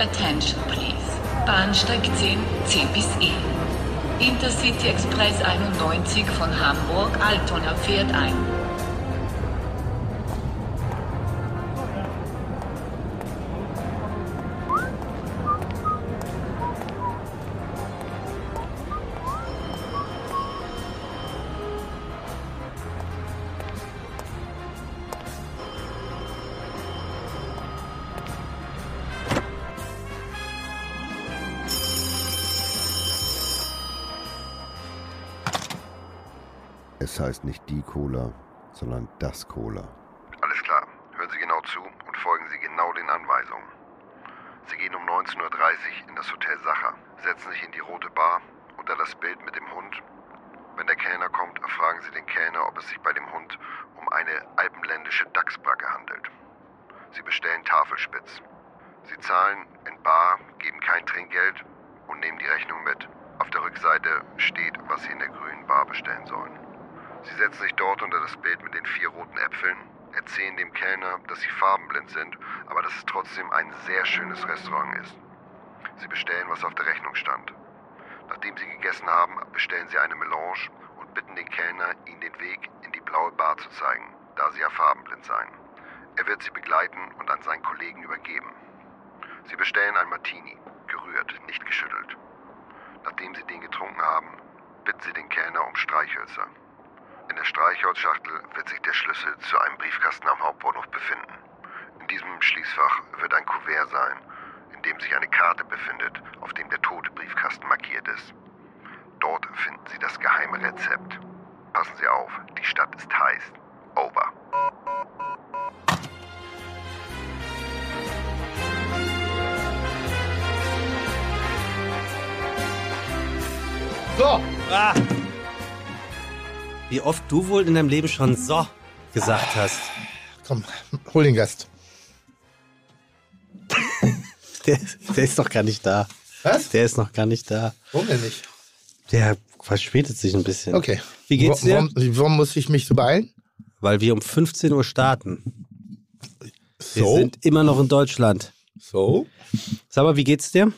Attention please. Bahnsteig 10, C bis E. Intercity Express 91 von Hamburg-Altona fährt ein. Es heißt nicht die Cola, sondern das Cola. Alles klar. Hören Sie genau zu und folgen Sie genau den Anweisungen. Sie gehen um 19.30 Uhr in das Hotel Sacher, setzen sich in die rote Bar unter das Bild mit dem Hund. Wenn der Kellner kommt, fragen Sie den Kellner, ob es sich bei dem Hund um eine alpenländische Dachsbacke handelt. Sie bestellen Tafelspitz. Sie zahlen in Bar, geben kein Trinkgeld und nehmen die Rechnung mit. Auf der Rückseite steht, was Sie in der grünen Bar bestellen sollen. Sie setzen sich dort unter das Bild mit den vier roten Äpfeln, erzählen dem Kellner, dass sie farbenblind sind, aber dass es trotzdem ein sehr schönes Restaurant ist. Sie bestellen, was auf der Rechnung stand. Nachdem sie gegessen haben, bestellen sie eine Melange und bitten den Kellner, ihnen den Weg in die blaue Bar zu zeigen, da sie ja farbenblind seien. Er wird sie begleiten und an seinen Kollegen übergeben. Sie bestellen ein Martini, gerührt, nicht geschüttelt. Nachdem sie den getrunken haben, bitten sie den Kellner um Streichhölzer. In der Streichholzschachtel wird sich der Schlüssel zu einem Briefkasten am Hauptbahnhof befinden. In diesem Schließfach wird ein Kuvert sein, in dem sich eine Karte befindet, auf dem der tote Briefkasten markiert ist. Dort finden Sie das geheime Rezept. Passen Sie auf, die Stadt ist heiß. Over. So, Ah. Wie oft du wohl in deinem Leben schon so gesagt hast. komm, hol den Gast. Der, der ist noch gar nicht da. Was? Der ist noch gar nicht da. Warum denn nicht? Der verspätet sich ein bisschen. Okay. Wie geht's dir? Warum, warum muss ich mich so beeilen? Weil wir um 15 Uhr starten. Wir So? sind immer noch in Deutschland. So? Sag mal, wie geht's dir?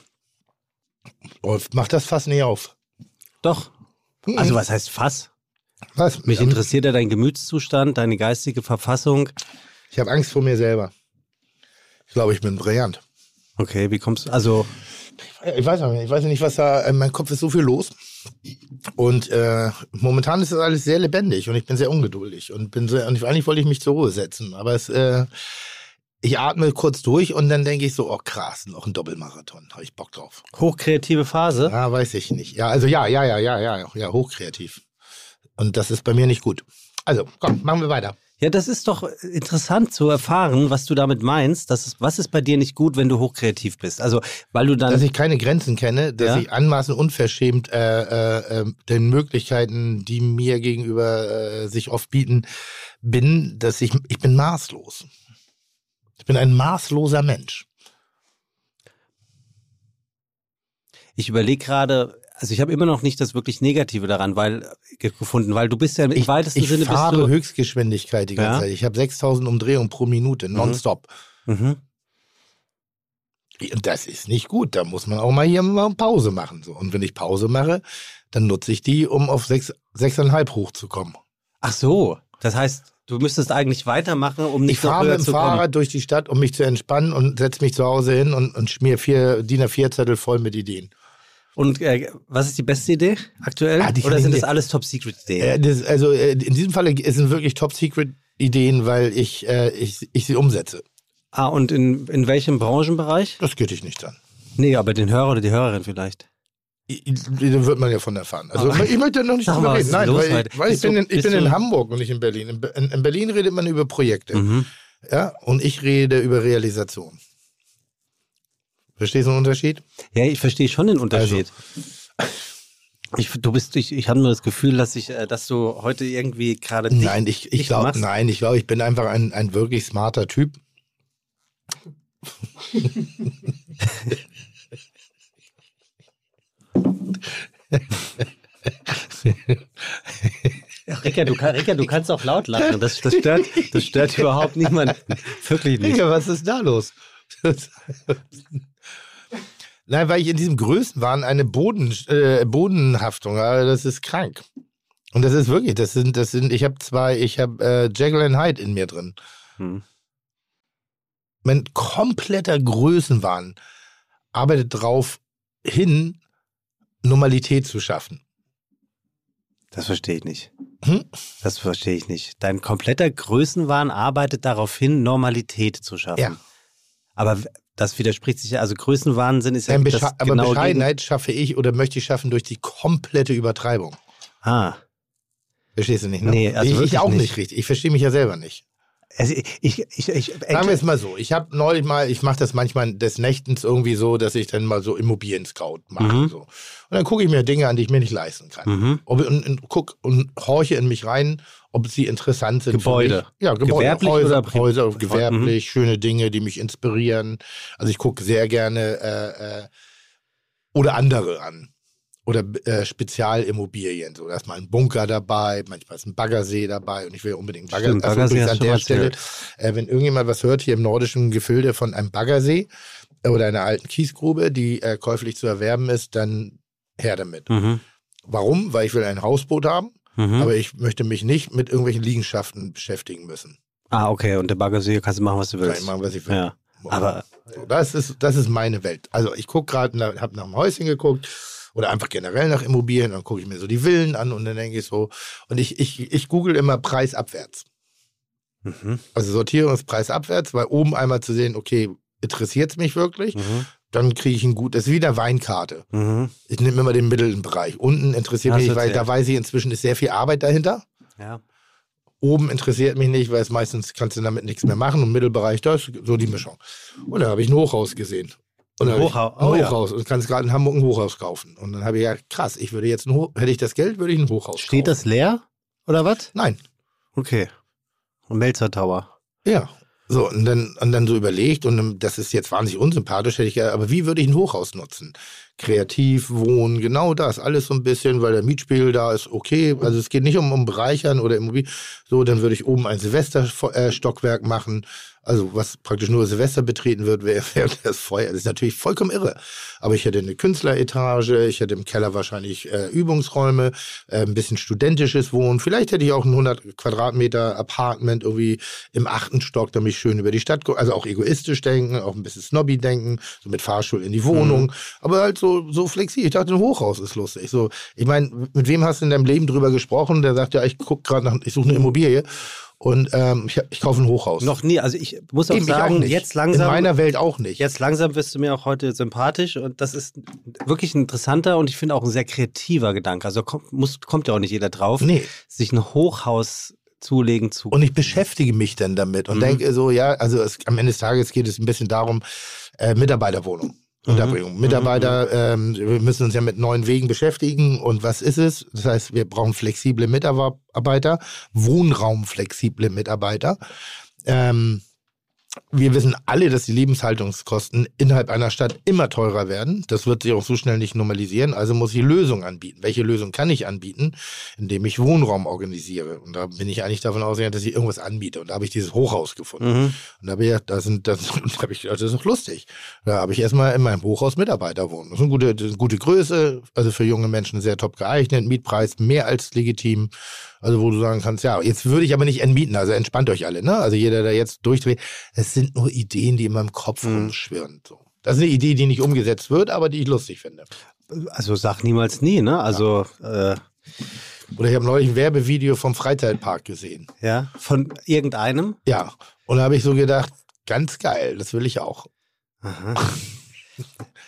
Oh, mach das Fass nicht auf. Doch. Also was heißt Fass? Was? Mich Ähm, interessiert ja dein Gemütszustand, deine geistige Verfassung. Ich habe Angst vor mir selber. Ich glaube, ich bin brillant. Okay, wie kommst du? Also, Ich weiß nicht, ich weiß nicht, was da, in meinem Kopf ist so viel los. Und äh, momentan ist das alles sehr lebendig und ich bin sehr ungeduldig und bin sehr, und ich, eigentlich wollte ich mich zur Ruhe setzen, aber es, äh, ich atme kurz durch und dann denke ich so, oh krass, noch ein Doppelmarathon, habe ich Bock drauf. hochkreative Phase. Ja, weiß ich nicht. Ja, also ja, ja, ja, ja, ja, ja, hochkreativ. Und das ist bei mir nicht gut. Also, komm, machen wir weiter. Ja, das ist doch interessant zu erfahren, was du damit meinst. Das ist, was ist bei dir nicht gut, wenn du hochkreativ bist? Also, weil du dann. Dass ich keine Grenzen kenne, dass Ja. ich anmaßen unverschämt äh, äh, äh, den Möglichkeiten, die mir gegenüber äh, sich oft bieten, bin, dass ich, ich bin maßlos. Ich bin ein maßloser Mensch. Ich überlege gerade, also ich habe immer noch nicht das wirklich Negative daran weil, ge- gefunden, weil du bist ja im Ich, weitesten ich Sinne bist fahre du. Höchstgeschwindigkeit die ganze Ja. Zeit. Ich habe 6000 Umdrehungen pro Minute, nonstop. Mhm. Und das ist nicht gut. Da muss man auch mal hier mal Pause machen. So. Und wenn ich Pause mache, dann nutze ich die, um auf sechs, sechseinhalb hochzukommen. Ach so, das heißt, du müsstest eigentlich weitermachen, um nicht Ich noch fahre höher mit dem zu kommen. Fahrrad durch die Stadt, um mich zu entspannen und setze mich zu Hause hin und, und schmier vier DIN A4-Zettel voll mit Ideen. Und äh, was ist die beste Idee aktuell? Ah, Oder sind das alles Top-Secret-Ideen? Äh, das, also äh, in diesem Falle sind wirklich Top-Secret-Ideen, weil ich, äh, ich, ich sie umsetze. ah, und in, in welchem Branchenbereich? Das geht dich nicht an. Nee, aber den Hörer oder die Hörerin vielleicht. Da wird man ja von erfahren. Also Aber- ich möchte noch nicht drüber reden. Nein, los weil, weil ich bin, in, ich bin in Hamburg und nicht in Berlin. In, Be- in, in Berlin redet man über Projekte. Mhm. Ja, und ich rede über Realisation. Verstehst du den Unterschied? Ja, ich verstehe schon den Unterschied. Also. Ich, du bist, ich, ich habe nur das Gefühl, dass ich, äh, dass du heute irgendwie gerade Nein, ich, ich glaube, nein, ich glaube, ich bin einfach ein, ein wirklich smarter Typ. Ricker, du, Ricker, du kannst auch laut lachen. Das, das, stört, das stört überhaupt niemanden. Wirklich nicht. Digga, was ist da los? Nein, weil ich in diesem Größenwahn eine Boden, äh, Bodenhaftung habe, das ist krank. Und das ist wirklich, das sind, das sind, ich habe zwei, ich habe äh, Jekyll and Hyde in mir drin. Hm. Mein kompletter Größenwahn arbeitet drauf hin, Normalität zu schaffen. Das verstehe ich nicht. Hm? Das verstehe ich nicht. Dein kompletter Größenwahn arbeitet darauf hin, Normalität zu schaffen. Ja. Aber das widerspricht sich ja. Also Größenwahnsinn ist ja Nein, das aber genaue Bescheidenheit schaffe ich oder möchte ich schaffen durch die komplette Übertreibung. Gegen- Ah. Verstehst du nicht, ne? Nee, also ich, ich auch nicht. richtig. Ich verstehe mich ja selber nicht. Also ich, ich, ich, Sagen wir es mal so. Ich habe neulich mal, ich mache das manchmal des Nächtens irgendwie so, dass ich dann mal so Immobilien-Scout mache. Mhm. So. Und dann gucke ich mir Dinge an, die ich mir nicht leisten kann. Mhm. Ob, und, und guck und horche in mich rein, ob sie interessant sind. Gebäude. Ja, Gebäude. Gewerblich Häuser, oder Häuser, Gebäude, gewerblich, schöne Dinge, die mich inspirieren. Also ich gucke sehr gerne äh, äh, oder andere an. Oder äh, Spezialimmobilien. So, da ist mal ein Bunker dabei, manchmal ist ein Baggersee dabei und ich will unbedingt Bagger Stimmt, also Baggersee an der Stelle. Äh, wenn irgendjemand was hört hier im nordischen Gefilde von einem Baggersee äh, oder einer alten Kiesgrube, die äh, käuflich zu erwerben ist, dann her damit. Mhm. Warum? Weil ich will ein Hausboot haben, Mhm. aber ich möchte mich nicht mit irgendwelchen Liegenschaften beschäftigen müssen. ah, okay. Und der Baggersee kannst du machen, was du Kann willst. ich machen, was ich will. Ja. Aber das, ist, das ist meine Welt. Also ich gucke gerade, habe nach einem Häuschen geguckt oder einfach generell nach Immobilien, dann gucke ich mir so die Villen an und dann denke ich so, und ich, ich, ich google immer preisabwärts. mhm. Also Sortierungspreis abwärts, weil oben einmal zu sehen, okay, interessiert es mich wirklich, Mhm. dann kriege ich ein gut, das ist wie eine Weinkarte. Mhm. Ich nehme immer den mittleren Bereich. Unten interessiert Hast mich nicht, weil da weiß ich inzwischen ist sehr viel Arbeit dahinter. Ja. Oben interessiert mich nicht, weil es meistens kannst du damit nichts mehr machen. Und Mittelbereich, das ist so die Mischung. Und da habe ich ein Hochhaus gesehen. Und Hochhaus, Ein oh ja. Hochhaus. Und kannst gerade in Hamburg ein Hochhaus kaufen. Und dann habe ich ja, krass, ich würde jetzt hätte ich das Geld, würde ich ein Hochhaus Steht kaufen. das leer? Oder was? Nein. Okay. Und Melzer Tower. Ja. So, und dann, und dann so überlegt, und das ist jetzt wahnsinnig unsympathisch, hätte ich ja, aber wie würde ich ein Hochhaus nutzen? Kreativ, wohnen, genau das, alles so ein bisschen, weil der Mietspiegel da ist okay. Also es geht nicht um, um Bereichern oder Immobilien. So, dann würde ich oben ein Silvesterstockwerk machen. Also was praktisch nur Silvester betreten wird, wäre wär das Feuer. Das ist natürlich vollkommen irre. Aber ich hätte eine Künstleretage, ich hätte im Keller wahrscheinlich äh, Übungsräume, äh, ein bisschen studentisches Wohnen. Vielleicht hätte ich auch ein 100 Quadratmeter Apartment irgendwie im achten Stock, damit ich schön über die Stadt, also auch egoistisch denken, auch ein bisschen snobby denken, so mit Fahrstuhl in die Wohnung. Aber halt so, so flexibel. Ich dachte, ein Hochhaus ist lustig. So, ich meine, mit wem hast du in deinem Leben drüber gesprochen? Der sagt ja, ich guck gerade nach, ich suche eine Immobilie und ähm, ich, ich kaufe ein Hochhaus. Noch nie. Also ich muss auch Eben, sagen, nicht. jetzt langsam. In meiner Welt auch nicht. Jetzt langsam wirst du mir auch heute sympathisch und das ist wirklich ein interessanter und ich finde auch ein sehr kreativer Gedanke. Also kommt, muss, kommt ja auch nicht jeder drauf, Nee. sich ein Hochhaus zulegen zu. Und ich beschäftige mich dann damit und Mhm. denke so, ja, also es, am Ende des Tages geht es ein bisschen darum, äh, Mitarbeiterwohnung. Mhm. Unterbringung. Mitarbeiter, ähm, wir müssen uns ja mit neuen Wegen beschäftigen. Und was ist es? Das heißt, wir brauchen flexible Mitarbeiter, wohnraumflexible Mitarbeiter. Ähm, wir wissen alle, dass die Lebenshaltungskosten innerhalb einer Stadt immer teurer werden. Das wird sich auch so schnell nicht normalisieren. Also muss ich Lösungen anbieten. Welche Lösung kann ich anbieten? Indem ich Wohnraum organisiere. Und da bin ich eigentlich davon ausgegangen, dass ich irgendwas anbiete. Und da habe ich dieses Hochhaus gefunden. Mhm. Und da habe ich, gedacht, da sind, das, da habe ich gedacht, das ist doch lustig. Da habe ich erstmal in meinem Hochhaus Mitarbeiter wohnen. Das ist eine gute, das ist eine gute Größe, also für junge Menschen sehr top geeignet. Mietpreis mehr als legitim. Also wo du sagen kannst, ja, jetzt würde ich aber nicht entmieten. Also entspannt euch alle, ne? Also jeder, der jetzt durchdreht, es sind nur Ideen, die in meinem Kopf Mhm. rumschwirren. So. Das ist eine Idee, die nicht umgesetzt wird, aber die ich lustig finde. Also sag niemals nie, ne? Also äh, Oder ich habe neulich ein Werbevideo vom Freizeitpark gesehen. ja, von irgendeinem. Ja. Und da habe ich so gedacht, ganz geil, das will ich auch. Aha.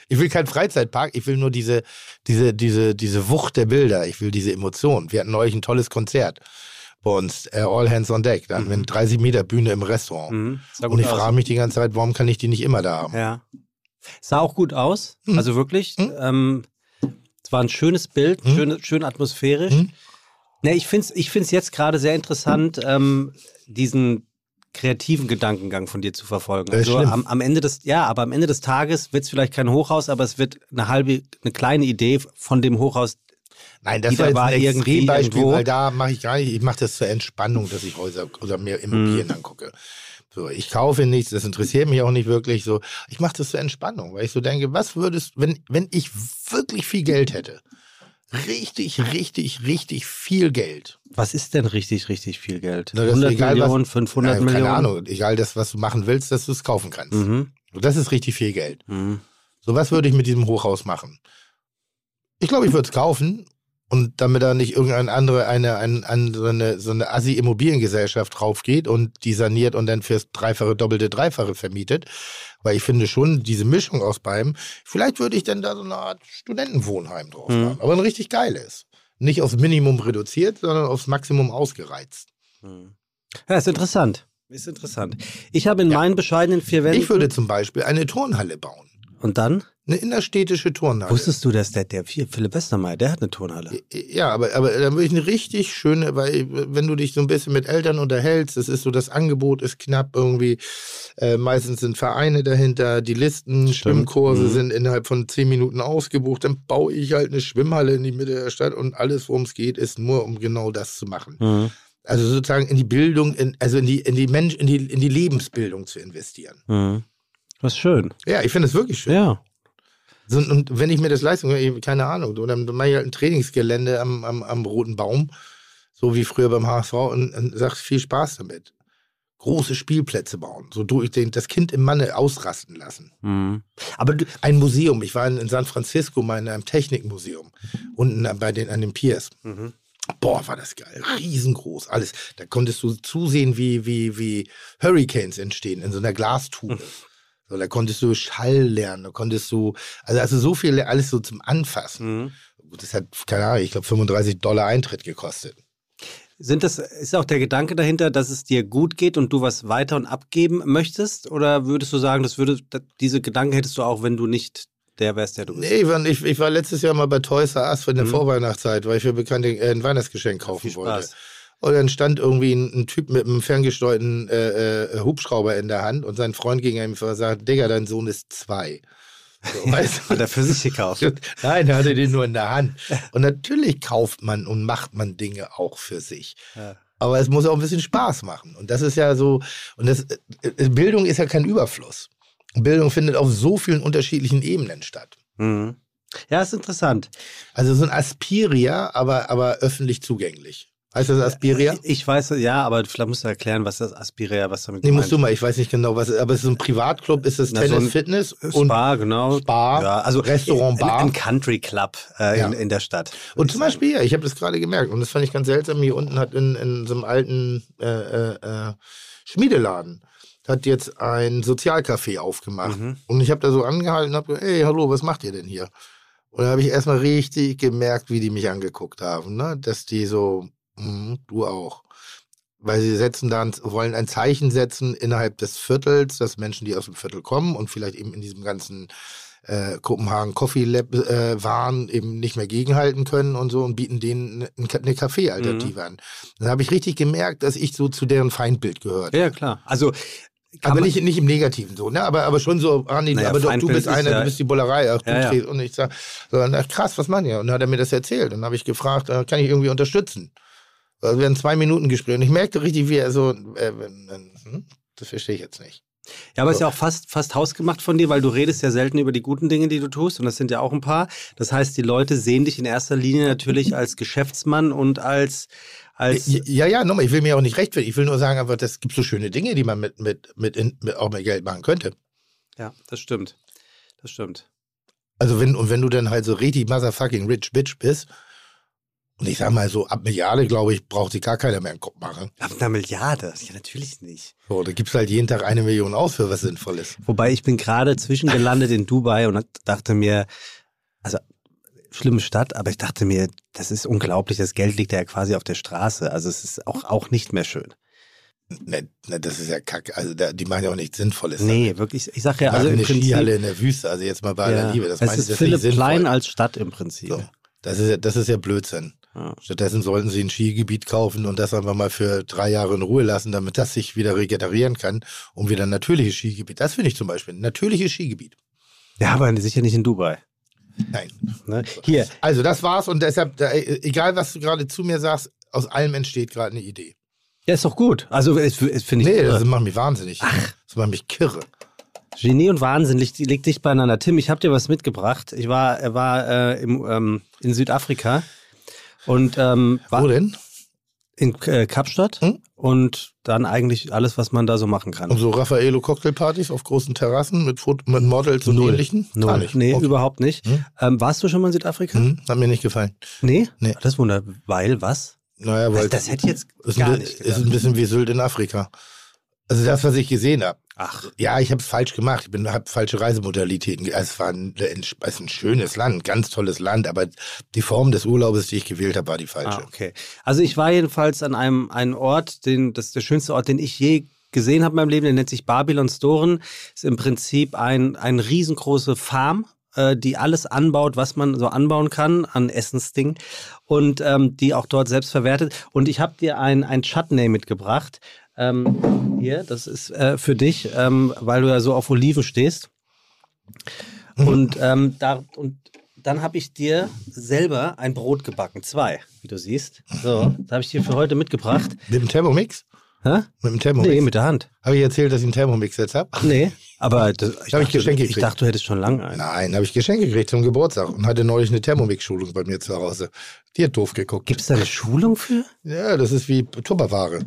Ich will keinen Freizeitpark, ich will nur diese, diese, diese, diese Wucht der Bilder. Ich will diese Emotionen. Wir hatten neulich ein tolles Konzert bei uns, äh, All Hands on Deck. Da hatten wir eine 30 Meter Bühne im Restaurant. Mhm. Und ich frage mich die ganze Zeit, warum kann ich die nicht immer da haben? Ja. Sah auch gut aus. Mhm. Also wirklich. Mhm. Ähm, es war ein schönes Bild, Mhm. schön, schön atmosphärisch. Mhm. Ne, ich finde es ich find's jetzt gerade sehr interessant, ähm, diesen kreativen Gedankengang von dir zu verfolgen. Also am, am Ende des, ja, aber am Ende des Tages wird es vielleicht kein Hochhaus, aber es wird eine halbe, eine kleine Idee von dem Hochhaus. Nein, das war jetzt war ein irgendwie Extrembeispiel, irgendwo. weil da mache ich gar nicht, ich mache das zur Entspannung, dass ich Häuser oder mehr Immobilien Mhm. angucke. So, ich kaufe nichts, das interessiert mich auch nicht wirklich. So, ich mache das zur Entspannung, weil ich so denke, was würdest, wenn, wenn ich wirklich viel Geld hätte, richtig, richtig, richtig viel Geld. Was ist denn richtig, richtig viel Geld? Na, das ist 100 egal, was- Millionen, 500 Nein, Millionen? Keine Ahnung, egal das, was du machen willst, dass du es kaufen kannst. Mhm. So, das ist richtig viel Geld. Mhm. So, was würde ich mit diesem Hochhaus machen? Ich glaube, ich würde es kaufen und damit da nicht irgendeine andere, eine, eine, eine, so eine, so eine Assi-Immobiliengesellschaft draufgeht und die saniert und dann fürs Dreifache, Doppelte, Dreifache vermietet. Weil ich finde schon, diese Mischung aus beidem, vielleicht würde ich dann da so eine Art Studentenwohnheim draus Mhm. machen. Aber ein richtig geiles. Nicht aufs Minimum reduziert, sondern aufs Maximum ausgereizt. Mhm. Ja, ist interessant. Ist interessant. Ich habe in meinen bescheidenen vier Wänden. Ich würde zum Beispiel eine Turnhalle bauen. Und dann? Eine innerstädtische Turnhalle. Wusstest du, dass der, der Philipp Westermeier, der hat eine Turnhalle? Ja, aber, aber dann würde ich eine richtig schöne, weil wenn du dich so ein bisschen mit Eltern unterhältst, das ist so, das Angebot ist knapp irgendwie. Äh, meistens sind Vereine dahinter, die Listen, Schwimmkurse Mhm. sind innerhalb von zehn Minuten ausgebucht. Dann baue ich halt eine Schwimmhalle in die Mitte der Stadt und alles, worum es geht, ist nur, um genau das zu machen. Mhm. Also sozusagen in die Bildung, in, also in die, in die Mensch, in die, in die Lebensbildung zu investieren. Mhm. Das ist schön. Ja, ich finde es wirklich schön. Ja. So, und wenn ich mir das leisten kann, keine Ahnung, so, dann mache ich halt ein Trainingsgelände am, am, am Roten Baum, so wie früher beim HSV, und, und sag viel Spaß damit. Große Spielplätze bauen, so durch den, das Kind im Manne ausrasten lassen. Mhm. Aber Ein Museum, ich war in, in San Francisco mal in einem Technikmuseum, unten bei den, an den Piers. Mhm. Boah, war das geil. Riesengroß, alles. Da konntest du zusehen, wie, wie, wie Hurricanes entstehen in so einer Glastube. So, da konntest du Schall lernen, da konntest du, also, also so viel, alles so zum Anfassen. Mhm. Das hat, keine Ahnung, ich glaube 35 Dollar Eintritt gekostet. Sind das, ist auch der Gedanke dahinter, dass es dir gut geht und du was weiter und abgeben möchtest? Oder würdest du sagen, das würde, diese Gedanken hättest du auch, wenn du nicht der wärst, der du bist? Nee, ich war, ich, ich war letztes Jahr mal bei Toys R Us für eine Mhm. Vorweihnachtszeit, weil ich für Bekannte äh, ein Weihnachtsgeschenk kaufen Viel wollte. Spaß. Und dann stand irgendwie ein, ein Typ mit einem ferngesteuerten äh, äh, Hubschrauber in der Hand und sein Freund ging ihm vor und sagt, Digga, dein Sohn ist zwei. So, weißt du? Hat er für sich gekauft. Nein, er hatte den nur in der Hand. Und natürlich kauft man und macht man Dinge auch für sich. Ja. Aber es muss auch ein bisschen Spaß machen. Und das ist ja so, und das, äh, Bildung ist ja kein Überfluss. Bildung findet auf so vielen unterschiedlichen Ebenen statt. Mhm. Ja, ist interessant. Also so ein Aspiria, aber, aber öffentlich zugänglich. Heißt das Aspiria? Ich weiß, ja, aber vielleicht musst du erklären, was das Aspiria, was damit Nee, gemeint musst du mal, ich weiß nicht genau, was, aber es ist ein Privatclub, ist es Na, so Tennis, ein Fitness ist. und, Spa, genau. Spa, ja, also Restaurant, Bar. Ein, ein Country Club äh, Ja. in, in der Stadt. und zum. Beispiel, ja, ich habe das gerade gemerkt und das fand ich ganz seltsam. Hier unten hat in, in so einem alten äh, äh, äh, Schmiedeladen hat jetzt ein Sozialcafé aufgemacht. Mhm. Und ich habe da so angehalten und habe gesagt, hey, hallo, was macht ihr denn hier? Und da habe ich erstmal richtig gemerkt, wie die mich angeguckt haben, ne? dass die so, "Mhm, du auch. Weil sie setzen dann, wollen ein Zeichen setzen innerhalb des Viertels, dass Menschen, die aus dem Viertel kommen und vielleicht eben in diesem ganzen äh, Kopenhagen Coffee Lab äh, waren, eben nicht mehr gegenhalten können und so und bieten denen eine, eine Kaffee-Alternative Mhm. an. Dann habe ich richtig gemerkt, dass ich so zu deren Feindbild gehört. Ja, klar. Also, aber nicht, nicht im Negativen so, ne? Aber, aber schon so, ah, nee, Naja, aber doch, du bist ist einer, ja- du bist die Bullerei, ach, du Ja, ja. und ich sag, so, und ach, krass, was machen die? Und dann hat er mir das erzählt. Dann habe ich gefragt, äh, kann ich irgendwie unterstützen? Also wir haben zwei Minuten Gespräch und ich merkte richtig, wie er so, äh, hm, das verstehe ich jetzt nicht. Ja, aber ist ja auch fast, fast hausgemacht von dir, weil du redest ja selten über die guten Dinge, die du tust. Und das sind ja auch ein paar. Das heißt, die Leute sehen dich in erster Linie natürlich als Geschäftsmann und als, als Ja, ja, nochmal, ich will mir auch nicht rechtfertigen. Ich will nur sagen, einfach, das gibt so schöne Dinge, die man mit, mit, mit, mit auch mit Geld machen könnte. ja, das stimmt. Das stimmt. Also wenn, und wenn du dann halt so richtig motherfucking rich bitch bist, und ich sag mal so, ab Milliarde, glaube ich, braucht sich gar keiner mehr einen Kopf machen. Ab einer Milliarde? Ja, natürlich nicht. So, da gibst halt jeden Tag eine Million aus für was Sinnvolles. Wobei ich bin gerade zwischengelandet in Dubai und dachte mir, also schlimme Stadt, aber ich dachte mir, das ist unglaublich, das Geld liegt ja quasi auf der Straße. Also es ist auch, auch nicht mehr schön. Ne, ne, das ist ja kacke. Also da, die machen ja auch nichts Sinnvolles. Nee, wirklich. Ich sag ja, Also im eine Prinzip, Skihalle in der Wüste, also jetzt mal bei aller ja, Liebe. Das es ist Philipp. Klein als Stadt im Prinzip. so. Das ist ja, das ist ja Blödsinn. Ja. Stattdessen sollten sie ein Skigebiet kaufen und das einfach mal für drei Jahre in Ruhe lassen, damit das sich wieder regenerieren kann, um wieder ein natürliches Skigebiet. Das finde ich zum Beispiel. Ein natürliches Skigebiet. ja, aber sicher nicht in Dubai. Nein. Ne? Hier, Also das war's und deshalb, da, egal was du gerade zu mir sagst, aus allem entsteht gerade eine Idee. Ja, ist doch gut. Also, es, es finde ich. Nee, irre. das macht mich wahnsinnig. Das macht mich kirre. Genie und Wahnsinn liegt, liegt dicht beieinander. Tim, ich habe dir was mitgebracht. Ich war, er war äh, im, ähm, in Südafrika und ähm, Wo denn? in äh, Kapstadt Hm? und dann eigentlich alles, was man da so machen kann. Und so Raffaello Cocktailpartys auf großen Terrassen mit, Foto mit Models und ähnlichen? Null. Gar nicht. Nee, Okay. überhaupt nicht. Hm? Ähm, warst du schon mal in Südafrika? Hm, hat mir nicht gefallen. Nee? Nee. Das Wunder. Weil was? Naja, weil Das, das hätte ich jetzt gar ein, nicht bi- ist ein gedacht. bisschen wie Sylt in Afrika. Also das, was ich gesehen habe. Ach, Ja, ich habe es falsch gemacht. Ich bin habe falsche Reisemodalitäten. Es war ein, es ist ein schönes Land, ein ganz tolles Land, aber die Form des Urlaubes, die ich gewählt habe, war die falsche. Ah, okay. Also ich war jedenfalls an einem, einem Ort, den, das ist der schönste Ort, den ich je gesehen habe in meinem Leben, der nennt sich Babylon Storen. Ist im Prinzip ein, ein riesengroße Farm, äh, die alles anbaut, was man so anbauen kann an Essensding und ähm, die auch dort selbst verwertet. Und ich habe dir ein, ein Chutney mitgebracht. Ähm, hier, das ist äh, für dich, ähm, weil du ja so auf Oliven stehst. Und, ähm, da, und dann habe ich dir selber ein Brot gebacken. Zwei, wie du siehst. So, da habe ich dir für heute mitgebracht. Mit dem Thermomix? Hä? Mit dem Thermomix? Nee, mit der Hand. habe ich erzählt, dass ich einen Thermomix jetzt habe? Nee, aber das, ich, Hab ich dachte, Geschenke ich gekriegt. dachte, du hättest schon lange einen. Nein, habe ich Geschenke gekriegt zum Geburtstag und hatte neulich eine Thermomix-Schulung bei mir zu Hause. Die hat doof geguckt. Gibt es da eine Schulung für? Ja, das ist wie Tupperware.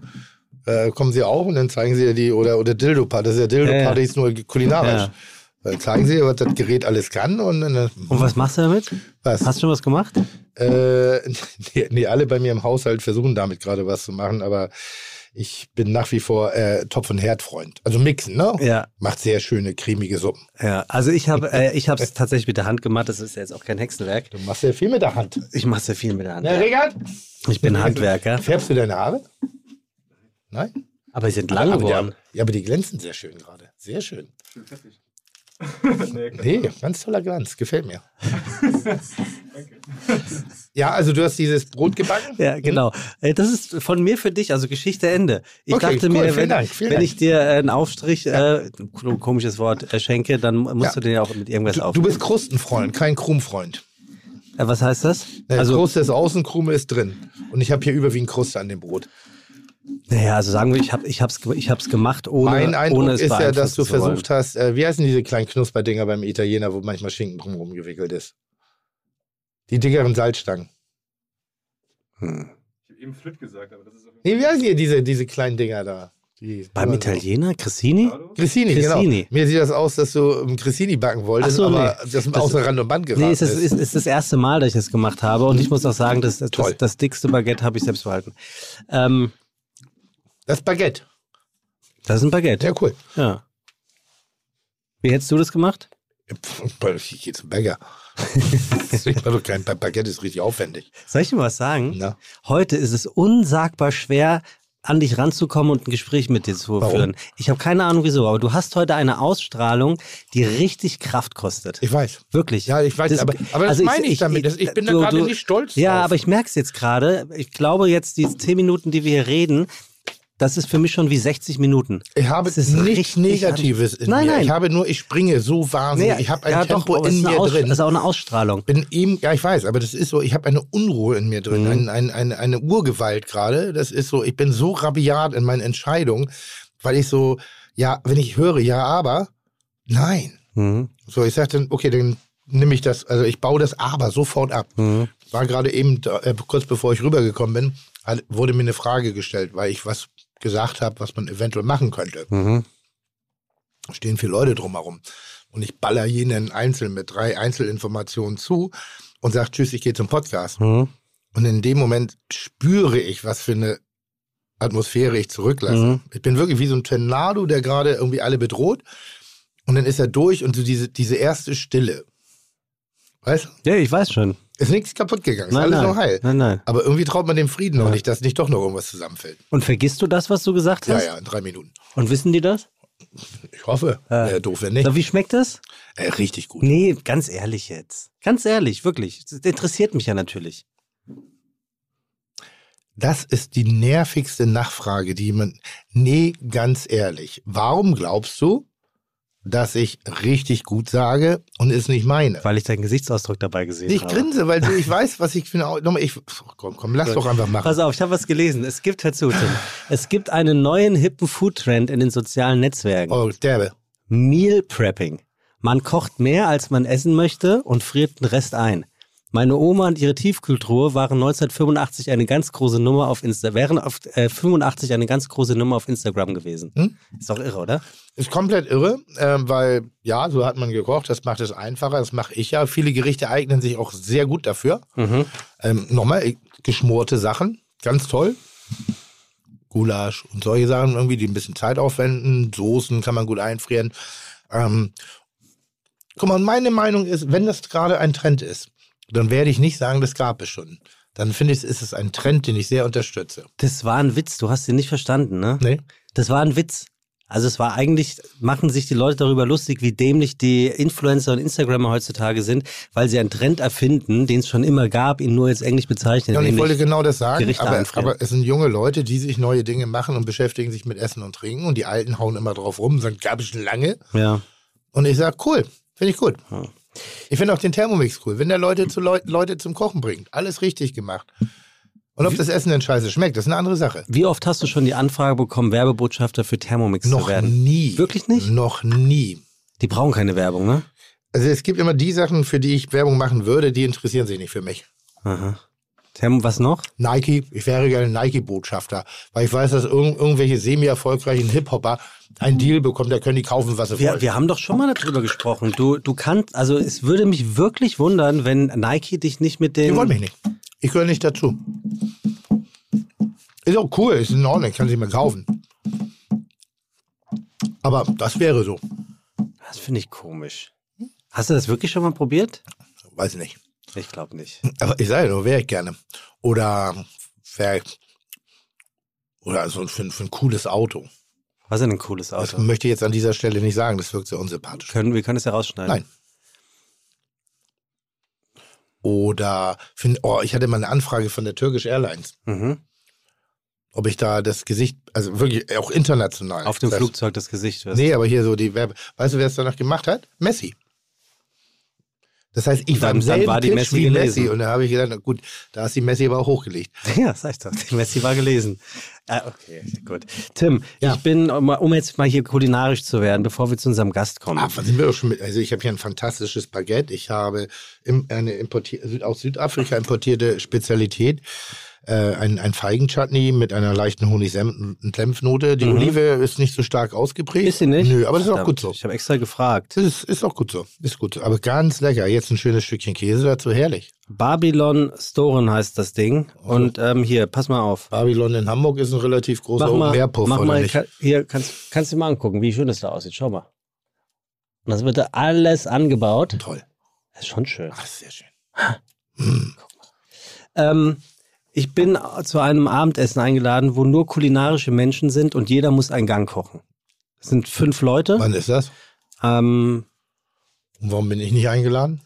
Äh, kommen sie auch und dann zeigen sie dir die, oder, oder Dildo-Party, das ist ja Dildo-Party, Ja, ist nur kulinarisch. Ja. Dann zeigen sie, was das Gerät alles kann und äh, Und was machst du damit? was? Hast du schon was gemacht? Äh, nee, nee, alle bei mir im Haushalt versuchen damit gerade was zu machen, aber ich bin nach wie vor äh, Topf- und Herdfreund. Also mixen, ne? Ja. Macht sehr schöne, cremige Suppen. Ja, also ich habe äh, ich habe es tatsächlich mit der Hand gemacht. Das ist ja jetzt auch kein Hexenwerk. Du machst ja viel mit der Hand. Ich mache sehr viel mit der Hand. Na, Regard? Ich bin Handwerker, Färbst du deine Haare? Nein? aber sie sind lang aber geworden. Die, ja, aber die glänzen sehr schön gerade. Sehr schön. Nee, ganz toller Glanz. Gefällt mir. Ja, also du hast dieses Brot gebacken? Ja, genau. Äh, Das ist von mir für dich, also Geschichte Ende. Ich Okay, dachte cool, mir, wenn, Dank, wenn ich dir äh, einen Aufstrich, äh, komisches Wort, äh, schenke, dann musst Ja. du den ja auch mit irgendwas Du, du aufnehmen. bist Krustenfreund, kein Krummfreund. Äh, was heißt das? Also, Also, Kruste ist außen, Krume ist drin. Und ich habe hier überwiegend Kruste an dem Brot. Naja, also sagen wir, ich habe ich hab's, ich hab's gemacht, ohne, mein Eindruck ohne es ist ja, dass du wollen. versucht hast, äh, wie heißen diese kleinen Knusperdinger beim Italiener, wo manchmal Schinken drumherum gewickelt ist? Die dickeren Salzstangen. Hm. Ich habe eben Flip gesagt, aber das ist auf jeden Nee, wie heißen die, diese, diese kleinen Dinger da? Die, Beim Italiener? Cressini? Cressini. genau. Mir sieht das aus, dass du ähm, Grissini backen wolltest, so, aber nee. das, Das- außer Rand und Band geraten Nee, es ist, ist. ist, ist das erste Mal, dass ich das gemacht habe. Und ich muss auch sagen, das, das, das, das dickste Baguette habe ich selbst behalten. Ähm, Das Baguette. das ist ein Baguette. Ja, cool. Ja. Wie hättest du das gemacht? Ich gehe zum Bäcker. ist doch kein Baguette ist richtig aufwendig. Soll ich dir was sagen? Na? Heute ist es unsagbar schwer, an dich ranzukommen und ein Gespräch mit dir zu Warum? führen. Ich habe keine Ahnung wieso, aber du hast heute eine Ausstrahlung, die richtig Kraft kostet. Ich weiß. Wirklich. Ja, ich weiß, Das- aber, aber das also meine ich, damit. Das, ich bin da gerade nicht stolz Ja, drauf. aber ich merke es jetzt gerade. Ich glaube jetzt, die zehn Minuten, die wir hier reden, das ist für mich schon wie 60 Minuten. Ich habe Das ist nichts Negatives in Nein, mir. nein. Ich habe nur, ich springe so wahnsinnig. ich habe ein ja, Tempo doch, in mir Aus- drin. Das ist auch eine Ausstrahlung. bin ihm, ja, ich weiß, aber das ist so, ich habe eine Unruhe in mir drin, Mhm. ein, ein, eine, eine Urgewalt gerade. Das ist so, ich bin so rabiat in meinen Entscheidungen, weil ich so, ja, wenn ich höre, ja, aber, nein. Mhm. So, ich sage dann, okay, dann nehme ich das, also ich baue das aber sofort ab. Mhm. War gerade eben, äh, kurz bevor ich rübergekommen bin, wurde mir eine Frage gestellt, weil ich was gesagt habe, was man eventuell machen könnte. Mhm. stehen vier Leute drumherum. Und ich baller jeden einzeln mit drei Einzelinformationen zu und sage, tschüss, ich gehe zum Podcast. Mhm. Und in dem Moment spüre ich, was für eine Atmosphäre ich zurücklasse. Mhm. Ich bin wirklich wie so ein Tornado, der gerade irgendwie alle bedroht. Und dann ist er durch und so diese, diese erste Stille. Weißt du? Ja, ich weiß schon. Ist nichts kaputt gegangen, ist Nein, alles nein. noch heil. Nein, nein. Aber irgendwie traut man dem Frieden noch Ja. nicht, dass nicht doch noch irgendwas zusammenfällt. Und vergisst du das, was du gesagt Ja, hast? ja, in drei Minuten. Und wissen die das? Ich hoffe. Ja. Wäre doof, wenn nicht. So, wie schmeckt das? Äh, richtig gut. Nee, ganz ehrlich jetzt. Ganz ehrlich, wirklich. Das interessiert mich ja natürlich. Das ist die nervigste Nachfrage, die man. Nee, ganz ehrlich. Warum glaubst du, dass ich richtig gut sage und es nicht meine. Weil ich deinen Gesichtsausdruck dabei gesehen Ich habe. grinse, weil du, ich weiß, was ich finde. Nochmal, Ich, komm, komm, lass doch einfach machen. Pass auf, ich habe was gelesen. Es gibt, hör zu, Tim. Es gibt einen neuen hippen Food-Trend in den sozialen Netzwerken. Oh, derbe. Meal Prepping. Man kocht mehr, als man essen möchte und friert den Rest ein. Meine Oma und ihre Tiefkühltruhe waren 1985 eine ganz große Nummer auf Insta wären auf äh, 85 eine ganz große Nummer auf Instagram gewesen. Hm? Ist doch irre, oder? Ist komplett irre, ähm, weil ja, so hat man gekocht, das macht es einfacher, das mache ich ja. Viele Gerichte eignen sich auch sehr gut dafür. Mhm. Ähm, nochmal, äh, geschmorte Sachen, ganz toll. Gulasch und solche Sachen irgendwie, die ein bisschen Zeit aufwenden. Soßen kann man gut einfrieren. Ähm, guck mal, meine Meinung ist, wenn das gerade ein Trend ist, dann werde ich nicht sagen, das gab es schon. Dann finde ich, ist es ein Trend, den ich sehr unterstütze. Das war ein Witz, du hast ihn nicht verstanden, ne? Nee? Das war ein Witz. Also es war eigentlich, machen sich die Leute darüber lustig, wie dämlich die Influencer und Instagrammer heutzutage sind, weil sie einen Trend erfinden, den es schon immer gab, ihn nur jetzt englisch bezeichnen. Ja, und ich wollte genau das sagen, aber, aber es sind junge Leute, die sich neue Dinge machen und beschäftigen sich mit Essen und Trinken und die Alten hauen immer drauf rum und sagen, gab es schon lange. ja. Und ich sage, cool, finde ich gut. Ja. Ich finde auch den Thermomix cool, wenn der Leute, zu Leu Leute zum Kochen bringt. Alles richtig gemacht. Und ob das Essen denn scheiße schmeckt, das ist eine andere Sache. Wie oft hast du schon die Anfrage bekommen, Werbebotschafter für Thermomix Noch zu werden? nie. Wirklich nicht? Noch nie. Die brauchen keine Werbung, ne? Also es gibt immer die Sachen, für die ich Werbung machen würde, die interessieren sich nicht für mich. Aha. Thermo, was noch? Nike, ich wäre gerne Nike-Botschafter, weil ich weiß, dass irgend, irgendwelche semi-erfolgreichen Hip-Hopper einen Deal bekommen, da können die kaufen, was sie Wir, wollen. wir haben doch schon mal darüber gesprochen. Du, du kannst, also es würde mich wirklich wundern, wenn Nike dich nicht mit den. Die wollen mich nicht. Ich gehöre nicht dazu. Ist auch cool, ist in Ordnung, kann sie mir kaufen. Aber das wäre so. Das finde ich komisch. Hast du das wirklich schon mal probiert? Weiß ich nicht. Ich glaube nicht. Aber ich sage nur, wäre ich gerne. Oder wär, oder so für, für ein cooles Auto. Was ist denn ein cooles Das Auto? möchte ich jetzt an dieser Stelle nicht sagen, das wirkt sehr unsympathisch. Können, wir können es ja rausschneiden. Nein. Oder, für, oh, ich hatte mal eine Anfrage von der Turkish Airlines, Mhm. ob ich da das Gesicht, also wirklich auch international. Auf dem das, Flugzeug das Gesicht wirst. Nee, aber hier so die Werbe. Weißt du, wer es danach gemacht hat? Messi. Das heißt, ich war Dann- im dann selben war die Pitch Messi wie gelesen. Messi und da habe ich gedacht, na gut, da ist die Messi aber auch hochgelegt. Ja, sag ich doch. Die Messi war gelesen. Ah, okay, gut. Tim, Ja. ich bin, um jetzt mal hier kulinarisch zu werden, bevor wir zu unserem Gast kommen. Ah, was sind wir doch schon mit? Also ich habe hier ein fantastisches Baguette. Ich habe im, eine aus Südafrika importierte Spezialität. Äh, ein, ein Feigenchutney mit einer leichten Honig-Senf-Note. Die Olive ist nicht so stark ausgeprägt. Mhm. Ist sie nicht? Nö, aber das ist auch gut so. Ich habe extra gefragt. Das ist, ist auch gut so. Ist gut so. Aber ganz lecker. Jetzt ein schönes Stückchen Käse dazu. Herrlich. Babylon Storen heißt das Ding. Und ähm, hier, pass mal auf. Babylon in Hamburg ist ein relativ großer Mach mal, Meerpuff, mach mal nicht? ka- hier, kannst, kannst du mal angucken, wie schön das da aussieht. Schau mal. Und das wird da alles angebaut. Toll. Das ist schon schön. Ach, sehr schön. Ähm, ich bin zu einem Abendessen eingeladen, wo nur kulinarische Menschen sind und jeder muss einen Gang kochen. Es sind fünf Leute. Wann ist das? Ähm, Und warum bin ich nicht eingeladen?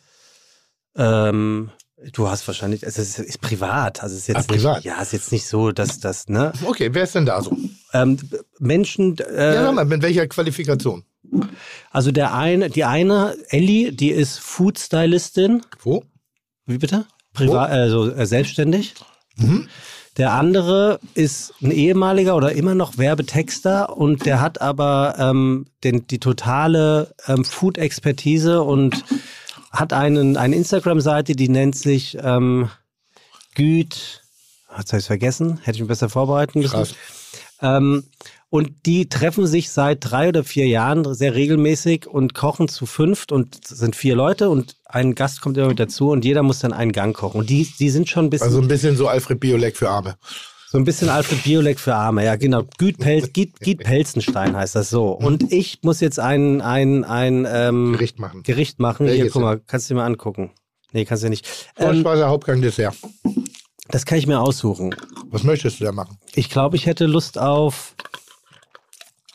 ähm, du hast wahrscheinlich, es ist, ist privat, also es ist jetzt Ah, privat? nicht, ja, es ist jetzt nicht so, dass das, ne? Okay, wer ist denn da so? Ähm, Menschen, äh, ja, sag mal, mit welcher Qualifikation? also der eine, die eine, Ellie, die ist Food-Stylistin. Wo? Wie bitte? Privat, also äh, selbstständig. Mhm. Der andere ist ein ehemaliger oder immer noch Werbetexter und der hat aber ähm, den, die totale ähm, Food-Expertise und hat einen, eine Instagram-Seite, die nennt sich ähm, Güt. Jetzt habe ich vergessen, hätte ich mich besser vorbereiten müssen. Ähm, und die treffen sich seit drei oder vier Jahren sehr regelmäßig und kochen zu fünft und es sind vier Leute und ein Gast kommt immer mit dazu und jeder muss dann einen Gang kochen. Und die, die sind schon ein bisschen, Also ein bisschen so Alfred Biolek für Arme. so ein bisschen Alfred Biolek für Arme, ja genau. Güt, Pel Giet, Giet Pelzenstein heißt das so. Und ich muss jetzt ein, ein, ein ähm, Gericht machen. Gericht machen. Hier, guck mal, kannst du dir mal angucken. Nee, kannst du ja nicht. Ähm, Vorspeise, Hauptgang, Dessert. das kann ich mir aussuchen. Was möchtest du da machen? Ich glaube, ich hätte Lust auf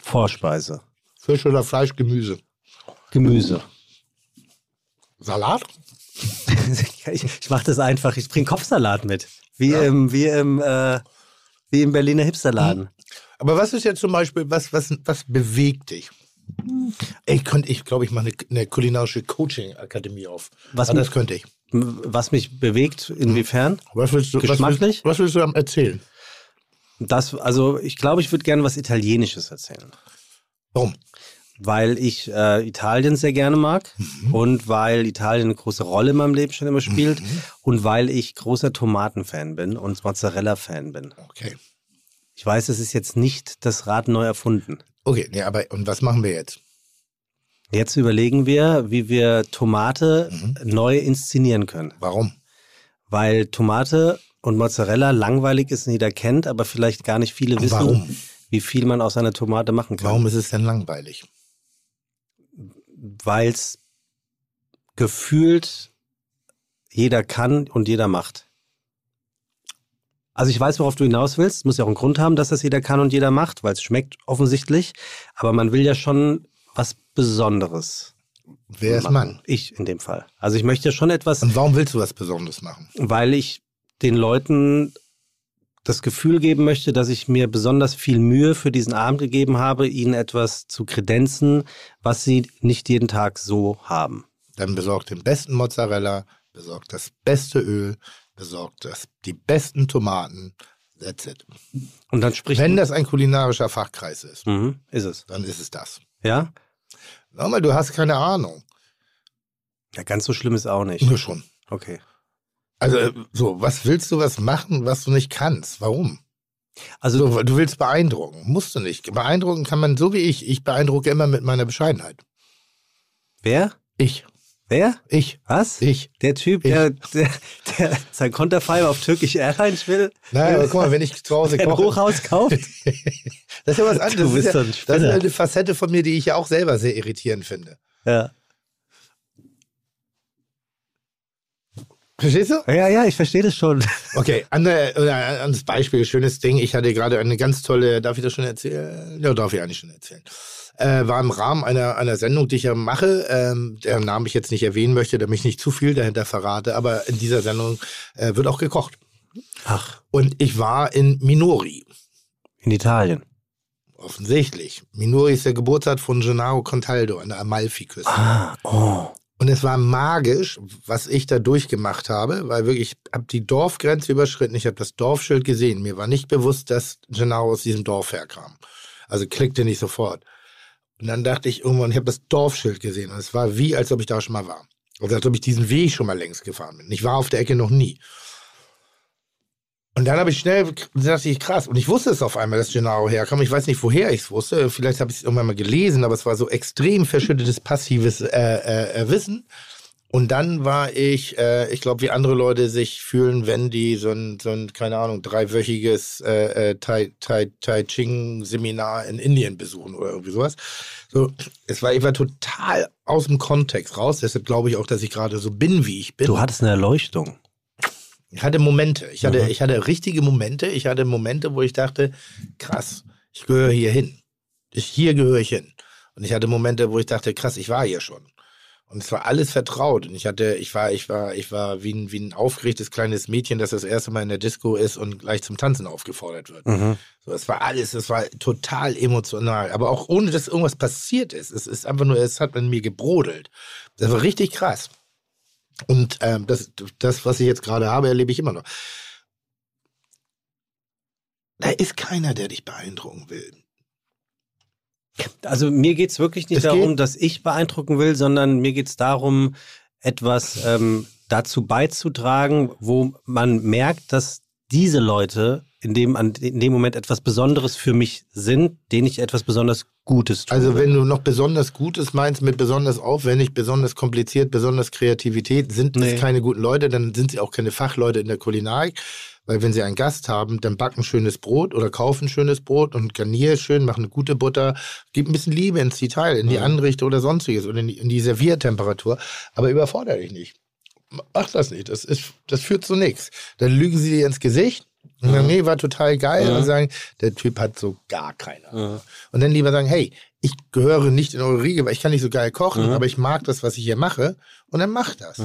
Vorspeise. Fisch oder Fleisch, Gemüse? Gemüse. Salat? ich ich mache das einfach. Ich bringe Kopfsalat mit. Wie im, wie im, äh, wie im Berliner Hipsterladen. Aber was ist jetzt zum Beispiel, was, was, was bewegt dich? Ich könnte, ich glaube, ich mache eine, eine kulinarische Coaching-Akademie auf. Was Aber das könnte ich. Was mich bewegt, inwiefern? Was willst du, was Geschmacklich? willst, was willst du am erzählen? Das, also ich glaube, ich würde gerne was Italienisches erzählen. Warum? Weil ich äh, Italien sehr gerne mag Mhm. und weil Italien eine große Rolle in meinem Leben schon immer spielt und weil ich großer Tomatenfan bin und Mozzarella-Fan bin. Okay. Ich weiß, es ist jetzt nicht das Rad neu erfunden. Okay, nee, aber und was machen wir jetzt? Jetzt überlegen wir, wie wir Tomate Mhm. neu inszenieren können. Warum? Weil Tomate und Mozzarella langweilig ist und jeder kennt, aber vielleicht gar nicht viele wissen, Warum? wie viel man aus einer Tomate machen kann. Warum ist es denn langweilig? Weil es gefühlt jeder kann und jeder macht. Also ich weiß, worauf du hinaus willst. Es muss ja auch einen Grund haben, dass das jeder kann und jeder macht, weil es schmeckt offensichtlich. Aber man will ja schon was Besonderes. Wer ist. Mann? Ich in dem Fall. Also ich möchte schon etwas, Und warum willst du was Besonderes machen? weil ich den Leuten das Gefühl geben möchte, dass ich mir besonders viel Mühe für diesen Abend gegeben habe, ihnen etwas zu kredenzen, was sie nicht jeden Tag so haben. Dann besorgt den besten Mozzarella, besorgt das beste Öl, besorgt das, die besten Tomaten. That's it. Und dann spricht Wenn das ein kulinarischer Fachkreis ist, mhm, ist es. dann ist es das. Ja? Sag mal, du hast keine Ahnung. Ja, ganz so schlimm ist auch nicht. Nur schon. Okay. Also, äh, so, was willst du was machen, was du nicht kannst? Warum? Also So, du willst beeindrucken. Musst du nicht. Beeindrucken kann man so wie ich. Ich beeindrucke immer mit meiner Bescheidenheit. wer? Ich. Wer? Ich. Was? Ich. Der Typ, Ich. der, der, der sein Konterfei auf Turkish Airlines will, Naja, aber guck mal, wenn ich zu Hause koche. Hochhaus kauft. Das ist ja was anderes. Du bist das, ist ja, das ist eine Facette von mir, die ich ja auch selber sehr irritierend finde. ja. Verstehst du? ja, ja, ich verstehe das schon. Okay, ein anderes Beispiel, schönes Ding. Ich hatte gerade eine ganz tolle, darf ich das schon erzählen? Ja, darf ich eigentlich schon erzählen. Äh, war im Rahmen einer, einer Sendung, die ich ja mache, ähm, deren Namen ich jetzt nicht erwähnen möchte, damit ich nicht zu viel dahinter verrate, aber in dieser Sendung äh, wird auch gekocht. Ach, Und ich war in Minori, in Italien. offensichtlich. Minori ist der Geburtsort von Gennaro Contaldo an der Amalfiküste. Ah, oh. Und es war magisch, was ich da durchgemacht habe, weil wirklich, ich habe die Dorfgrenze überschritten, ich habe das Dorfschild gesehen. Mir war nicht bewusst, dass Gennaro aus diesem Dorf herkam. Also klickte nicht sofort. Und dann dachte ich irgendwann, ich habe das Dorfschild gesehen und es war wie, als ob ich da schon mal war. Also als ob ich diesen Weg schon mal längst gefahren bin. Ich war auf der Ecke noch nie. Und dann habe ich schnell, dachte ich, krass. Und ich wusste es auf einmal, dass Gennaro herkam. Ich weiß nicht, woher ich es wusste. Vielleicht habe ich es irgendwann mal gelesen, aber es war so extrem verschüttetes, passives äh, äh, äh, Wissen. Und dann war ich, äh, ich glaube, wie andere Leute sich fühlen, wenn die so ein, so ein keine Ahnung, dreiwöchiges äh, äh, Tai, Tai, Tai Ching-Seminar in Indien besuchen oder irgendwie sowas. So, es war, ich war total aus dem Kontext raus. Deshalb glaube ich auch, dass ich gerade so bin, wie ich bin. Du hattest eine Erleuchtung. Ich hatte Momente. Ich hatte, Mhm. ich hatte richtige Momente. Ich hatte Momente, wo ich dachte, krass, ich gehöre hier hin. Ich, hier gehöre ich hin. Und ich hatte Momente, wo ich dachte, krass, ich war hier schon. Und es war alles vertraut. Und ich hatte, ich war, ich war, ich war wie ein, wie ein aufgeregtes kleines Mädchen, das das erste Mal in der Disco ist und gleich zum Tanzen aufgefordert wird. Mhm. So, es war alles, es war total emotional. Aber auch ohne, dass irgendwas passiert ist. Es ist einfach nur, es hat in mir gebrodelt. Das war richtig krass. Und ähm, das, das, was ich jetzt gerade habe, erlebe ich immer noch. Da ist keiner, der dich beeindrucken will. Also mir geht es wirklich nicht Es darum, dass ich beeindrucken will, sondern mir geht es darum, etwas ähm, dazu beizutragen, wo man merkt, dass diese Leute in dem, an, in dem Moment etwas Besonderes für mich sind, denen ich etwas besonders Gutes tue. Also wenn du noch besonders Gutes meinst mit besonders aufwendig, besonders kompliziert, besonders Kreativität, sind Nee. es keine guten Leute, dann sind sie auch keine Fachleute in der Kulinarik. Weil wenn sie einen Gast haben, dann backen schönes Brot oder kaufen schönes Brot und garnier schön, machen eine gute Butter, gib ein bisschen Liebe ins Detail, in die Anrichte oder sonstiges oder in die, in die Serviertemperatur. Aber überfordere dich nicht. Mach das nicht. Das, ist, das führt zu nichts. Dann lügen sie dir ins Gesicht sagen, nee, war total geil. Und sagen, der Typ hat so gar keine Ahnung. Und dann lieber sagen, hey, ich gehöre nicht in eure Riege, weil ich kann nicht so geil kochen, aber ich mag das, was ich hier mache. Und dann mach das.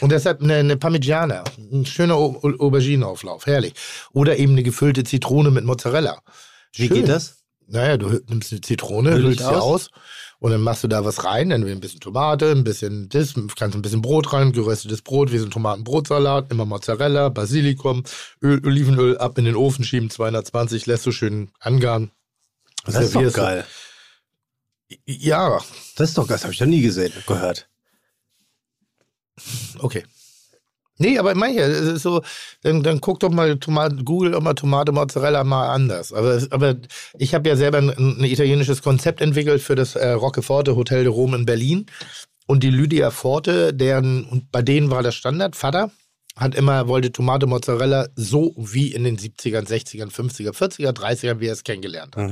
Und deshalb eine, eine Parmigiana, ein schöner Au- Au- Auberginenauflauf, herrlich. Oder eben eine gefüllte Zitrone mit Mozzarella. Wie Schön. geht das? Naja, du nimmst eine Zitrone, Hüll ich hüllst sie aus? aus und dann machst du da was rein, dann ein bisschen Tomate, ein bisschen das, kannst ein bisschen Brot rein, geröstetes Brot, wie so ein Tomatenbrotsalat, immer Mozzarella, Basilikum, Öl, Olivenöl ab in den Ofen schieben, 220, lässt du schön angaren. Das ist doch geil. Ja, Das ist doch geil. Das habe ich noch nie gesehen, gehört. okay. Nee, aber manche, es ist so, dann, dann guck doch mal, Tomate, Google mal Tomate Mozzarella mal anders. Aber, es- aber ich habe ja selber ein, ein italienisches Konzept entwickelt für das äh, Rockeforte Hotel de Rome in Berlin. Und die Lydia Forte, deren, und bei denen war das Standard, Vater, hat immer, wollte Tomate Mozzarella so wie in den 70ern, 60ern, 50er, 40er, 30ern, wie er es kennengelernt hat.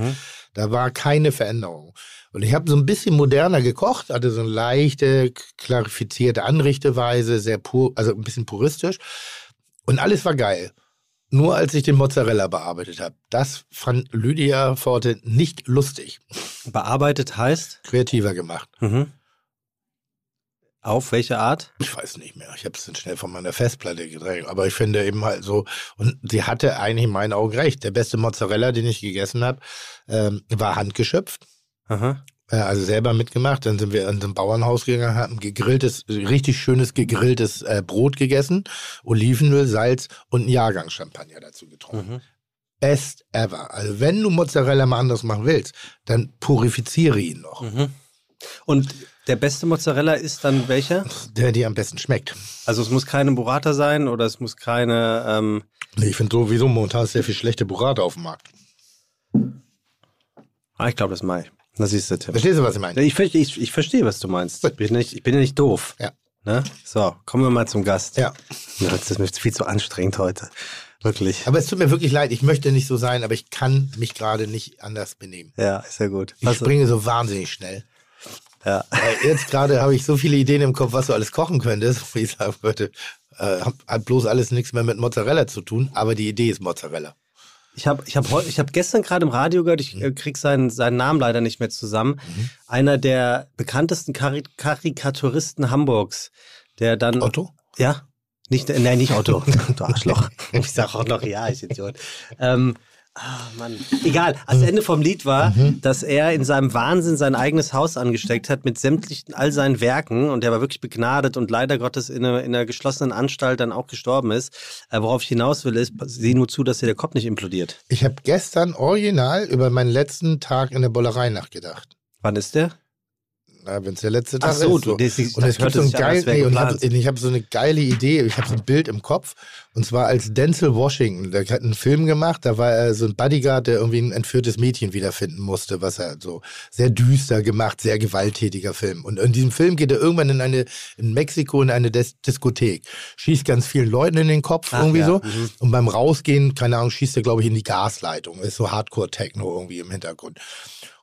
Da war keine Veränderung. Und ich habe so ein bisschen moderner gekocht, hatte so eine leichte, klarifizierte Anrichteweise, sehr pur, also ein bisschen puristisch. Und alles war geil. Nur als ich den Mozzarella bearbeitet habe. Das fand Lydia Forte nicht lustig. Bearbeitet heißt? Kreativer gemacht. Mhm. Auf welche Art? Ich weiß nicht mehr. Ich habe es dann schnell von meiner Festplatte gedreht. Aber ich finde eben halt so, und sie hatte eigentlich in meinen Augen recht. Der beste Mozzarella, den ich gegessen habe, ähm, war handgeschöpft. Aha. Äh, Also selber mitgemacht. Dann sind wir in so ein Bauernhaus gegangen, haben gegrilltes, richtig schönes gegrilltes äh, Brot gegessen, Olivenöl, Salz und einen Jahrgang Champagner dazu getrunken. Mhm. Best ever. Also wenn du Mozzarella mal anders machen willst, dann purifiziere ihn noch. Mhm. Und der beste Mozzarella ist dann welcher? Der dir am besten schmeckt. Also es muss keine Burrata sein oder es muss keine. Ähm, Nee, Ich finde sowieso momentan sehr viel schlechte Burrata auf dem Markt. ah, ich glaube, das mache ich. Das ist der Tipp. Verstehst du, was ich meine? Ich, ich, ich verstehe, was du meinst. Ich bin, nicht, ich bin ja nicht doof. Ja. Ne? So, kommen wir mal zum Gast. Ja. Das ist mir viel zu anstrengend heute. Wirklich. Aber es tut mir wirklich leid. Ich möchte nicht so sein, aber ich kann mich gerade nicht anders benehmen. Ja, ist ja gut. Ich Was- springe so wahnsinnig schnell. ja. Weil jetzt gerade habe ich so viele Ideen im Kopf, was du alles kochen könntest, wie ich sagen würde. Äh, hat bloß alles nichts mehr mit Mozzarella zu tun, aber die Idee ist Mozzarella. Ich habe ich hab ich hab gestern gerade im Radio gehört, ich äh, krieg seinen, seinen Namen leider nicht mehr zusammen. Einer der bekanntesten Kari Karikaturisten Hamburgs, der dann. Otto? Ja. Nicht, nein, nicht Otto. du Arschloch. Ich sag auch noch ja, ich Idiot. Ähm, ah, Mann. Egal. Das Ende vom Lied war, dass er in seinem Wahnsinn sein eigenes Haus angesteckt hat mit sämtlichen, all seinen Werken und der war wirklich begnadet und leider Gottes in einer, in einer geschlossenen Anstalt dann auch gestorben ist. Äh, worauf ich hinaus will, ist, sieh nur zu, dass dir der Kopf nicht implodiert. Ich habe gestern original über meinen letzten Tag in der Bollerei nachgedacht. Wann ist der? Wenn es der letzte Ach Tag so, ist. du- das ist- und das es gibt so ein geil, nee, und hab, ich habe so eine geile Idee. Ich habe so ein Bild im Kopf. Und zwar als Denzel Washington. Der hat einen Film gemacht. Da war er so ein Bodyguard, der irgendwie ein entführtes Mädchen wiederfinden musste, was er so sehr düster gemacht, sehr gewalttätiger Film. Und in diesem Film geht er irgendwann in eine in Mexiko in eine Dis Diskothek, schießt ganz vielen Leuten in den Kopf Ach irgendwie ja, so. mhm. Und beim Rausgehen, keine Ahnung, schießt er glaube ich in die Gasleitung. Ist so Hardcore-Techno irgendwie im Hintergrund.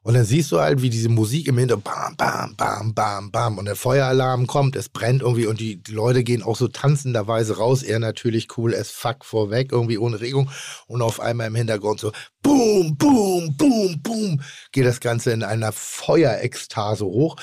Und dann siehst du halt, wie diese Musik im Hintergrund, bam, bam, bam, bam, bam, und der Feueralarm kommt, es brennt irgendwie und die, die Leute gehen auch so tanzenderweise raus. Er natürlich cool as fuck vorweg, irgendwie ohne Regung. Und auf einmal im Hintergrund so, boom, boom, boom, boom, geht das Ganze in einer Feuerekstase hoch.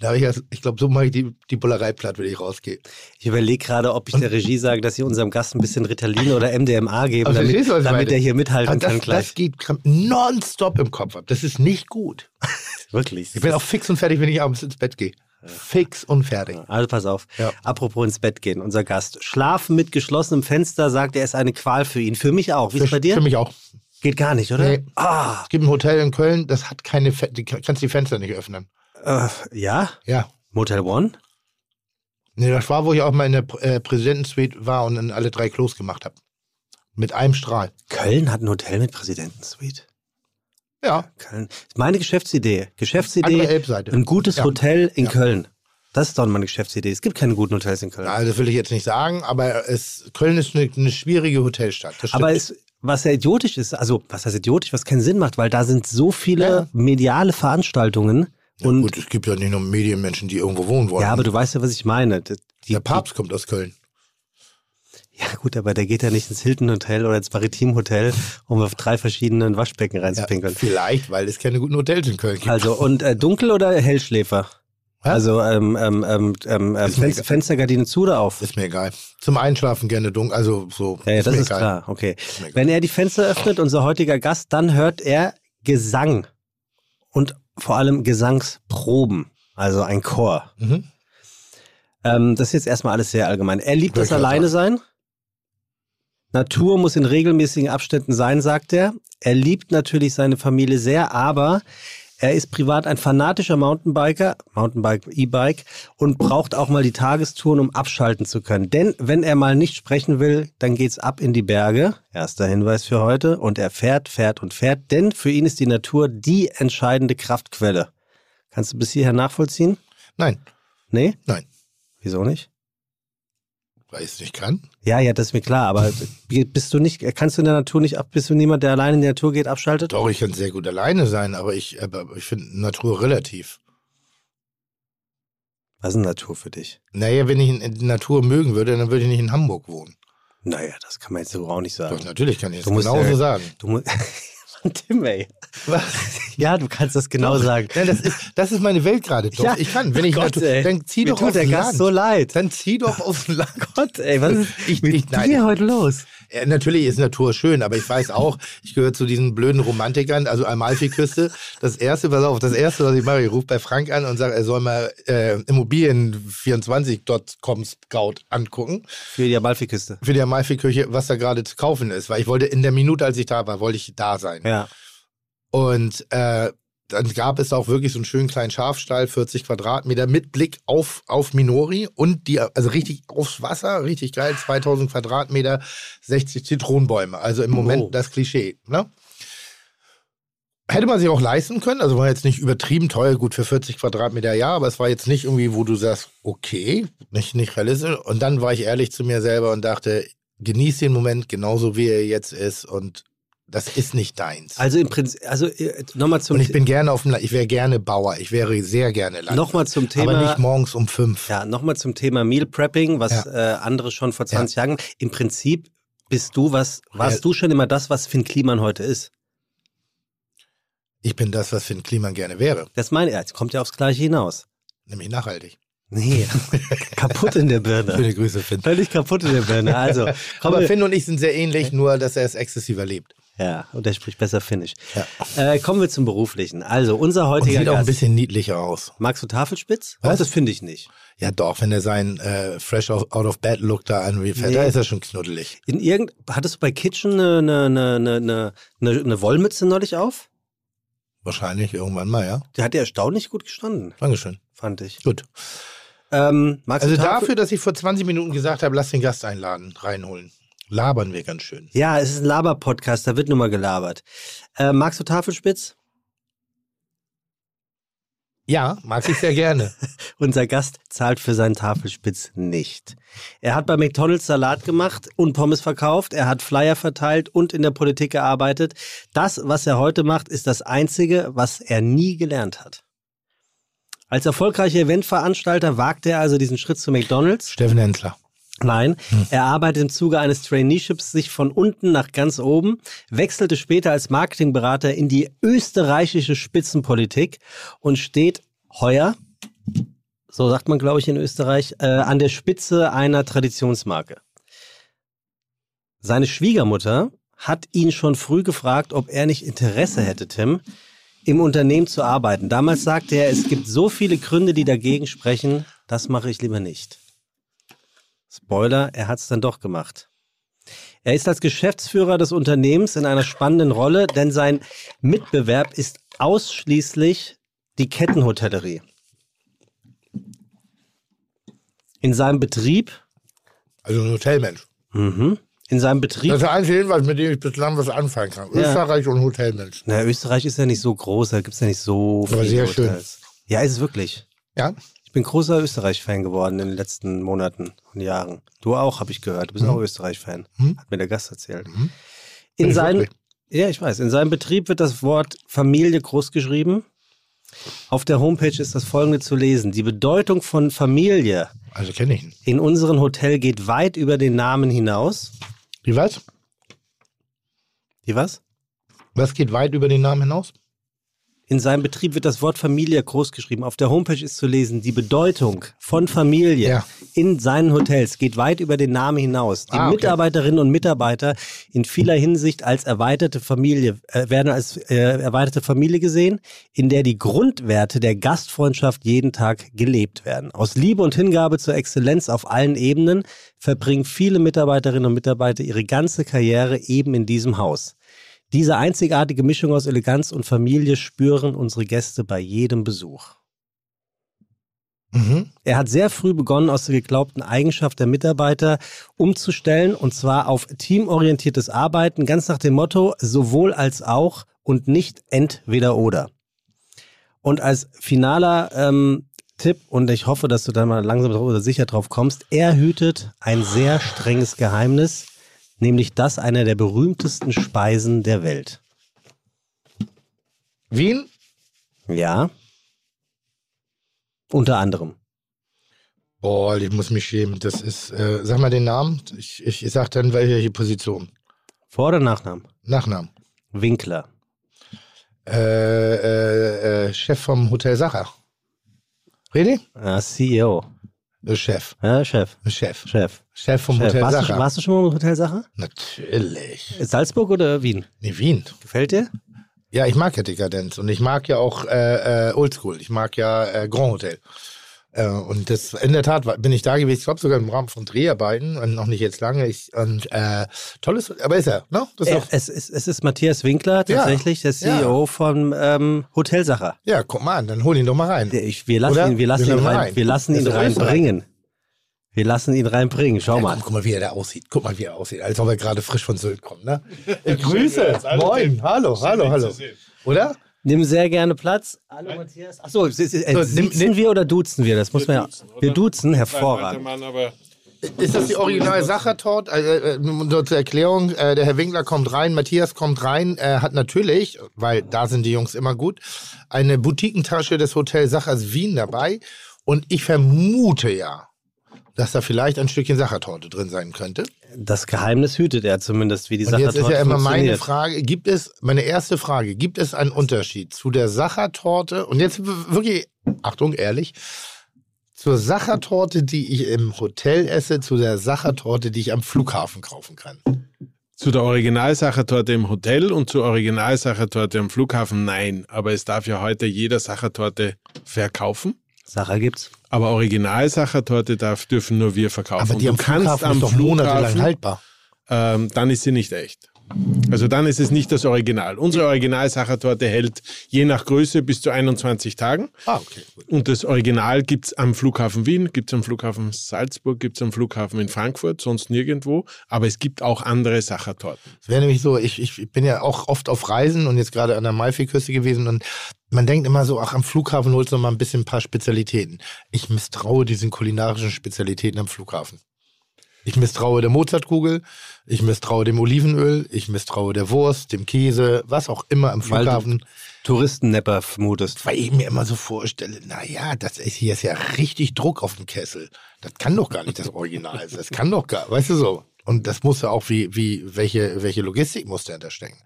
Und da habe ich, erst- ich glaube, so mache ich die, die Bullerei platt, wenn ich rausgehe. Ich überlege gerade, ob ich der Regie sage, dass sie unserem Gast ein bisschen Ritalin oder MDMA geben, Aber damit, verstehst du, damit meine? er hier mithalten das, kann gleich. das geht nonstop im Kopf ab. Das ist nicht gut. Wirklich. Ich bin auch fix und fertig, wenn ich abends ins Bett gehe. Fix und fertig. Also pass auf. Ja. Apropos ins Bett gehen, unser Gast. Schlafen mit geschlossenem Fenster, sagt er, ist eine Qual für ihn. Für mich auch. Wie ist Für, bei dir? für mich auch. Geht gar nicht, oder? Nee. Ah, Es gibt ein Hotel in Köln, das hat keine, Fe die kannst die Fenster nicht öffnen. Äh, ja? Ja. Motel One? Nee, das war, wo ich auch mal in der äh, Präsidentensuite war und in alle drei Klos gemacht habe. Mit einem Strahl. Köln hat ein Hotel mit Präsidentensuite. Ja. Köln. Meine Geschäftsidee. Geschäftsidee. Elbseite. Ein gutes Ja. Hotel in Ja. Köln. Das ist doch meine Geschäftsidee. Es gibt keine guten Hotels in Köln. Ja, das will ich jetzt nicht sagen, aber es, Köln ist eine, eine schwierige Hotelstadt. Das Aber es, was ja idiotisch ist, also was heißt idiotisch, was keinen Sinn macht, weil da sind so viele mediale Veranstaltungen. Ja, und gut, es gibt ja nicht nur Medienmenschen, die irgendwo wohnen wollen. ja, aber du weißt ja, was ich meine. Die, der Papst kommt aus Köln. Ja gut, aber der geht ja nicht ins Hilton Hotel oder ins Maritim Hotel, um auf drei verschiedenen Waschbecken Ja, reinzupinkeln. vielleicht, weil es keine guten Hotels in Köln gibt. Also und äh, dunkel oder Hellschläfer? Was? Also ähm, ähm, ähm, ähm, äh, Ist Fenster. Fenstergardine zu oder auf? Ist mir egal. Zum Einschlafen gerne dunkel, also so. Ja, ja das mir ist egal. klar. Okay. egal. Wenn er die Fenster öffnet, unser heutiger Gast, dann hört er Gesang. und vor allem Gesangsproben, also ein Chor. Mhm. Ähm, das ist jetzt erstmal alles sehr allgemein. Er liebt das Wirklich, Alleine ja. sein. Natur muss in regelmäßigen Abständen sein, sagt er. Er liebt natürlich seine Familie sehr, aber er ist privat ein fanatischer Mountainbiker, Mountainbike, E-Bike und braucht auch mal die Tagestouren, um abschalten zu können. Denn wenn er mal nicht sprechen will, dann geht's ab in die Berge. Erster Hinweis für heute. Und er fährt, fährt und fährt, denn für ihn ist die Natur die entscheidende Kraftquelle. Kannst du bis hierher nachvollziehen? Nein, Nee? nein. Wieso nicht? Weil ich es nicht kann. Ja, ja, das ist mir klar, aber bist du nicht, kannst du in der Natur nicht ab, bist du niemand, der alleine in die Natur geht, abschaltet? Doch, ich kann sehr gut alleine sein, aber ich, aber ich finde Natur relativ. Was ist denn Natur für dich? Naja, wenn ich die Natur mögen würde, dann würde ich nicht in Hamburg wohnen. Naja, das kann man jetzt so auch nicht sagen. Doch, natürlich kann ich das genauso ja- sagen. Du musst. Tim, ey. Was? Ja, du kannst das genau sagen. Nein, das ist, das ist meine Welt gerade. Doch, Ja. ich kann. Wenn ich Gott, ey. dann zieh Mir doch tut aufs der Gast Land. so leid. Dann zieh doch aufs Land. Gott, ey, was ist Ich- mit ich- nein. dir heute los? Ja, natürlich ist Natur schön, aber ich weiß auch, ich gehöre zu diesen blöden Romantikern, also Amalfiküste. Das erste, pass auf, das erste, was ich mache, ich rufe bei Frank an und sage, er soll mal äh, Immobilien24.com Scout angucken Für die Amalfiküste. für die Amalfikirche, was da gerade zu kaufen ist. Weil ich wollte in der Minute, als ich da war, wollte ich da sein. Ja. Und äh, dann gab es auch wirklich so einen schönen kleinen Schafstall, 40 Quadratmeter, mit Blick auf, auf Minori und die, also richtig aufs Wasser, richtig geil, 2000 Quadratmeter, 60 Zitronenbäume. Also im Moment Oh. das Klischee. Ne? Hätte man sich auch leisten können, also war jetzt nicht übertrieben teuer, gut für 40 Quadratmeter, ja, aber es war jetzt nicht irgendwie, wo du sagst, okay, nicht, nicht realistisch. Und dann war ich ehrlich zu mir selber und dachte, genieß den Moment genauso wie er jetzt ist und das ist nicht deins. Also im Prinzip, also äh, nochmal zum, Und ich bin gerne auf dem Land. Ich wäre gerne Bauer. Ich wäre sehr gerne Landwirt. Nochmal zum Thema- Aber nicht morgens um fünf. ja, noch zum Thema Meal Prepping, was äh, andere schon vor 20 Jahren. Im Prinzip bist du was, warst Ja. du schon immer das, was Finn Kliman heute ist. Ich bin das, was Finn Kliman gerne wäre. Das meine ich, jetzt kommt ja aufs Gleiche hinaus. Nämlich nachhaltig. Nee, kaputt in der Birne. Schöne Grüße, Finn. Völlig kaputt in der Birne. Also, Aber Finn und ich sind sehr ähnlich, nur dass er es exzessiver lebt. Ja, und der spricht besser Finnisch. Ja. Äh, kommen wir zum Beruflichen. Also, unser Und heutiger sieht auch ein Gast. bisschen niedlicher aus. Magst du Tafelspitz? Was? Das finde ich nicht. Ja, doch, wenn er seinen äh, Fresh out of bed Look da anfällt, Nee. da ist er schon knuddelig. In irgend, hattest du bei Kitchen eine, eine, eine, eine, eine, Wollmütze neulich auf? Wahrscheinlich irgendwann mal, ja. Die hat dir erstaunlich gut gestanden, Dankeschön. fand ich. Gut. Ähm, Also dafür, dass ich vor 20 Minuten gesagt habe, lass den Gast einladen, reinholen. Labern wir ganz schön. Ja, es ist ein Laber-Podcast, da wird nur mal gelabert. Äh, magst du Tafelspitz? Ja, mag ich sehr gerne. Unser Gast zahlt für seinen Tafelspitz nicht. Er hat bei McDonalds Salat gemacht und Pommes verkauft, er hat Flyer verteilt und in der Politik gearbeitet. Das, was er heute macht, ist das Einzige, was er nie gelernt hat. Als erfolgreicher Eventveranstalter wagte er also diesen Schritt zu McDonalds. Steffen Hensler. Nein, er arbeitet im Zuge eines Traineeships sich von unten nach ganz oben, wechselte später als Marketingberater in die österreichische Spitzenpolitik und steht heuer, so sagt man glaube ich in Österreich, äh, an der Spitze einer Traditionsmarke. Seine Schwiegermutter hat ihn schon früh gefragt, ob er nicht Interesse hätte, Tim, im Unternehmen zu arbeiten. Damals sagte er, es gibt so viele Gründe, die dagegen sprechen, das mache ich lieber nicht. Spoiler, er hat es dann doch gemacht. Er ist als Geschäftsführer des Unternehmens in einer spannenden Rolle, denn sein Mitbewerb ist ausschließlich die Kettenhotellerie. In seinem Betrieb, Also ein Hotelmensch. mhm, in seinem Betrieb, Das ist der einzige Hinweis, mit dem ich bislang was anfangen kann. Ja. Österreich und Hotelmensch. na, Österreich ist ja nicht so groß, da gibt es ja nicht so Aber viele sehr schön. Hotels. Ja, ist es wirklich. Ja? Ich bin großer Österreich-Fan geworden in den letzten Monaten und Jahren. Du auch, habe ich gehört. Du bist Mhm. auch Österreich-Fan. Mhm. Hat mir der Gast erzählt. Mhm. In wirklich. ja, ich weiß. In seinem Betrieb wird das Wort Familie groß geschrieben. Auf der Homepage ist das folgende zu lesen. Die Bedeutung von Familie Also kenne ich ihn. in unserem Hotel geht weit über den Namen hinaus. Wie was? Wie was? Was geht weit über den Namen hinaus? In seinem Betrieb wird das Wort Familie groß geschrieben. Auf der Homepage ist zu lesen, die Bedeutung von Familie Ja. in seinen Hotels geht weit über den Namen hinaus. Die Ah, okay. Mitarbeiterinnen und Mitarbeiter in vieler Hinsicht als erweiterte Familie äh, werden als äh, erweiterte Familie gesehen, in der die Grundwerte der Gastfreundschaft jeden Tag gelebt werden. Aus Liebe und Hingabe zur Exzellenz auf allen Ebenen verbringen viele Mitarbeiterinnen und Mitarbeiter ihre ganze Karriere eben in diesem Haus. Diese einzigartige Mischung aus Eleganz und Familie spüren unsere Gäste bei jedem Besuch. Mhm. Er hat sehr früh begonnen, aus der geglaubten Eigenschaft der Mitarbeiter umzustellen, und zwar auf teamorientiertes Arbeiten, ganz nach dem Motto sowohl als auch und nicht entweder oder. Und als finaler ähm, Tipp, und ich hoffe, dass du da mal langsam oder sicher drauf kommst, er hütet ein sehr strenges Geheimnis, nämlich das einer der berühmtesten Speisen der Welt. Wien? Ja. Unter anderem. Boah, ich muss mich schämen. Das ist, äh, sag mal den Namen. Ich, ich, ich sag dann, welche Position. Vor- oder Nachnamen? Nachnamen. Winkler. Äh, äh, äh, Chef vom Hotel Sacher. Rede? Ja, CEO. Chef. Ja, Chef. Chef. Chef. Chef vom Chef. Hotel Warst, du, Sacher. warst du schon mal im Hotel Sacher? Natürlich. Salzburg oder Wien? Nee, Wien. Gefällt dir? Ja, ich mag ja Dekadenz und ich mag ja auch äh, äh, Oldschool. Ich mag ja äh, Grand Hotel. Äh, und das in der Tat war, bin ich da gewesen, ich glaube sogar im Rahmen von Dreharbeiten und noch nicht jetzt lange. Ich, und äh, tolles, aber ist er, ne? Das ist Äh, auch, es, ist, es ist Matthias Winkler, Ja. tatsächlich der CEO von ähm, Hotel Sacher. ja, guck mal an, dann hol ihn doch mal rein. Ich, wir lassen Oder? ihn, wir lassen Wir ihn, rein, rein. wir lassen ihn reinbringen. Wir lassen ihn reinbringen. Schau Ja, mal. guck, guck mal, wie er da aussieht. Guck mal, wie er aussieht. Als ob er gerade frisch von Sylt kommt, ne? Ich grüße. Moin. Hallo, hallo, hallo. Oder? Nimm sehr gerne Platz. Hallo Matthias. Achso, äh, So, nimm- sitzen nimm- wir oder duzen wir? Das muss man ja. Wir duzen, hervorragend. Mann, aber Ist das die original Sachertorte? Äh, äh, nur zur Erklärung, äh, der Herr Winkler kommt rein, Matthias kommt rein, äh, hat natürlich, weil da sind die Jungs immer gut, eine Boutiquentasche des Hotel Sachers Wien dabei. Und ich vermute ja, dass da vielleicht ein Stückchen Sachertorte drin sein könnte. Das Geheimnis hütet er zumindest, wie die Sache jetzt ist ja immer meine. Frage, gibt es, meine erste Frage, gibt es einen Unterschied zu der Sachertorte, und jetzt wirklich, Achtung, ehrlich, zur Sachertorte, die ich im Hotel esse, zu der Sachertorte, die ich am Flughafen kaufen kann? zu der Originalsachertorte im Hotel und zur Originalsachertorte am Flughafen nein. Aber es darf ja heute jeder Sachertorte verkaufen. Sacher gibt's. Aber Originalsachertorte darf, dürfen nur wir verkaufen. Aber die Und am du kannst Flughafen am ist doch monatelang Flughafen, haltbar. ähm, dann ist sie nicht echt. Also dann ist es nicht das Original. Unsere Originalsachertorte hält je nach Größe bis zu 21 Tagen. Ah, okay. Gut. Und das Original gibt es am Flughafen Wien, gibt es am Flughafen Salzburg, gibt es am Flughafen in Frankfurt, sonst nirgendwo. Aber es gibt auch andere Sachertorten. Es wäre nämlich so, ich, ich bin ja auch oft auf Reisen und jetzt gerade an der Malfi-Küste gewesen und man denkt immer so, ach, am Flughafen holst du noch mal ein bisschen ein paar Spezialitäten. Ich misstraue diesen kulinarischen Spezialitäten am Flughafen. Ich misstraue der Mozartkugel, ich misstraue dem Olivenöl, ich misstraue der Wurst, dem Käse, was auch immer du- Flughafen. Touristennepper vermutest. Weil ich mir immer so vorstelle, naja, das ist hier ist ja richtig Druck auf dem Kessel. Das kann doch gar nicht das Original sein. Das kann doch gar, weißt du so. Und das muss ja auch, wie, wie, welche, welche Logistik muss dahinter stecken.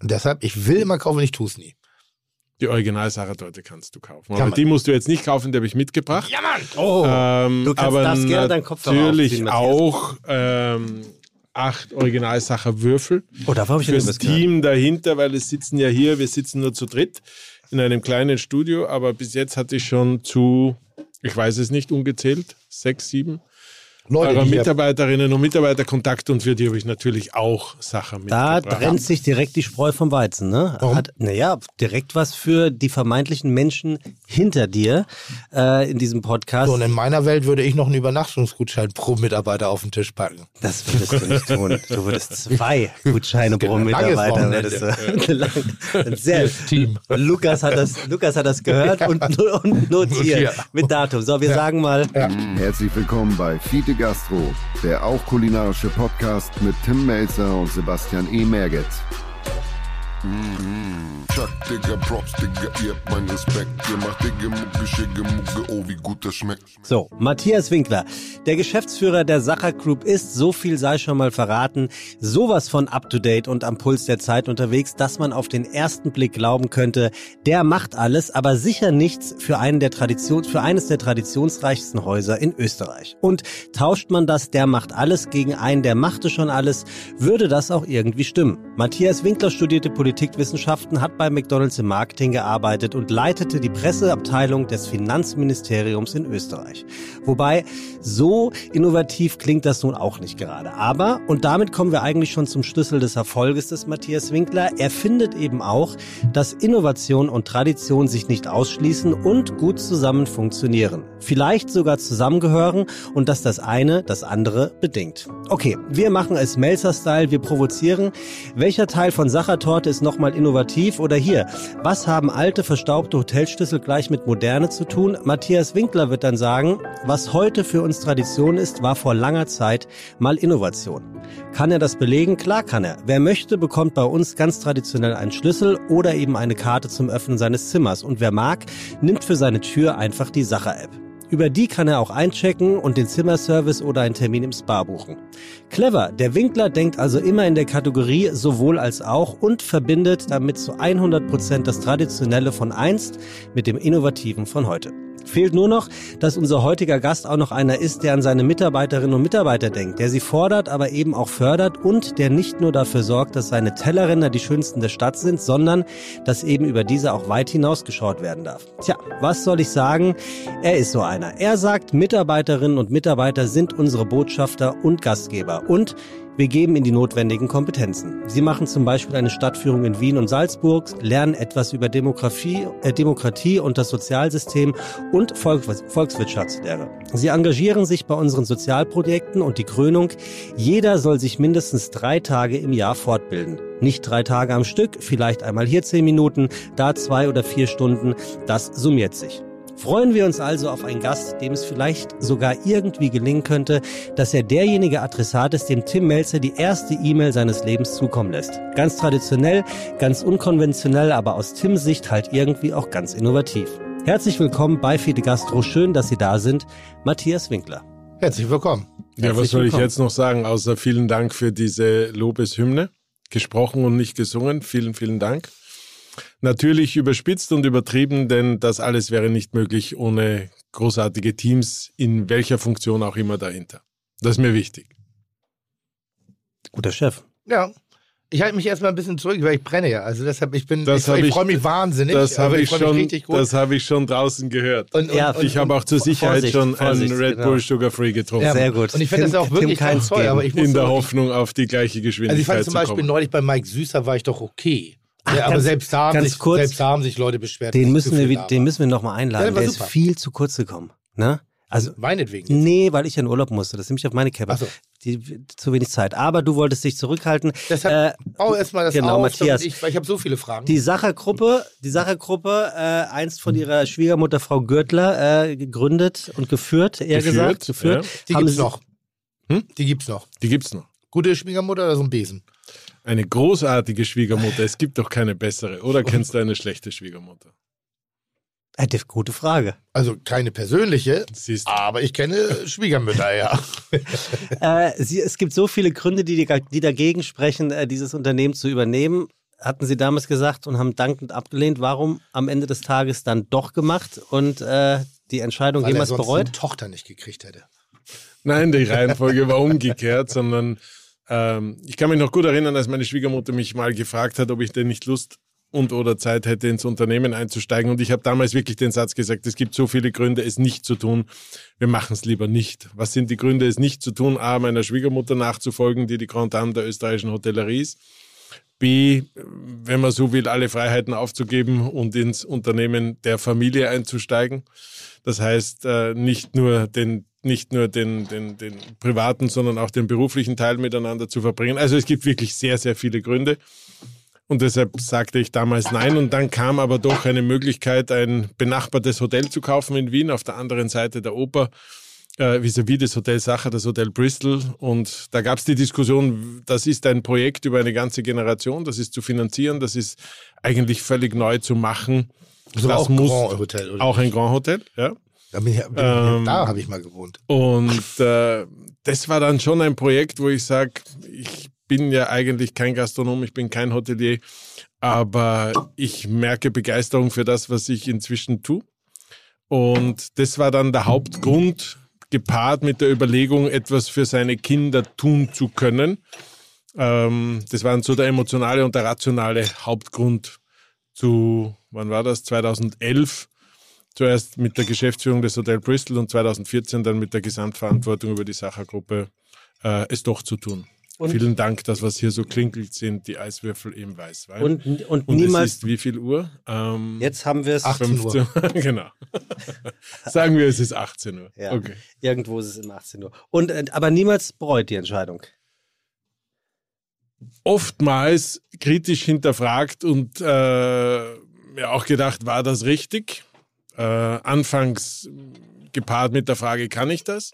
Und deshalb, ich will immer kaufen, ich tue es nie. Die Originalsachertorte kannst du kaufen. Kann Aber man. die musst du jetzt nicht kaufen, die habe ich mitgebracht. Ja, Mann! Oh, Ähm, du kannst, aber darfst gerne deinen Kopfhörer natürlich auch ähm, acht Originalsacher Würfel. Oh, davon habe ich Fürs. Team dahinter, weil es sitzen ja hier, wir sitzen nur zu dritt in einem kleinen Studio, aber bis jetzt hatte ich schon zu, ich weiß es nicht, ungezählt, sechs, sieben Leute, eurer Mitarbeitarinnen und Mitarbeiter Kontakt und für die habe ich natürlich auch Sachen Da mitgebracht. trennt sich direkt die Spreu vom Weizen, ne? Warum? Hat, naja, direkt was für die vermeintlichen Menschen hinter dir äh, in diesem Podcast. so, und in meiner Welt würde ich noch einen Übernachtungsgutschein pro Mitarbeiter auf den Tisch packen. Das würdest du nicht tun. Du würdest zwei Gutscheine pro Mitarbeiter. Würdest du, sehr. Team. Lukas hat das, Lukas hat das gehört und, und notiert Notiert. mit Datum. So, wir sagen mal, Herzlich willkommen bei Fiete Gastro, der auch kulinarische Podcast mit Tim Melzer und Sebastian E. Merget. Chuck, Digga, Props, Digga, ihr habt meinen Respekt. Ihr macht Digga, Mucke, Schicke, Mucke, oh, wie gut das schmeckt. so, Matthias Winkler. Der Geschäftsführer der Sacher Group ist, so viel sei schon mal verraten, sowas von up-to-date und am Puls der Zeit unterwegs, dass man auf den ersten Blick glauben könnte, der macht alles, aber sicher nichts für, einen der Tradition, für eines der traditionsreichsten Häuser in Österreich. Und tauscht man das, der macht alles gegen einen, der machte schon alles, würde das auch irgendwie stimmen. Matthias Winkler studierte Politikwissenschaften, hat bei McDonalds im Marketing gearbeitet und leitete die Presseabteilung des Finanzministeriums in Österreich. Wobei, so innovativ klingt das nun auch nicht gerade. Aber, und damit kommen wir eigentlich schon zum Schlüssel des Erfolges des Matthias Winkler, er findet eben auch, dass Innovation und Tradition sich nicht ausschließen und gut zusammen funktionieren. Vielleicht sogar zusammengehören und dass das eine das andere bedingt. Okay, wir machen es Melzer-Style, wir provozieren. Welcher Teil von Sachertorte ist nochmal innovativ oder hier? Was haben alte, verstaubte Hotelschlüssel gleich mit Moderne zu tun? Matthias Winkler wird dann sagen, was heute für uns Tradition ist, war vor langer Zeit mal Innovation. Kann er das belegen? Klar kann er. Wer möchte, bekommt bei uns ganz traditionell einen Schlüssel oder eben eine Karte zum Öffnen seines Zimmers. Und wer mag, nimmt für seine Tür einfach die Sacher-App. Über die kann er auch einchecken und den Zimmerservice oder einen Termin im Spa buchen. Clever, der Winkler denkt also immer in der Kategorie sowohl als auch und verbindet damit zu 100 Prozent das Traditionelle von einst mit dem Innovativen von heute. Fehlt nur noch, dass unser heutiger Gast auch noch einer ist, der an seine Mitarbeiterinnen und Mitarbeiter denkt, der sie fordert, aber eben auch fördert und der nicht nur dafür sorgt, dass seine Tellerränder die schönsten der Stadt sind, sondern dass eben über diese auch weit hinausgeschaut werden darf. Tja, was soll ich sagen? Er ist so einer. Er sagt, Mitarbeiterinnen und Mitarbeiter sind unsere Botschafter und Gastgeber und wir geben ihnen die notwendigen Kompetenzen. Sie machen zum Beispiel eine Stadtführung in Wien und Salzburg, lernen etwas über Demografie, äh, Demokratie und das Sozialsystem und Volk, Volkswirtschaftslehre. Sie engagieren sich bei unseren Sozialprojekten und die Krönung, jeder soll sich mindestens drei Tage im Jahr fortbilden. Nicht drei Tage am Stück, vielleicht einmal hier zehn Minuten, da zwei oder vier Stunden, das summiert sich. Freuen wir uns also auf einen Gast, dem es vielleicht sogar irgendwie gelingen könnte, dass er derjenige Adressat ist, dem Tim Melzer die erste E-Mail seines Lebens zukommen lässt. Ganz traditionell, ganz unkonventionell, aber aus Tims Sicht halt irgendwie auch ganz innovativ. Herzlich willkommen bei Fide Gastro. Schön, dass Sie da sind. Matthias Winkler. Herzlich willkommen. Ja, Herzlich was soll ich willkommen. jetzt noch sagen, außer vielen Dank für diese Lobeshymne. Gesprochen und nicht gesungen. Vielen, vielen Dank. Natürlich überspitzt und übertrieben, denn das alles wäre nicht möglich ohne großartige Teams in welcher Funktion auch immer dahinter. Das ist mir wichtig. Guter Chef. Ja. Ich halte mich erstmal ein bisschen zurück, weil ich brenne ja. Also deshalb, ich bin, Das ich, ich, ich- freue mich wahnsinnig. Das habe ich, freue mich schon, richtig gut. das habe ich schon draußen gehört. und, und, Ja, und, ich habe auch zur Sicherheit Vorsicht, schon Vorsicht, einen Red genau. Bull Sugar Free getrunken. Ja, Sehr gut. Und ich finde das auch wirklich toll, aber ich muss In der Hoffnung auf die gleiche Also Geschwindigkeit ich fand zum zu Beispiel kommen. neulich bei Mike Süßer war ich doch okay. Ach, ja, aber ganz- selbst da, haben ganz sich, kurz. selbst da haben sich Leute beschwert. Den müssen wir, da den müssen wir nochmal Ja, einladen. der war der ist viel zu kurz gekommen. Ne? Also, Meinetwegen. nee, weil ich ja in Urlaub musste. Das nehme ich auf meine Kappe. So. Die, zu wenig Zeit. Aber du wolltest dich zurückhalten. Deshalb Äh, bau erstmal das genau, auf, Matthias. ich, weil ich habe so viele Fragen. Die Sachergruppe, die Sachergruppe, äh, einst von ihrer Schwiegermutter Frau Gürtler äh, gegründet und geführt, eher Geführt, gesagt, geführt. die Haben gibt's sie- noch. Hm? Die gibt's noch. Die gibt's noch. Gute Schwiegermutter oder so ein Besen? Eine großartige Schwiegermutter. Es gibt doch keine bessere. Oder kennst du eine schlechte Schwiegermutter? Die- gute Frage. Also keine persönliche, Siehst aber ich kenne Schwiegermütter, ja. Äh, sie, es gibt so viele Gründe, die, die, dagegen sprechen, äh, dieses Unternehmen zu übernehmen. Hatten sie damals gesagt und haben dankend abgelehnt. Warum am Ende des Tages dann doch gemacht und äh, die Entscheidung Weil er jemals sonst bereut? eine Tochter nicht gekriegt hätte. Nein, die Reihenfolge war umgekehrt, sondern ähm, ich kann mich noch gut erinnern, als meine Schwiegermutter mich mal gefragt hat, ob ich denn nicht Lust und oder Zeit hätte, ins Unternehmen einzusteigen. Und ich habe damals wirklich den Satz gesagt, es gibt so viele Gründe, es nicht zu tun. Wir machen es lieber nicht. Was sind die Gründe, es nicht zu tun? A, meiner Schwiegermutter nachzufolgen, die die Grand Dame der österreichischen Hotellerie ist. B, wenn man so will, alle Freiheiten aufzugeben und ins Unternehmen der Familie einzusteigen. Das heißt, äh, nicht nur den nicht nur den, den, den privaten, sondern auch den beruflichen Teil miteinander zu verbringen. Also es gibt wirklich sehr, sehr viele Gründe. Und deshalb sagte ich damals nein. Und dann kam aber doch eine Möglichkeit, ein benachbartes Hotel zu kaufen in Wien auf der anderen Seite der Oper, äh, vis-à-vis des Hotel Sacher, das Hotel Bristol. Und da gab es die Diskussion, das ist ein Projekt über eine ganze Generation, das ist zu finanzieren, das ist eigentlich völlig neu zu machen. Das war auch ein Grand Hotel, oder? Auch ein Grand Hotel, ja. Da, bin ich, bin, Ähm, da habe ich mal gewohnt. Und äh, das war dann schon ein Projekt, wo ich sage, ich bin ja eigentlich kein Gastronom, ich bin kein Hotelier, aber ich merke Begeisterung für das, was ich inzwischen tue. Und das war dann der Hauptgrund, gepaart mit der Überlegung, etwas für seine Kinder tun zu können. Ähm, das war dann so der emotionale und der rationale Hauptgrund zu, wann war das? 2011 zuerst mit der Geschäftsführung des Hotel Bristol und 2014 dann mit der Gesamtverantwortung über die Sachergruppe äh, es doch zu tun. Und- Vielen Dank, dass was hier so klinkelt, sind die Eiswürfel im Weißwein. Und, und, Und niemals. es ist wie viel Uhr? Ähm, Jetzt haben wir es. 18 Uhr. 15 genau. Sagen wir, es ist 18 Uhr. Ja. Okay. Irgendwo ist es um 18 Uhr. Und, äh, aber niemals bereut die Entscheidung. Oftmals kritisch hinterfragt und äh, mir auch gedacht, war das richtig? Äh, anfangs gepaart mit der Frage, kann ich das?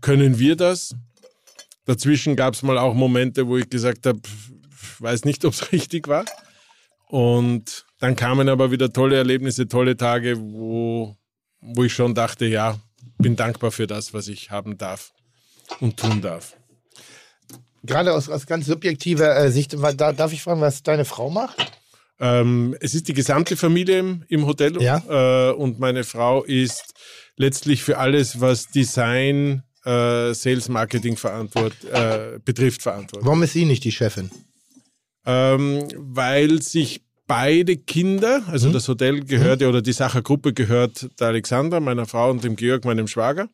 Können wir das? Dazwischen gab es mal auch Momente, wo ich gesagt habe, weiß nicht, ob es richtig war. Und dann kamen aber wieder tolle Erlebnisse, tolle Tage, wo, wo ich schon dachte, ja, bin dankbar für das, was ich haben darf und tun darf. Gerade aus, aus ganz subjektiver äh, Sicht, darf ich fragen, was deine Frau macht? Ähm, es ist die gesamte Familie im, Hotel Ja. äh, und meine Frau ist letztlich für alles, was Design, äh, Sales, Marketing verantwort, äh, betrifft, verantwortlich. Warum ist sie nicht die Chefin? Ähm, weil sich beide Kinder, also Mhm. das Hotel gehört ja oder die Sachergruppe gehört der Alexandra, meiner Frau und dem Georg, meinem Schwager.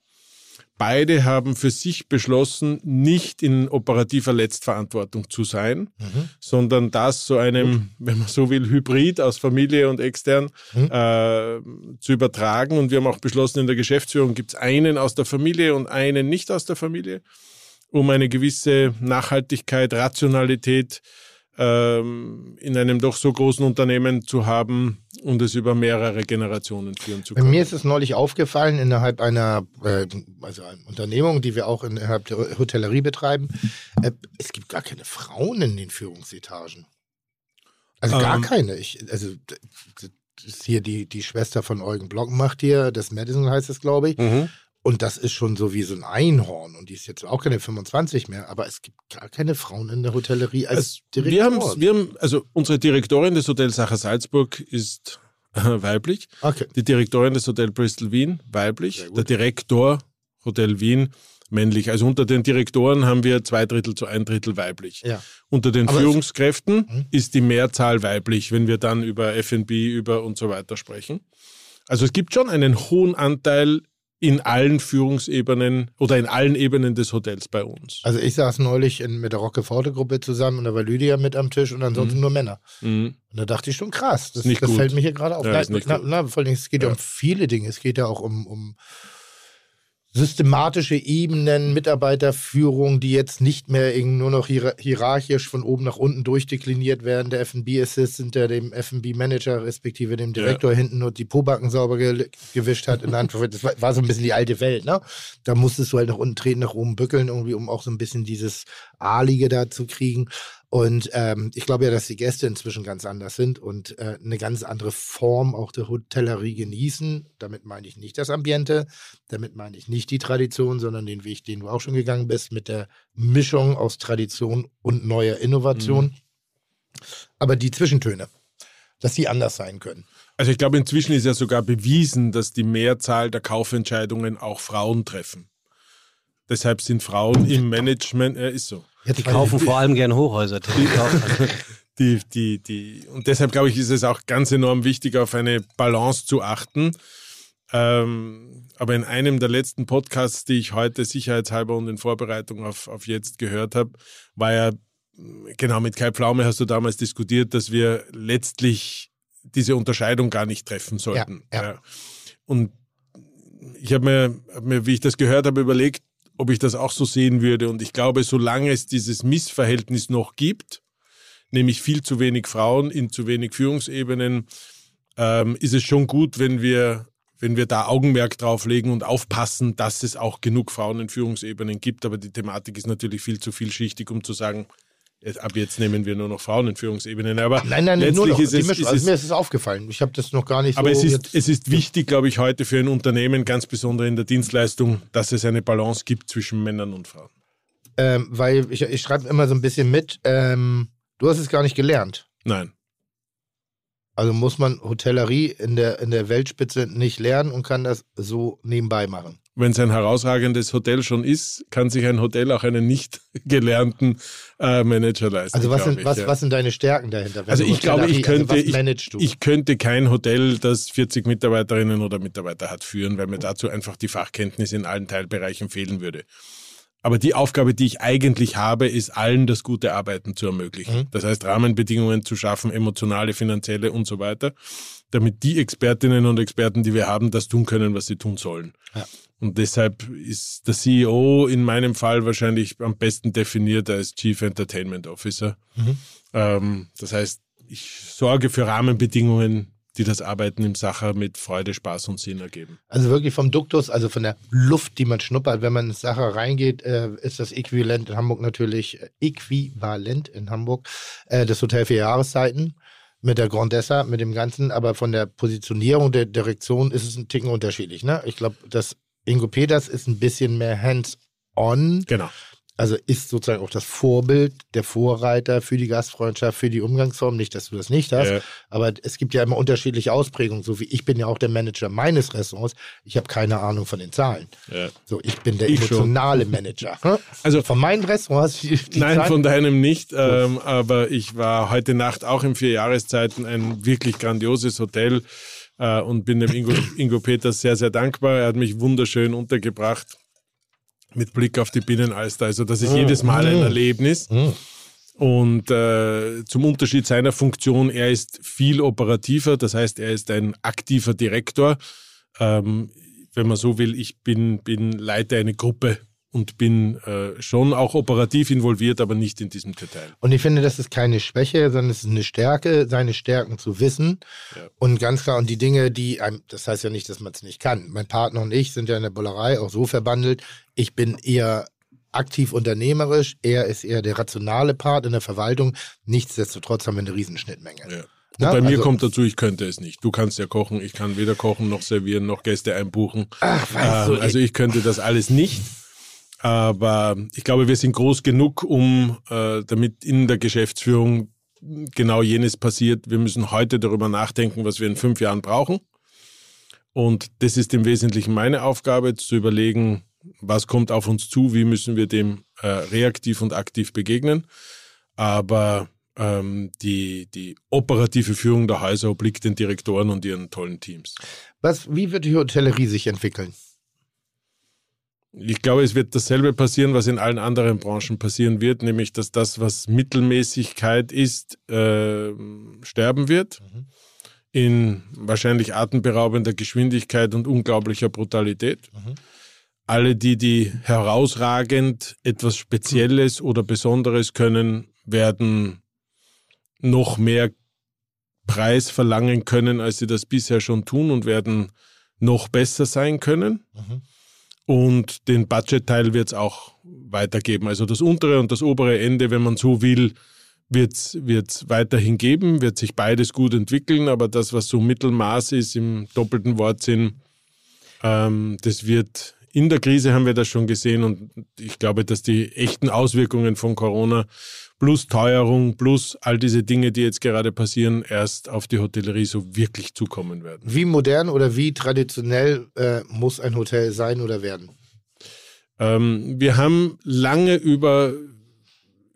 Beide haben für sich beschlossen, nicht in operativer Letztverantwortung zu sein, Mhm. sondern das zu einem, wenn man so will, Hybrid aus Familie und extern Mhm. äh, zu übertragen. Und wir haben auch beschlossen, in der Geschäftsführung gibt es einen aus der Familie und einen nicht aus der Familie, um eine gewisse Nachhaltigkeit, Rationalität ähm, in einem doch so großen Unternehmen zu haben und es über mehrere Generationen führen zu Bei können. mir ist es neulich aufgefallen, innerhalb einer äh, also einer Unternehmung, die wir auch innerhalb der Hotellerie betreiben, äh, es gibt gar keine Frauen in den Führungsetagen. Also gar Ähm. keine. Ich, also hier die, die Schwester von Eugen Block macht hier, das Madison heißt es, glaube ich. Mhm. Und das ist schon so wie so ein Einhorn. Und die ist jetzt auch keine 25 mehr, aber es gibt gar keine Frauen in der Hotellerie als Also, wir, Direktoren. haben, wir haben, also unsere Direktorin des Hotels Sacher Salzburg ist äh, weiblich. okay. Die Direktorin des Hotel Bristol Wien, weiblich. Der Direktor Hotel Wien, männlich. Also unter den Direktoren haben wir zwei Drittel zu ein Drittel weiblich. Ja. Unter den Aber Führungskräften Hm? ist die Mehrzahl weiblich, wenn wir dann über F&B, über und so weiter sprechen. Also es gibt schon einen hohen Anteil in allen Führungsebenen oder in allen Ebenen des Hotels bei uns. Also ich saß neulich in, mit der Rockeforte-Gruppe zusammen und da war Lydia mit am Tisch und ansonsten nur Männer. Mhm. Und da dachte ich schon krass. Das, das fällt mir hier gerade auf. Ja, na, na, na, vor allem, es geht ja. Ja. um viele Dinge. Es geht ja auch um, um systematische Ebenen, Mitarbeiterführung, die jetzt nicht mehr nur noch hier, hierarchisch von oben nach unten durchdekliniert werden. Der F&B Assistant, der dem F&B Manager respektive dem Direktor hinten nur die Pobacken sauber ge gewischt hat. In das war, war so ein bisschen die alte Welt. Ne? Da musstest du halt nach unten treten, nach oben bückeln, irgendwie, um auch so ein bisschen dieses Alige da zu kriegen. Und ähm, ich glaube ja, dass die Gäste inzwischen ganz anders sind und äh, eine ganz andere Form auch der Hotellerie genießen. Damit meine ich nicht das Ambiente, damit meine ich nicht die Tradition, sondern den Weg, den du auch schon gegangen bist, mit der Mischung aus Tradition und neuer Innovation. Aber die Zwischentöne, dass die anders sein können. Also ich glaube, inzwischen ist ja sogar bewiesen, dass die Mehrzahl der Kaufentscheidungen auch Frauen treffen. Deshalb sind Frauen im Management, äh, ist so. Die kaufen vor allem gern Hochhäuser. Die Die, die, die, und deshalb glaube ich, ist es auch ganz enorm wichtig, auf eine Balance zu achten. Ähm, aber in einem der letzten Podcasts, die ich heute sicherheitshalber und in Vorbereitung auf, auf jetzt gehört habe, war ja, genau mit Kai Pflaume hast du damals diskutiert, dass wir letztlich diese Unterscheidung gar nicht treffen sollten. Ja, ja. Und ich habe mir, hab mir, wie ich das gehört habe, überlegt, ob ich das auch so sehen würde. Und ich glaube, solange es dieses Missverhältnis noch gibt, nämlich viel zu wenig Frauen in zu wenig Führungsebenen, ähm, ist es schon gut, wenn wir, wenn wir da Augenmerk drauf legen und aufpassen, dass es auch genug Frauen in Führungsebenen gibt. Aber die Thematik ist natürlich viel zu vielschichtig, um zu sagen, ab jetzt nehmen wir nur noch Frauen in Führungsebenen. Aber Nein, nein, letztlich nur noch ist es, Mischung. ist also mir ist es aufgefallen. Ich habe das noch gar nicht aber so es ist, es ist wichtig, glaube ich, heute für ein Unternehmen, ganz besonders in der Dienstleistung, dass es eine Balance gibt zwischen Männern und Frauen. ähm, weil ich, ich schreibe immer so ein bisschen mit, ähm, du hast es gar nicht gelernt. Nein. Also muss man Hotellerie in der, in der Weltspitze nicht lernen und kann das so nebenbei machen. Wenn es ein herausragendes Hotel schon ist, kann sich ein Hotel auch einen nicht gelernten äh, Manager leisten. Also was sind, ich, was, ja. was sind deine Stärken dahinter? Wenn Also ich glaube, ich Hotellerie- könnte, also ich, ich könnte kein Hotel, das 40 Mitarbeiterinnen oder Mitarbeiter hat, führen, weil mir dazu einfach die Fachkenntnis in allen Teilbereichen fehlen würde. Aber die Aufgabe, die ich eigentlich habe, ist allen das gute Arbeiten zu ermöglichen. Mhm. Das heißt, Rahmenbedingungen zu schaffen, emotionale, finanzielle und so weiter, damit die Expertinnen und Experten, die wir haben, das tun können, was sie tun sollen. Ja. Und deshalb ist der CEO in meinem Fall wahrscheinlich am besten definiert als Chief Entertainment Officer. Mhm. Ähm, das heißt, ich sorge für Rahmenbedingungen, die das Arbeiten im Sacher mit Freude, Spaß und Sinn ergeben. Also wirklich vom Duktus, also von der Luft, die man schnuppert, wenn man ins Sache reingeht, äh, ist das Äquivalent in Hamburg natürlich, äh, äquivalent in Hamburg, äh, das Hotel für Jahreszeiten mit der Grandessa, mit dem Ganzen, aber von der Positionierung der Direktion ist es ein Ticken unterschiedlich. Ne? Ich glaube, das Ingo Peters ist ein bisschen mehr hands-on, Genau. also ist sozusagen auch das Vorbild, der Vorreiter für die Gastfreundschaft, für die Umgangsform. Nicht, dass du das nicht hast, Ja. aber es gibt ja immer unterschiedliche Ausprägungen. So wie ich bin ja auch der Manager meines Restaurants. Ich habe keine Ahnung von den Zahlen. Ja. So, ich bin der Ich schon. emotionale Manager. hm? Also Von meinen Restaurants, die, die Nein, Zahlen, von deinem nicht. Ähm, aber ich war heute Nacht auch in vier Jahreszeiten ein wirklich grandioses Hotel äh, und bin dem Ingo, Ingo Peters sehr, sehr dankbar. Er hat mich wunderschön untergebracht mit Blick auf die Binnenalster. Also das ist jedes Mal ein Erlebnis. Und äh, zum Unterschied seiner Funktion, er ist viel operativer, das heißt, er ist ein aktiver Direktor. Ähm, wenn man so will, ich bin, bin leite eine Gruppe und bin äh, schon auch operativ involviert, aber nicht in diesem Detail. Und ich finde, das ist keine Schwäche, sondern es ist eine Stärke, seine Stärken zu wissen. Ja. Und ganz klar, und die Dinge, die einem, das heißt ja nicht, dass man es nicht kann. Mein Partner und ich sind ja in der Bullerei auch so verbandelt. Ich bin eher aktiv unternehmerisch, er ist eher der rationale Part in der Verwaltung. Nichtsdestotrotz haben wir eine Riesenschnittmenge. Ja. Und Ja, bei mir also- kommt dazu, ich könnte es nicht. Du kannst ja kochen, ich kann weder kochen noch servieren noch Gäste einbuchen. Ach, weißt Ähm, du, also ich könnte das alles nicht. Aber ich glaube, wir sind groß genug, um äh, damit in der Geschäftsführung genau jenes passiert. Wir müssen heute darüber nachdenken, was wir in fünf Jahren brauchen. Und das ist im Wesentlichen meine Aufgabe, zu überlegen, was kommt auf uns zu, wie müssen wir dem äh, reaktiv und aktiv begegnen. Aber ähm, die, die operative Führung der Häuser obliegt den Direktoren und ihren tollen Teams. Was, wie wird die Hotellerie sich entwickeln? Ich glaube, es wird dasselbe passieren, was in allen anderen Branchen passieren wird, nämlich dass das, was Mittelmäßigkeit ist, äh, sterben wird. In wahrscheinlich atemberaubender Geschwindigkeit und unglaublicher Brutalität. Alle die, die herausragend etwas Spezielles oder Besonderes können, werden noch mehr Preis verlangen können, als sie das bisher schon tun und werden noch besser sein können. Und den Budgetteil wird es auch weitergeben. Also das untere und das obere Ende, wenn man so will, wird es weiterhin geben, wird sich beides gut entwickeln, aber das, was so Mittelmaß ist im doppelten Wortsinn, ähm, das wird in der Krise haben wir das schon gesehen und ich glaube, dass die echten Auswirkungen von Corona plus Teuerung plus all diese Dinge, die jetzt gerade passieren, erst auf die Hotellerie so wirklich zukommen werden. Wie modern oder wie traditionell äh, muss ein Hotel sein oder werden? Ähm, wir haben lange über,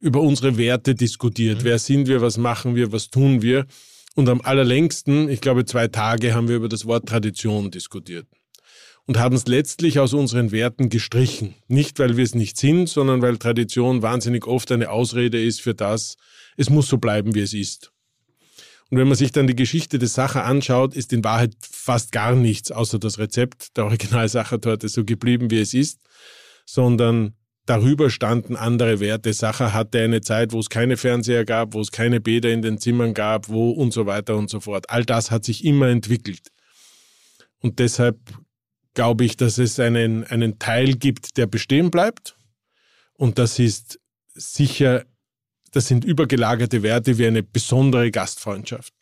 über unsere Werte diskutiert. Wer sind wir, was machen wir, was tun wir? Und am allerlängsten, ich glaube zwei Tage, haben wir über das Wort Tradition diskutiert. Und haben es letztlich aus unseren Werten gestrichen. Nicht, weil wir es nicht sind, sondern weil Tradition wahnsinnig oft eine Ausrede ist für das, es muss so bleiben, wie es ist. Und wenn man sich dann die Geschichte des Sacher anschaut, ist in Wahrheit fast gar nichts außer das Rezept der Original-Sachertorte so geblieben, wie es ist, sondern darüber standen andere Werte. Sacher hatte eine Zeit, wo es keine Fernseher gab, wo es keine Bäder in den Zimmern gab, wo und so weiter und so fort. All das hat sich immer entwickelt. Und deshalb glaube ich, dass es einen, einen Teil gibt, der bestehen bleibt. Und das ist sicher das sind übergelagerte Werte wie eine besondere Gastfreundschaft,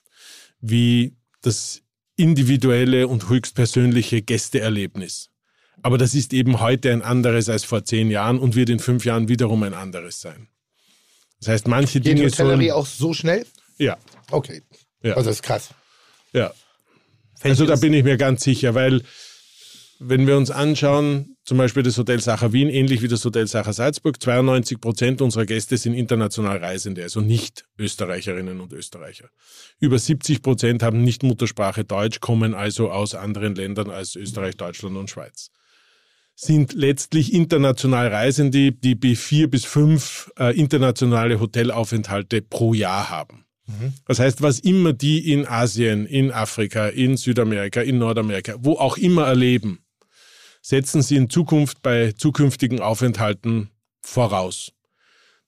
wie das individuelle und höchstpersönliche Gästeerlebnis. Aber das ist eben heute ein anderes als vor zehn Jahren und wird in fünf Jahren wiederum ein anderes sein. Das heißt, manche Geht die Dinge Hotellerie sollen... auch so schnell? Ja, Okay. Ja. Also das ist krass. ja. Also da bin ich mir ganz sicher, weil wenn wir uns anschauen, zum Beispiel das Hotel Sacher Wien, ähnlich wie das Hotel Sacher Salzburg, 92 Prozent unserer Gäste sind international Reisende, also nicht Österreicherinnen und Österreicher. Über 70 Prozent haben nicht Muttersprache Deutsch, kommen also aus anderen Ländern als Österreich, Deutschland und Schweiz. Sind letztlich international Reisende, die bei vier bis fünf äh, internationale Hotelaufenthalte pro Jahr haben. Das heißt, was immer die in Asien, in Afrika, in Südamerika, in Nordamerika, wo auch immer erleben, setzen sie in Zukunft bei zukünftigen Aufenthalten voraus.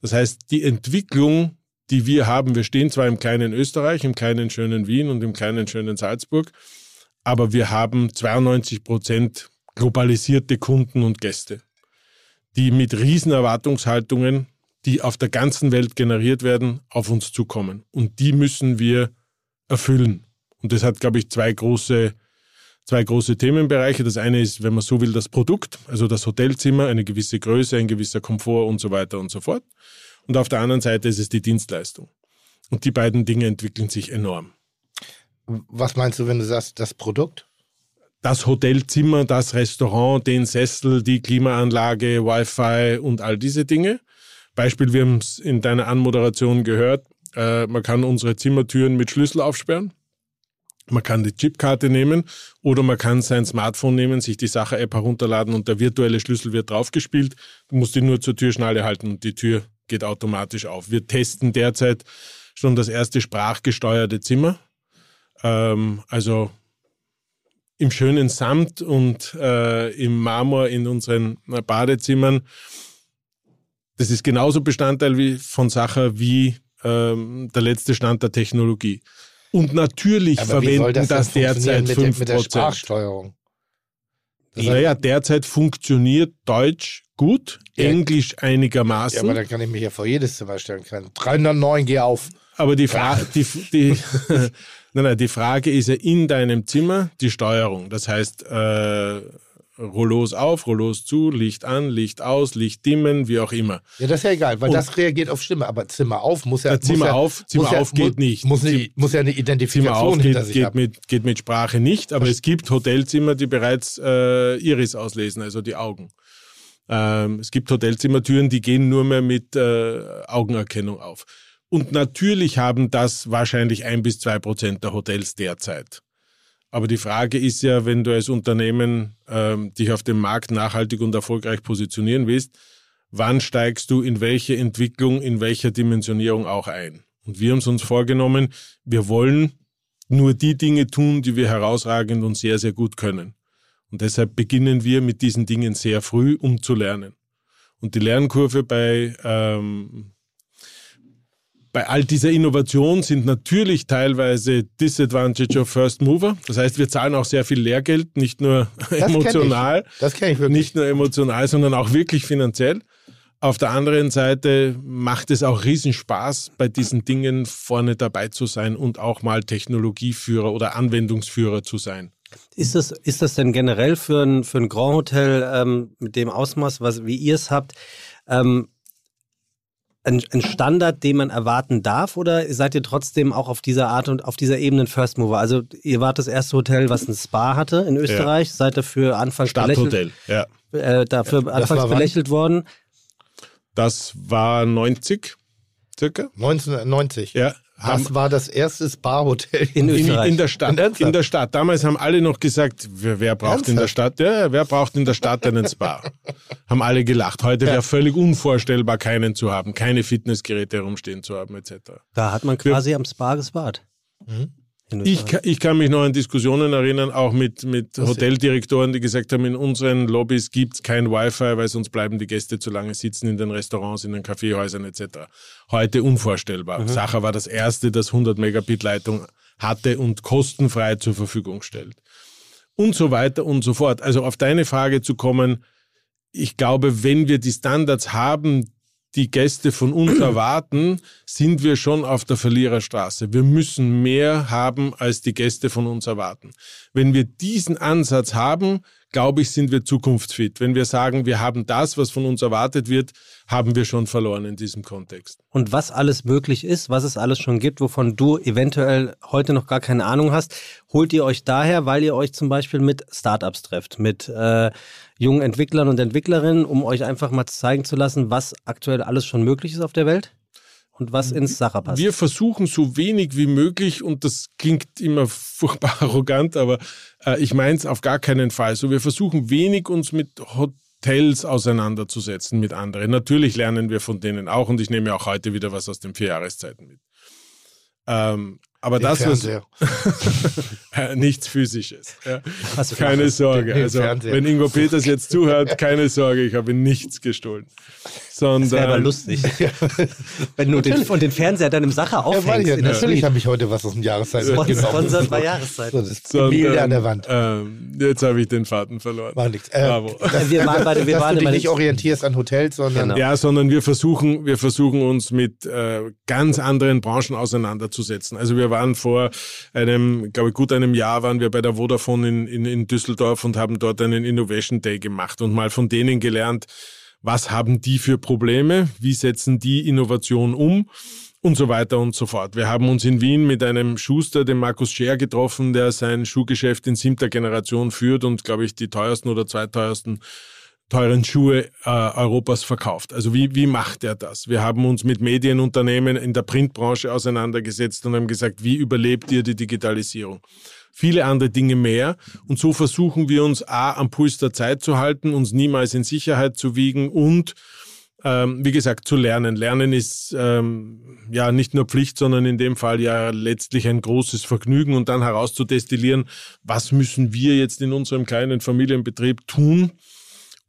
Das heißt, die Entwicklung, die wir haben, wir stehen zwar im kleinen Österreich, im kleinen schönen Wien und im kleinen schönen Salzburg, aber wir haben 92 Prozent globalisierte Kunden und Gäste, die mit Riesenerwartungshaltungen die auf der ganzen Welt generiert werden, auf uns zukommen. Und die müssen wir erfüllen. Und das hat, glaube ich, zwei große, zwei große Themenbereiche. Das eine ist, wenn man so will, das Produkt, also das Hotelzimmer, eine gewisse Größe, ein gewisser Komfort und so weiter und so fort. Und auf der anderen Seite ist es die Dienstleistung. Und die beiden Dinge entwickeln sich enorm. Was meinst du, wenn du sagst, das Produkt? Das Hotelzimmer, das Restaurant, den Sessel, die Klimaanlage, Wi-Fi und all diese Dinge. Beispiel, wir haben es in deiner Anmoderation gehört, äh, man kann unsere Zimmertüren mit Schlüssel aufsperren. Man kann die Chipkarte nehmen oder man kann sein Smartphone nehmen, sich die Sache-App herunterladen und der virtuelle Schlüssel wird draufgespielt. Du musst ihn nur zur Türschnalle halten und die Tür geht automatisch auf. Wir testen derzeit schon das erste sprachgesteuerte Zimmer. Ähm, also im schönen Samt und äh, im Marmor in unseren äh, Badezimmern. Das ist genauso Bestandteil wie von Sacher wie ähm, der letzte Stand der Technologie. Und natürlich Aber verwenden das, funktionieren derzeit mit, der, mit der 5%. Sprachsteuerung? Naja, derzeit funktioniert Deutsch gut, Ja. Englisch Ja, einigermaßen. aber dann kann ich mich ja vor jedes Zimmer stellen können. 309, geh auf. Aber die, Fra die, die, nein, nein, die Frage ist ja in deinem Zimmer die Steuerung. Das heißt, äh, Rollos auf, Rollos zu, Licht an, Licht aus, Licht dimmen, wie auch immer. Ja, das ist ja egal, weil Und- das reagiert auf Stimme. Aber Zimmer auf muss ja. Ja, Zimmer muss ja, auf, Zimmer muss ja, auf geht mu- nicht. Muss, eine, muss ja eine Zimmer Identifikation auf hinter geht, sich geht, haben. mit, geht mit Sprache nicht, aber es gibt Hotelzimmer, die bereits äh, Iris auslesen, also die Augen. Ähm, es gibt Hotelzimmertüren, die gehen nur mehr mit äh, Augenerkennung auf. Und natürlich haben das wahrscheinlich ein bis zwei Prozent der Hotels derzeit. Aber die Frage ist ja, wenn du als Unternehmen ähm, dich auf dem Markt nachhaltig und erfolgreich positionieren willst, wann steigst du in welche Entwicklung, in welcher Dimensionierung auch ein? Und wir haben es uns vorgenommen, wir wollen nur die Dinge tun, die wir herausragend und sehr, sehr gut können. Und deshalb beginnen wir mit diesen Dingen sehr früh, um zu lernen. Und die Lernkurve bei, ähm, bei all dieser Innovation sind natürlich teilweise Disadvantage of First Mover. Das heißt, wir zahlen auch sehr viel Lehrgeld, nicht nur kenn emotional, Das kenne ich wirklich. nicht nur emotional, sondern auch wirklich finanziell. Auf der anderen Seite macht es auch Riesenspaß, bei diesen Dingen vorne dabei zu sein und auch mal Technologieführer oder Anwendungsführer zu sein. Ist das, ist das denn generell für ein, für ein Grand Hotel ähm, mit dem Ausmaß, was, wie ihr es habt, ähm, ein, ein Standard, den man erwarten darf? Oder seid ihr trotzdem auch auf dieser Art und auf dieser Ebene ein First Mover? Also, ihr wart das erste Hotel, was ein Spa hatte in Österreich, seid dafür anfangs belächelt, Stadthotel, ja. äh, dafür das anfangs wann? belächelt worden. Das war 90 circa. 1990. Ja. Haben, Das war das erste Spa-Hotel In in, Österreich. in der Stadt. Ernsthaft? In der Stadt. Damals haben alle noch gesagt, wer, wer braucht in der Ernsthaft? Stadt? Ja, wer braucht in der Stadt einen Spa? haben alle gelacht. Heute wäre völlig unvorstellbar, keinen zu haben, keine Fitnessgeräte herumstehen zu haben, etc. Da hat man quasi am Spa gespart. Mhm. Ich, Österreich. ka- ich kann mich noch an Diskussionen erinnern, auch mit, mit Hoteldirektoren, die gesagt haben, in unseren Lobbys gibt es kein Wi-Fi, weil sonst bleiben die Gäste zu lange sitzen in den Restaurants, in den Kaffeehäusern etc. Heute unvorstellbar. Sacher war das erste, das 100 Megabit Leitung hatte und kostenfrei zur Verfügung stellt. Und so weiter und so fort. Also auf deine Frage zu kommen, ich glaube, wenn wir die Standards haben, die Gäste von uns erwarten, sind wir schon auf der Verliererstraße. Wir müssen mehr haben, als die Gäste von uns erwarten. Wenn wir diesen Ansatz haben, glaube ich, sind wir zukunftsfit. Wenn wir sagen, wir haben das, was von uns erwartet wird, haben wir schon verloren in diesem Kontext. Und was alles möglich ist, was es alles schon gibt, wovon du eventuell heute noch gar keine Ahnung hast, holt ihr euch daher, weil ihr euch zum Beispiel mit Startups trefft, mit äh, jungen Entwicklern und Entwicklerinnen, um euch einfach mal zeigen zu lassen, was aktuell alles schon möglich ist auf der Welt? und was ins Sache passt. Wir versuchen so wenig wie möglich, und das klingt immer furchtbar arrogant, aber äh, ich meine es auf gar keinen Fall. So, wir versuchen wenig uns mit Hotels auseinanderzusetzen mit anderen. Natürlich lernen wir von denen auch und ich nehme auch heute wieder was aus den vier Jahreszeiten mit. Ähm, aber Den das Fernseher. was nichts physisches. Ja. Für Keine Sorge. Den Also, Fernseher. wenn Ingo Peters jetzt zuhört, keine Sorge, ich habe nichts gestohlen. Sondern Das wäre aber lustig. Wenn du den, und den Fernseher dann im Sache Ja, weiß aufhängst. ja, natürlich habe ich heute was aus dem Jahreszeit Sponsor- mitgenommen. Sponsor bei Jahreszeit. So, das Gemälde an der Wand. Ähm, jetzt habe ich den Faden verloren. War nichts. Äh, Bravo. Wir waren bei, wir dass waren du dich nicht orientierst an Hotels, sondern Genau. Ja, sondern wir versuchen, wir versuchen uns mit äh, ganz anderen Branchen auseinanderzusetzen. Also wir waren vor einem, glaube ich, gut einem Jahr waren wir bei der Vodafone in, in, in Düsseldorf und haben dort einen Innovation Day gemacht und mal von denen gelernt, was haben die für Probleme, wie setzen die Innovation um und so weiter und so fort. Wir haben uns in Wien mit einem Schuster, dem Markus Scher, getroffen, der sein Schuhgeschäft in siebter Generation führt und, glaube ich, die teuersten oder zweiteuersten teuren Schuhe äh, Europas verkauft. Also wie, wie macht er das? Wir haben uns mit Medienunternehmen in der Printbranche auseinandergesetzt und haben gesagt, wie überlebt ihr die Digitalisierung? Viele andere Dinge mehr. Und so versuchen wir uns A, am Puls der Zeit zu halten, uns niemals in Sicherheit zu wiegen und ähm, wie gesagt, zu lernen. Lernen ist ähm, ja nicht nur Pflicht, sondern in dem Fall ja letztlich ein großes Vergnügen und dann herauszudestillieren, was müssen wir jetzt in unserem kleinen Familienbetrieb tun,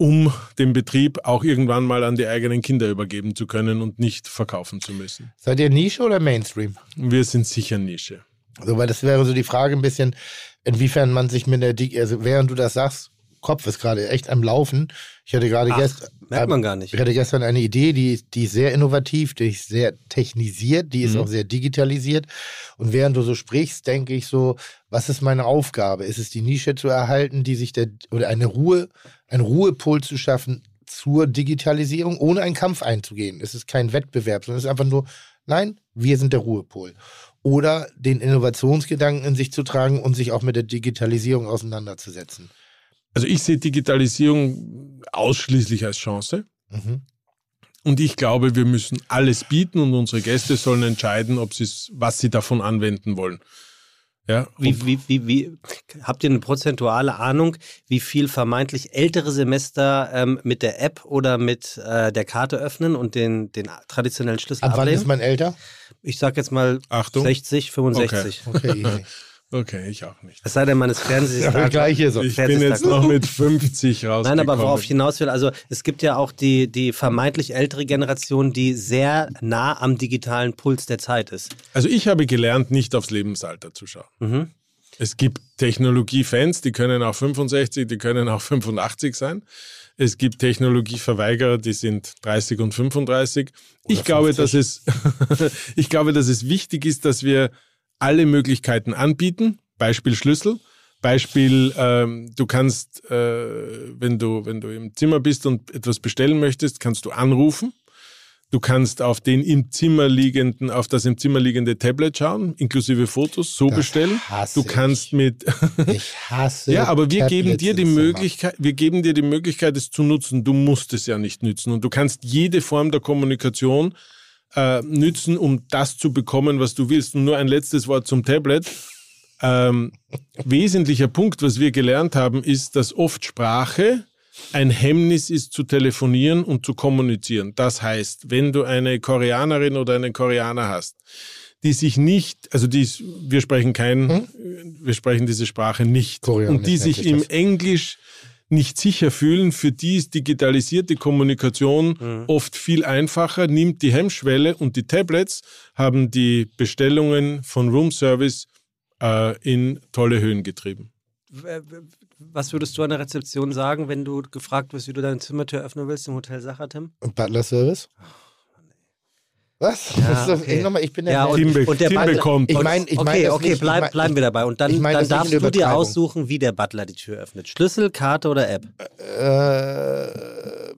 um den Betrieb auch irgendwann mal an die eigenen Kinder übergeben zu können und nicht verkaufen zu müssen. seid ihr Nische oder Mainstream? Wir sind sicher Nische. Also, weil das wäre so die Frage ein bisschen, inwiefern man sich mit der Dig also während du das sagst, Kopf ist gerade echt am Laufen. Ich hatte gerade gestern. merkt man gar nicht. Ich hatte gestern eine Idee, die, die ist sehr innovativ, die ist sehr technisiert, die ist Mhm. auch sehr digitalisiert. Und während du so sprichst, denke ich so, was ist meine Aufgabe? Ist es die Nische zu erhalten, die sich der, oder eine Ruhe, einen Ruhepol zu schaffen zur Digitalisierung, ohne einen Kampf einzugehen? Es ist kein Wettbewerb, sondern es ist einfach nur, nein, wir sind der Ruhepol. Oder den Innovationsgedanken in sich zu tragen und sich auch mit der Digitalisierung auseinanderzusetzen. Also ich sehe Digitalisierung ausschließlich als Chance. Mhm. Und ich glaube, wir müssen alles bieten und unsere Gäste sollen entscheiden, ob was sie davon anwenden wollen. Ja, Wie, wie, wie, wie, habt ihr eine prozentuale Ahnung, wie viel vermeintlich ältere Semester ähm, mit der App oder mit äh, der Karte öffnen und den, den traditionellen Schlüssel Ab wann ist man älter? Ich sag jetzt mal Achtung. 60, 65. Okay, easy. Okay, ich auch nicht. Es sei denn, man ist Fernsehstar. Ja, gleich hier so. Ich bin jetzt noch mit 50 rausgekommen. Nein, aber worauf ich hinaus will, also es gibt ja auch die, die vermeintlich ältere Generation, die sehr nah am digitalen Puls der Zeit ist. Also ich habe gelernt, nicht aufs Lebensalter zu schauen. Mhm. Es gibt Technologiefans, die können auch 65, die können auch 85 sein. Es gibt Technologieverweigerer, die sind 30 und 35. Ich glaube, dass es, ich glaube, dass es wichtig ist, dass wir alle Möglichkeiten anbieten. Beispiel Schlüssel. Beispiel, ähm, du kannst, äh, wenn du, wenn du im Zimmer bist und etwas bestellen möchtest, kannst du anrufen. Du kannst auf den im Zimmer liegenden, auf das im Zimmer liegende Tablet schauen, inklusive Fotos, so Das bestellen. hasse Du kannst ich. mit, Ich hasse ja, aber wir geben Tablets dir die. Möglichkeit, wir geben dir die Möglichkeit, es zu nutzen. Du musst es ja nicht nützen und du kannst jede Form der Kommunikation äh, nützen, um das zu bekommen, was du willst. Und nur ein letztes Wort zum Tablet. Ähm, wesentlicher Punkt, was wir gelernt haben, ist, dass oft Sprache ein Hemmnis ist zu telefonieren und zu kommunizieren. Das heißt, wenn du eine Koreanerin oder einen Koreaner hast, die sich nicht, also die, wir sprechen kein, wir sprechen diese Sprache nicht, Koreanisch und die sich im das. Englisch nicht sicher fühlen, für die ist digitalisierte Kommunikation Mhm. oft viel einfacher, nimmt die Hemmschwelle und die Tablets haben die Bestellungen von Room Service äh, in tolle Höhen getrieben. Was würdest du an der Rezeption sagen, wenn du gefragt wirst, wie du deine Zimmertür öffnen willst im Hotel Sacher, Tim? Und Butler Service? Was? Ja, okay. nochmal, ich bin der Ja, be und der Butler- bekommt. Ich meine, ich okay, das okay, nicht, bleib, ich mein- bleiben wir dabei. Und dann, ich meine dann darfst du dir aussuchen, wie der Butler die Tür öffnet. Schlüssel, Karte oder App? Äh,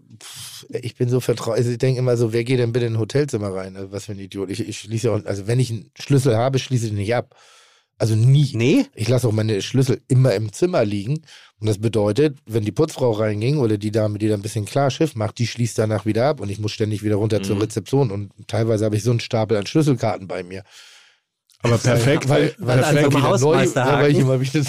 ich bin so vertraut. Also ich denke immer so, wer geht denn bitte in ein Hotelzimmer rein? Also was für ein Idiot. Ich, ich schließe auch, also wenn ich einen Schlüssel habe, schließe ich ihn nicht ab. Also nie. Nee? Ich lasse auch meine Schlüssel immer im Zimmer liegen. Und das bedeutet, wenn die Putzfrau reinging oder die Dame, die da ein bisschen klar Schiff macht, die schließt danach wieder ab und ich muss ständig wieder runter Mhm. zur Rezeption. Und teilweise habe ich so einen Stapel an Schlüsselkarten bei mir. Aber perfekt, Weil, weil vom wieder neu, weil ich haken. immer wieder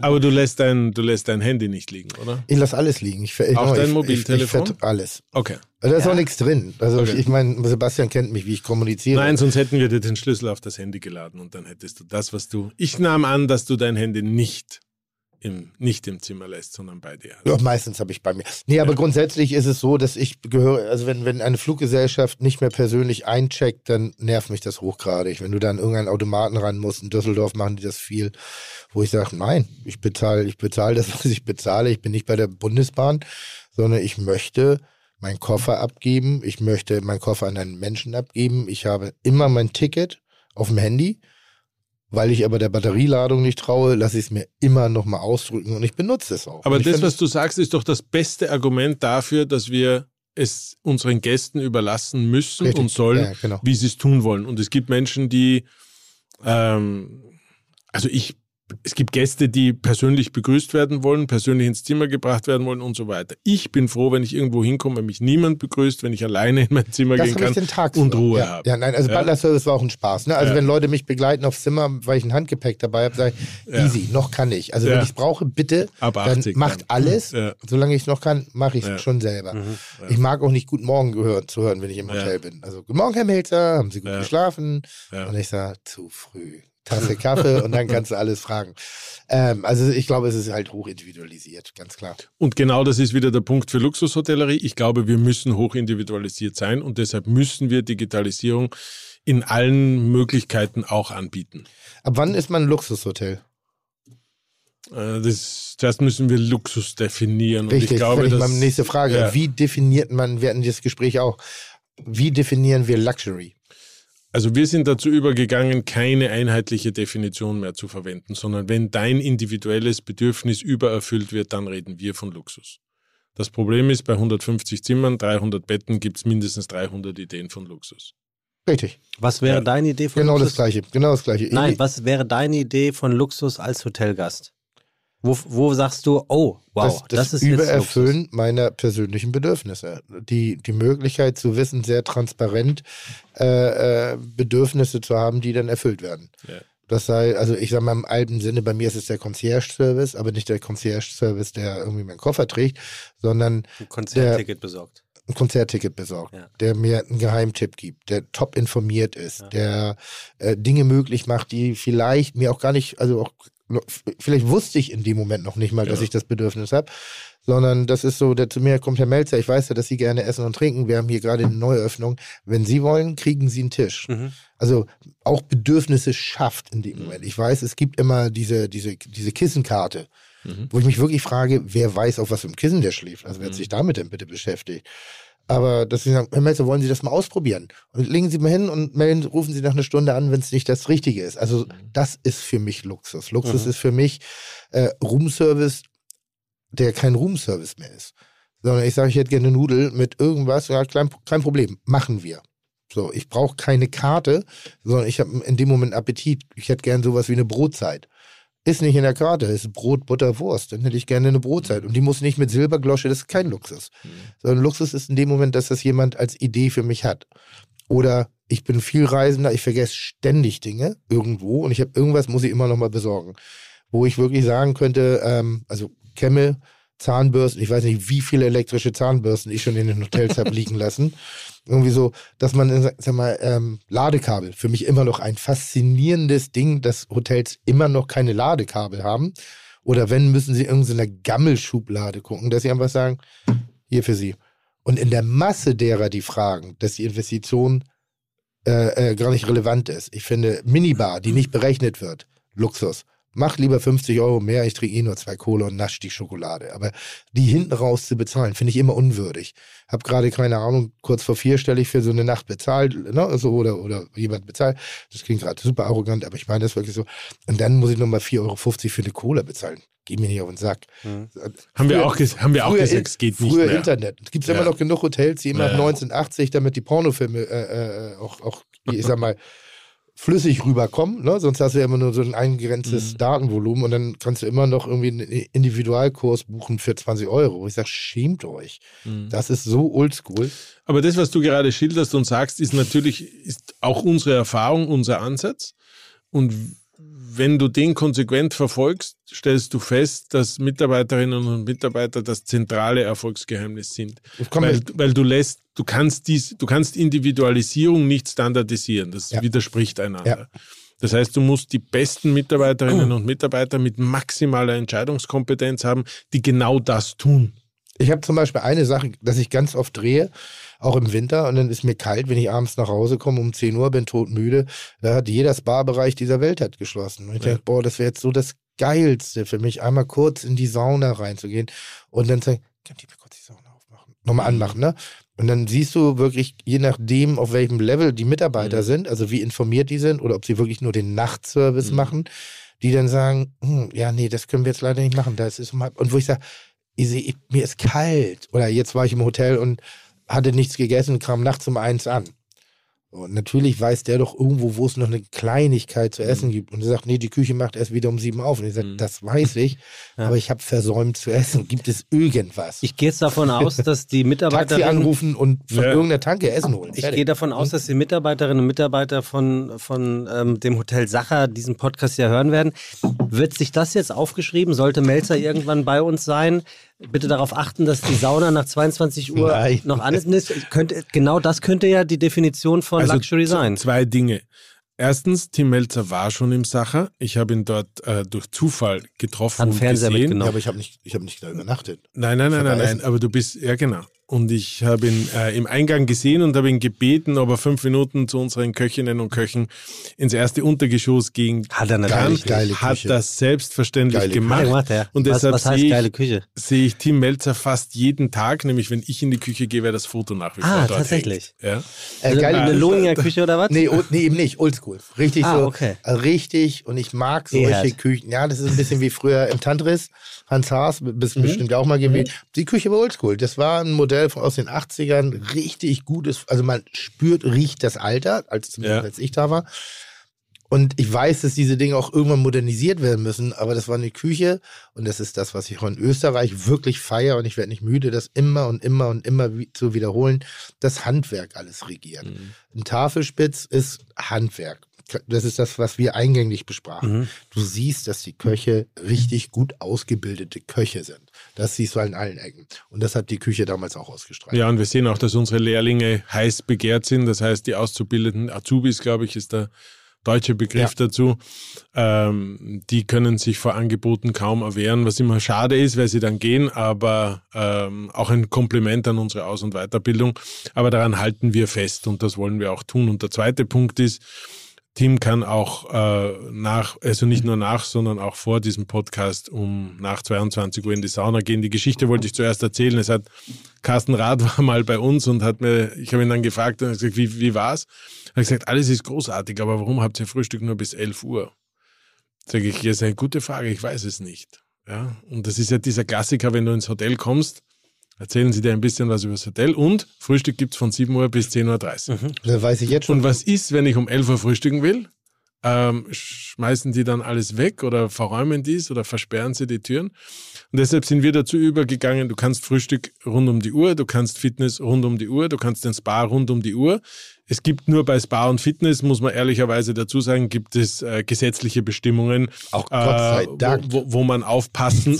aber du lässt dein, du lässt dein Handy nicht liegen, oder? Ich lasse alles liegen. Ich, ich, Auch dein ich, Mobiltelefon? Ich, ich, alles. Okay. Also Da ist Ja. auch nichts drin. Also Okay. ich, ich meine, Sebastian kennt mich, wie ich kommuniziere. Nein, sonst hätten wir dir den Schlüssel auf das Handy geladen und dann hättest du das, was du. Ich nahm an, dass du dein Handy nicht im, nicht im Zimmer lässt, sondern bei dir. Ja, meistens habe ich bei mir. Nee, aber grundsätzlich ist es so, dass ich gehöre, also wenn, wenn eine Fluggesellschaft nicht mehr persönlich eincheckt, dann nervt mich das hochgradig. Wenn du dann irgendeinen Automaten ran musst, in Düsseldorf machen die das viel, wo ich sage, nein, ich bezahle, ich bezahle das, was ich bezahle. Ich bin nicht bei der Bundesbahn, sondern ich möchte meinen Koffer abgeben. Ich möchte meinen Koffer an einen Menschen abgeben. Ich habe immer mein Ticket auf dem Handy. Weil ich aber der Batterieladung nicht traue, lasse ich es mir immer nochmal ausdrücken und ich benutze es auch. Aber das, was du sagst, ist doch das beste Argument dafür, dass wir es unseren Gästen überlassen müssen Richtig. und sollen, Ja, genau. wie sie es tun wollen. Und es gibt Menschen, die, ähm, also ich, es gibt Gäste, die persönlich begrüßt werden wollen, persönlich ins Zimmer gebracht werden wollen und so weiter. Ich bin froh, wenn ich irgendwo hinkomme, wenn mich niemand begrüßt, wenn ich alleine in mein Zimmer Das gehen habe ich kann den Tag und Ruhe ja, habe. Ja, nein, also Ja. Butler Service war auch ein Spaß. Ne? Also Ja. wenn Leute mich begleiten aufs Zimmer, weil ich ein Handgepäck dabei habe, sage ich, Ja. easy, noch kann ich. Also wenn ich es brauche, bitte, Ab dann 80 macht dann. alles. Solange ich es noch kann, mache ich es schon selber. Ja. Ich mag auch nicht Guten Morgen gehört, zu hören, wenn ich im. Hotel bin. Also Guten Morgen, Herr Melzer, haben Sie gut geschlafen? Und ich sage, zu früh. Tasse Kaffee und dann kannst du alles fragen. Ähm, also ich glaube, es ist halt hoch individualisiert, ganz klar. Und genau das ist wieder der Punkt für Luxushotellerie. Ich glaube, wir müssen hoch individualisiert sein und deshalb müssen wir Digitalisierung in allen Möglichkeiten auch anbieten. Ab wann ist man ein Luxushotel? Äh, Das, zuerst müssen wir Luxus definieren. Und Richtig, ich glaube, völlig dass, meine nächste Frage. Ja. Wie definiert man, wir hatten das Gespräch auch, wie definieren wir Luxury? Also wir sind dazu übergegangen, keine einheitliche Definition mehr zu verwenden, sondern wenn dein individuelles Bedürfnis übererfüllt wird, dann reden wir von Luxus. Das Problem ist, bei 150 Zimmern, 300 Betten gibt es mindestens 300 Ideen von Luxus. Richtig, Was wäre Ja. deine Idee von genau das Luxus? Gleiche. Genau das Gleiche. Nein, was wäre deine Idee von Luxus als Hotelgast? Wo, wo sagst du, oh, wow, das, das, ist jetzt Übererfüllen meiner persönlichen Bedürfnisse. Die, die Möglichkeit zu wissen, sehr transparent äh, äh, Bedürfnisse zu haben, die dann erfüllt werden. Ja. Das sei, also ich sage mal im alten Sinne, bei mir ist es der Concierge-Service, aber nicht der Concierge-Service, der irgendwie meinen Koffer trägt, sondern Ein Konzertticket besorgt. ein Konzertticket besorgt, Ja. der mir einen Geheimtipp gibt, der top informiert ist, Ja. der äh, Dinge möglich macht, die vielleicht mir auch gar nicht, also auch, vielleicht wusste ich in dem Moment noch nicht mal, dass Ja. ich das Bedürfnis habe, sondern das ist so, der zu mir kommt Herr Melzer, ich weiß ja, dass Sie gerne essen und trinken, wir haben hier gerade eine Neuöffnung, wenn Sie wollen, kriegen Sie einen Tisch. Mhm. Also auch Bedürfnisse schafft in dem Moment. Ich weiß, es gibt immer diese, diese, diese Kissenkarte, Mhm. wo ich mich wirklich frage, wer weiß, auf was für einem Kissen der schläft. Also wer hat sich damit denn bitte beschäftigt? Aber dass sie sagen, Herr Melzer, wollen Sie das mal ausprobieren? Und legen Sie mal hin und melden, rufen Sie nach einer Stunde an, wenn es nicht das Richtige ist. Also das ist für mich Luxus. Luxus Mhm. ist für mich äh, Roomservice, der kein Roomservice mehr ist. Sondern ich sage, ich hätte gerne eine Nudel mit irgendwas, ja, klein, kein Problem, machen wir. So, ich brauche keine Karte, sondern ich habe in dem Moment Appetit. Ich hätte gern sowas wie eine Brotzeit. Ist nicht in der Karte, ist Brot, Butter, Wurst. Dann hätte ich gerne eine Brotzeit. Und die muss nicht mit Silberglosche, das ist kein Luxus. Sondern Luxus ist in dem Moment, dass das jemand als Idee für mich hat. Oder ich bin viel Reisender, ich vergesse ständig Dinge irgendwo und ich habe irgendwas, muss ich immer noch mal besorgen. Wo ich wirklich sagen könnte, ähm, also Kämme, Zahnbürsten, ich weiß nicht, wie viele elektrische Zahnbürsten ich schon in den Hotels habe liegen lassen. Irgendwie so, dass man, sag mal, ähm, Ladekabel, für mich immer noch ein faszinierendes Ding, dass Hotels immer noch keine Ladekabel haben. Oder wenn, müssen sie irgendeine Gammelschublade gucken, dass sie einfach sagen, hier für sie. Und in der Masse derer, die fragen, dass die Investition äh, äh, gar nicht relevant ist. Ich finde, Minibar, die nicht berechnet wird, Luxus. Mach lieber 50 Euro mehr, ich trinke eh nur zwei Cola und nasch die Schokolade. Aber die hinten raus zu bezahlen, finde ich immer unwürdig. Hab gerade, keine Ahnung, kurz vor vier stelle ich für so eine Nacht bezahlt, ne, also, oder, oder jemand bezahlt. Das klingt gerade super arrogant, aber ich meine das wirklich so. Und dann muss ich nochmal 4,50 Euro für eine Cola bezahlen. Geh mir nicht auf den Sack. Haben wir Früher- auch, ges haben wir auch früher gesagt, es geht nicht Früher mehr. Internet. Es gibt Ja. immer noch genug Hotels, die immer Ja. 1980, damit die Pornofilme äh, äh, auch, auch, ich sag mal, flüssig rüberkommen. Ne? Sonst hast du ja immer nur so ein Mhm. eingegrenztes Datenvolumen und dann kannst du immer noch irgendwie einen Individualkurs buchen für 20 Euro. Ich sage, schämt euch. Mhm. Das ist so oldschool. Aber das, was du gerade schilderst und sagst, ist natürlich ist auch unsere Erfahrung, unser Ansatz. Und wenn du den konsequent verfolgst, stellst du fest, dass Mitarbeiterinnen und Mitarbeiter das zentrale Erfolgsgeheimnis sind. Weil, weil du lässt, du kannst dies, du kannst Individualisierung nicht standardisieren. Das Ja. widerspricht einander. Ja. Das heißt, du musst die besten Mitarbeiterinnen und Mitarbeiter mit maximaler Entscheidungskompetenz haben, die genau das tun. Ich habe zum Beispiel eine Sache, dass ich ganz oft drehe, auch im Winter, und dann ist mir kalt, wenn ich abends nach Hause komme um 10 Uhr, bin todmüde. Da hat jeder Spa-Bereich dieser Welt hat geschlossen. Und ich denke, boah, das wäre jetzt so das Geilste für mich, einmal kurz in die Sauna reinzugehen und dann sagen, könnt ihr mir kurz die Sauna aufmachen? Nochmal anmachen, ne? Und dann siehst du wirklich, je nachdem, auf welchem Level die Mitarbeiter sind, also wie informiert die sind oder ob sie wirklich nur den Nachtservice machen, die dann sagen, hm, ja, nee, das können wir jetzt leider nicht machen. Das ist. Und wo ich sage, ich seh, ich, mir ist kalt. Oder jetzt war ich im Hotel und hatte nichts gegessen kam nachts um eins an. Und natürlich weiß der doch irgendwo, wo es noch eine Kleinigkeit zu essen gibt. Und er sagt, nee, die Küche macht erst wieder um sieben auf. Und ich sage, das weiß ich, aber ich habe versäumt zu essen. Gibt es irgendwas? Ich gehe jetzt davon aus, dass die Taxi Mitarbeiterinnen anrufen und von Ja. irgendeiner Tanke Essen holen. Ich Fertig. gehe davon aus, dass die Mitarbeiterinnen und Mitarbeiter von, von ähm, dem Hotel Sacher diesen Podcast ja hören werden. Wird sich das jetzt aufgeschrieben? Sollte Melzer irgendwann bei uns sein? Bitte darauf achten, dass die Sauna nach 22 Uhr Nein. noch an ist. Könnte, genau das könnte ja die Definition von Luxury z- sein. Zwei Dinge. Erstens, Tim Melzer war schon im Sacher. Ich habe ihn dort äh, durch Zufall getroffen und Fernseher gesehen. mitgenommen. Ja, aber ich habe nicht, ich hab nicht da übernachtet. Nein, nein, nein, nein, nein. Aber du bist, ja genau. Und ich habe ihn äh, im Eingang gesehen und habe ihn gebeten, ob er fünf Minuten zu unseren Köchinnen und Köchen ins erste Untergeschoss gehen Hat er natürlich. Geile hat Küche. das selbstverständlich Geile gemacht. Gemacht, ja. Und was, deshalb was heißt sehe geile ich, Küche? sehe ich Tim Melzer fast jeden Tag, nämlich wenn ich in die Küche gehe, wäre das Foto nach wie vor Ah, dort tatsächlich. Hängt. Ja? Äh, geile Eine Lohninger Küche oder was? Nee, nee, eben nicht. Oldschool. Richtig Ah, so. okay. äh, Richtig. Und ich mag solche Ehrt. Küchen. Ja, das ist ein bisschen wie früher im Tantris. Hans Haas, bist Mhm. bestimmt auch mal gewesen. Die Küche war oldschool. Das war ein Modell von, aus den 80ern. Richtig gutes. Also man spürt, riecht das Alter, als, zumindest Ja. als ich da war. Und ich weiß, dass diese Dinge auch irgendwann modernisiert werden müssen, aber das war eine Küche und das ist das, was ich auch in Österreich wirklich feiere und ich werde nicht müde, das immer und immer und immer zu wiederholen, das Handwerk alles regiert. Ein Tafelspitz ist Handwerk. Das ist das, was wir eingänglich besprachen. Du siehst, dass die Köche richtig gut ausgebildete Köche sind. Das siehst du an allen Ecken. Und das hat die Küche damals auch ausgestrahlt. Ja, und wir sehen auch, dass unsere Lehrlinge heiß begehrt sind. Das heißt, die auszubildenden Azubis, glaube ich, ist der deutsche Begriff dazu. Ähm, die können sich vor Angeboten kaum erwehren, was immer schade ist, weil sie dann gehen, aber ähm, auch ein Kompliment an unsere Aus- und Weiterbildung. Aber daran halten wir fest und das wollen wir auch tun. Und der zweite Punkt ist, Tim kann auch äh, nach, also nicht nur nach, sondern auch vor diesem Podcast um nach 22 Uhr in die Sauna gehen. Die Geschichte wollte ich zuerst erzählen. Es hat Carsten Rath war mal bei uns und hat mir, ich habe ihn dann gefragt und gesagt, wie, wie war's? Er hat gesagt, alles ist großartig, aber warum habt ihr Frühstück nur bis 11 Uhr? Sage ich, ja, ist eine gute Frage, ich weiß es nicht. Ja, und das ist ja dieser Klassiker, wenn du ins Hotel kommst, erzählen sie dir ein bisschen was über das Hotel und Frühstück gibt's von 7 Uhr bis 10.30 Uhr. Das weiß ich jetzt schon. Und was ist, wenn ich um 11 Uhr frühstücken will? Ähm, schmeißen die dann alles weg oder verräumen dies oder versperren sie die Türen? Und deshalb sind wir dazu übergegangen, du kannst Frühstück rund um die Uhr, du kannst Fitness rund um die Uhr, du kannst den Spa rund um die Uhr. Es gibt nur bei Spa und Fitness, muss man ehrlicherweise dazu sagen, gibt es äh, gesetzliche Bestimmungen, Auch Gott sei äh, Dank. Wo, wo, wo man aufpassen,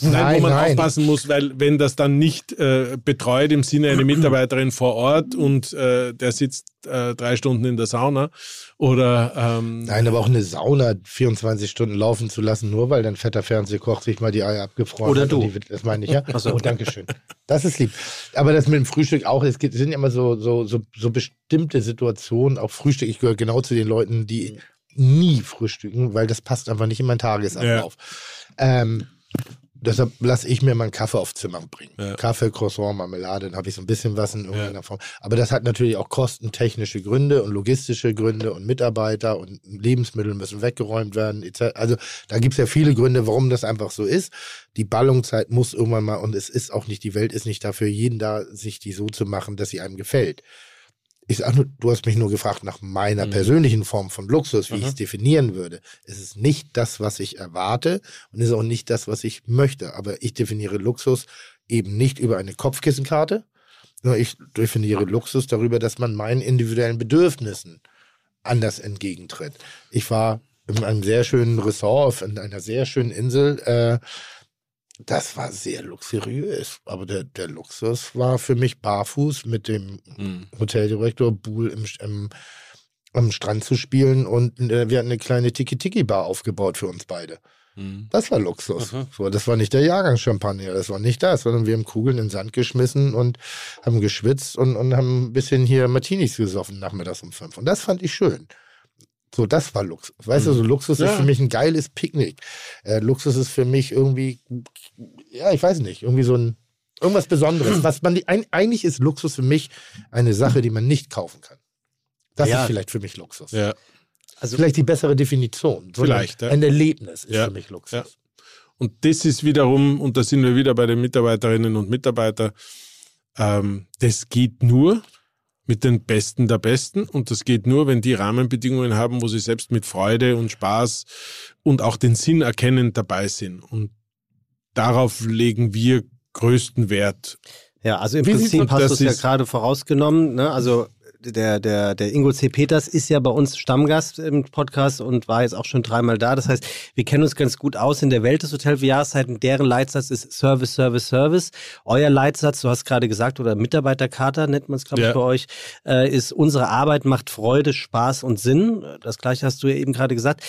nein, Nein, wo man nein. aufpassen muss, weil wenn das dann nicht äh, betreut im Sinne eine Mitarbeiterin vor Ort und äh, der sitzt äh, drei Stunden in der Sauna oder ähm, Nein, aber auch eine Sauna 24 Stunden laufen zu lassen, nur weil dein fetter Fernsehkoch sich mal die Eier abgefroren Oder hat. du. und Die, das meine ich ja. so. Oh, danke schön. Das ist lieb. Aber das mit dem Frühstück auch, es gibt, sind ja immer so, so, so, so bestimmte Situationen, auch Frühstück. Ich gehöre genau zu den Leuten, die nie frühstücken, weil das passt einfach nicht in meinen Tagesablauf. Ähm, deshalb lasse ich mir meinen Kaffee aufs Zimmer bringen. Ja. Kaffee, Croissant, Marmelade, dann habe ich so ein bisschen was in irgendeiner Form. Aber das hat natürlich auch kostentechnische Gründe und logistische Gründe und Mitarbeiter und Lebensmittel müssen weggeräumt werden. etc. Also da gibt es ja viele Gründe, warum das einfach so ist. Die Ballungszeit muss irgendwann mal, und es ist auch nicht, die Welt ist nicht dafür, jeden da, sich die so zu machen, dass sie einem gefällt. Ich sag nur, du hast mich nur gefragt nach meiner Mhm. persönlichen Form von Luxus, wie ich Aha. es definieren würde. Es ist nicht das, was ich erwarte und es ist auch nicht das, was ich möchte. Aber ich definiere Luxus eben nicht über eine Kopfkissenkarte, sondern ich definiere Luxus darüber, dass man meinen individuellen Bedürfnissen anders entgegentritt. Ich war in einem sehr schönen Resort auf in einer sehr schönen Insel. Äh, das war sehr luxuriös, aber der, der Luxus war für mich barfuß mit dem Mhm. Hoteldirektor Buhl im, im, am Strand zu spielen und äh, wir hatten eine kleine Tiki-Tiki-Bar aufgebaut für uns beide. Mhm. Das war Luxus. Aha. So, das war nicht der Jahrgangschampagner, das war nicht das, sondern wir haben Kugeln in den Sand geschmissen und haben geschwitzt und, und haben ein bisschen hier Martinis gesoffen nachmittags um fünf. Und das fand ich schön. So, das war Luxus. Weißt du, so Luxus Ja. ist für mich ein geiles Picknick. Äh, Luxus ist für mich irgendwie, ja, ich weiß nicht, irgendwie so ein, irgendwas Besonderes. Was man, die, ein, eigentlich ist Luxus für mich eine Sache, die man nicht kaufen kann. Das Ja. ist vielleicht für mich Luxus. Ja. Also Vielleicht die bessere Definition. Vielleicht, ein, ja. ein Erlebnis ist Ja. für mich Luxus. Ja. Und das ist wiederum, und da sind wir wieder bei den Mitarbeiterinnen und Mitarbeitern, ähm, das geht nur mit den Besten der Besten und das geht nur, wenn die Rahmenbedingungen haben, wo sie selbst mit Freude und Spaß und auch den Sinn erkennend dabei sind. Und darauf legen wir größten Wert. Ja, also im Wie Prinzip hast du es ja gerade vorausgenommen. Ne? Also der, der, der Ingo C. Peters ist ja bei uns Stammgast im Podcast und war jetzt auch schon dreimal da. Das heißt, wir kennen uns ganz gut aus in der Welt des Hotel für Jahreszeiten. Deren Leitsatz ist Service, Service, Service. Euer Leitsatz, du hast gerade gesagt, oder Mitarbeitercharta nennt man es, glaube ich, Ja. bei euch, äh, ist unsere Arbeit macht Freude, Spaß und Sinn. Das gleiche hast du ja eben gerade gesagt.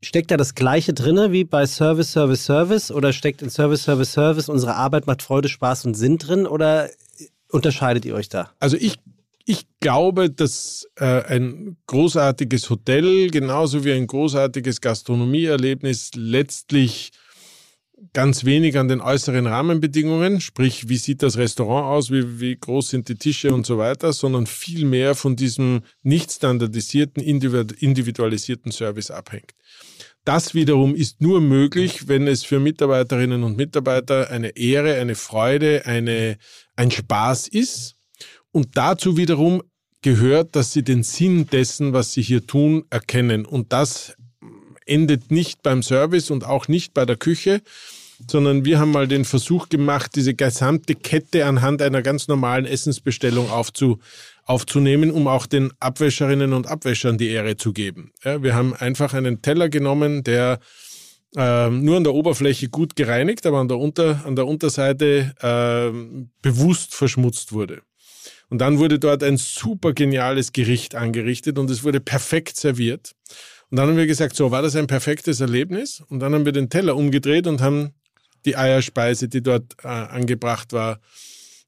Steckt da das Gleiche drinne wie bei Service, Service, Service? Oder steckt in Service, Service, Service unsere Arbeit macht Freude, Spaß und Sinn drin? Oder unterscheidet ihr euch da? Also ich, ich glaube, dass äh, ein großartiges Hotel genauso wie ein großartiges Gastronomieerlebnis letztlich ganz wenig an den äußeren Rahmenbedingungen, sprich, wie sieht das Restaurant aus, wie, wie groß sind die Tische und so weiter, sondern viel mehr von diesem nicht standardisierten, individu- individualisierten Service abhängt. Das wiederum ist nur möglich, wenn es für Mitarbeiterinnen und Mitarbeiter eine Ehre, eine Freude, eine, ein Spaß ist. Und dazu wiederum gehört, dass sie den Sinn dessen, was sie hier tun, erkennen. Und das endet nicht beim Service und auch nicht bei der Küche, sondern wir haben mal den Versuch gemacht, diese gesamte Kette anhand einer ganz normalen Essensbestellung aufzu, aufzunehmen, um auch den Abwäscherinnen und Abwäschern die Ehre zu geben. Ja, wir haben einfach einen Teller genommen, der ähm, nur an der Oberfläche gut gereinigt, aber an der, Unter, an der Unterseite ähm, bewusst verschmutzt wurde. Und dann wurde dort ein super geniales Gericht angerichtet und es wurde perfekt serviert. Und dann haben wir gesagt, so war das ein perfektes Erlebnis. Und dann haben wir den Teller umgedreht und haben die Eierspeise, die dort äh, angebracht war,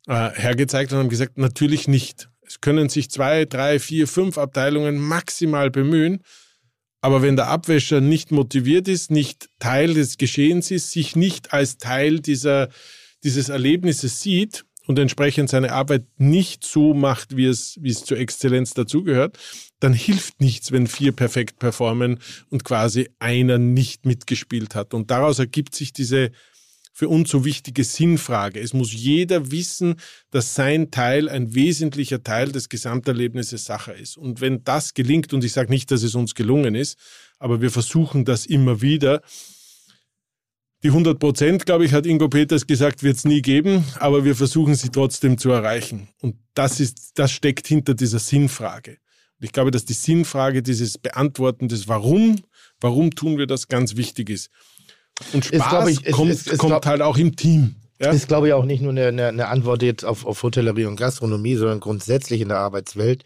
äh, hergezeigt und haben gesagt, natürlich nicht. Es können sich zwei, drei, vier, fünf Abteilungen maximal bemühen. Aber wenn der Abwäscher nicht motiviert ist, nicht Teil des Geschehens ist, sich nicht als Teil dieser, dieses Erlebnisses sieht und entsprechend seine Arbeit nicht so macht, wie es, wie es zur Exzellenz dazugehört, dann hilft nichts, wenn vier perfekt performen und quasi einer nicht mitgespielt hat. Und daraus ergibt sich diese für uns so wichtige Sinnfrage. Es muss jeder wissen, dass sein Teil ein wesentlicher Teil des Gesamterlebnisses Sache ist. Und wenn das gelingt, und ich sage nicht, dass es uns gelungen ist, aber wir versuchen das immer wieder, die 100 Prozent, glaube ich, hat Ingo Peters gesagt, wird es nie geben, aber wir versuchen sie trotzdem zu erreichen. Und das, ist, das steckt hinter dieser Sinnfrage. Und ich glaube, dass die Sinnfrage, dieses Beantworten des Warum, warum tun wir das, ganz wichtig ist. Und Spaß glaub ich, ist- kommt, ist- ist, kommt halt auch im Team. Ja? Ist, glaube ich, auch nicht nur eine, eine, eine Antwort jetzt auf, auf Hotellerie und Gastronomie, sondern grundsätzlich in der Arbeitswelt.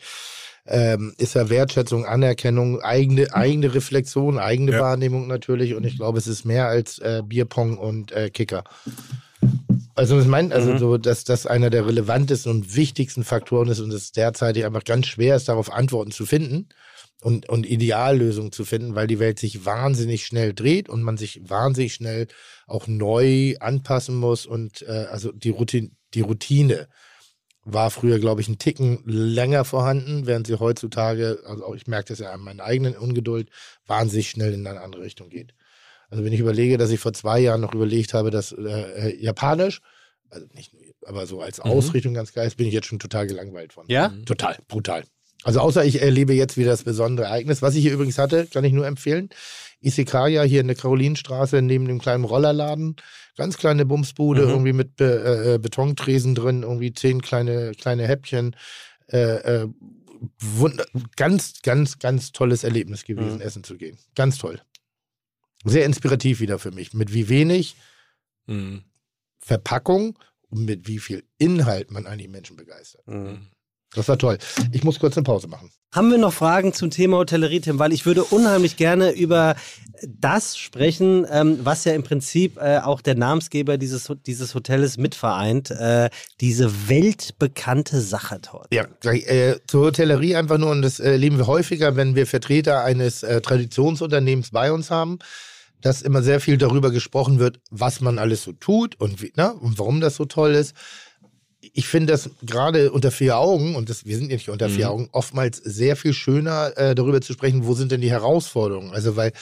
Ähm, ist ja Wertschätzung, Anerkennung, eigene, eigene Reflexion, eigene Ja. Wahrnehmung natürlich. Und ich glaube, es ist mehr als äh, Bierpong und äh, Kicker. Also ich meine, also so, dass das einer der relevantesten und wichtigsten Faktoren ist und es derzeitig einfach ganz schwer ist, darauf Antworten zu finden. Und, und Ideallösungen zu finden, weil die Welt sich wahnsinnig schnell dreht und man sich wahnsinnig schnell auch neu anpassen muss und äh, also die Routine, die Routine war früher, glaube ich, ein Ticken länger vorhanden, während sie heutzutage, also auch ich merke das ja an meiner eigenen Ungeduld, wahnsinnig schnell in eine andere Richtung geht. Also wenn ich überlege, dass ich vor zwei Jahren noch überlegt habe, dass äh, äh Japanisch, also nicht, aber so als Ausrichtung ganz geil ist, bin ich jetzt schon total gelangweilt von. Ja? Total, brutal. Also außer ich erlebe jetzt wieder das besondere Ereignis, was ich hier übrigens hatte, kann ich nur empfehlen. Isekaya hier in der Karolinenstraße neben dem kleinen Rollerladen. Ganz kleine Bumsbude, Mhm. irgendwie mit Be äh, Betontresen drin, irgendwie zehn kleine, kleine Häppchen. Äh, äh, ganz, ganz, ganz tolles Erlebnis gewesen, Mhm. essen zu gehen. Ganz toll. Sehr inspirativ wieder für mich. Mit wie wenig Mhm. Verpackung und mit wie viel Inhalt man eigentlich Menschen begeistert. Das war toll. Ich muss kurz eine Pause machen. Haben wir noch Fragen zum Thema Hotellerie, Tim? Weil ich würde unheimlich gerne über das sprechen, ähm, was ja im Prinzip äh, auch der Namensgeber dieses, dieses Hotels mitvereint. Äh, diese weltbekannte Sachertorte. Ja, gleich, äh, zur Hotellerie einfach nur, und das äh, erleben wir häufiger, wenn wir Vertreter eines äh, Traditionsunternehmens bei uns haben, dass immer sehr viel darüber gesprochen wird, was man alles so tut und, wie, ne, und warum das so toll ist. Ich finde das gerade unter vier Augen, und das, wir sind ja nicht unter vier Augen, oftmals sehr viel schöner, äh, darüber zu sprechen, wo sind denn die Herausforderungen. Also, weil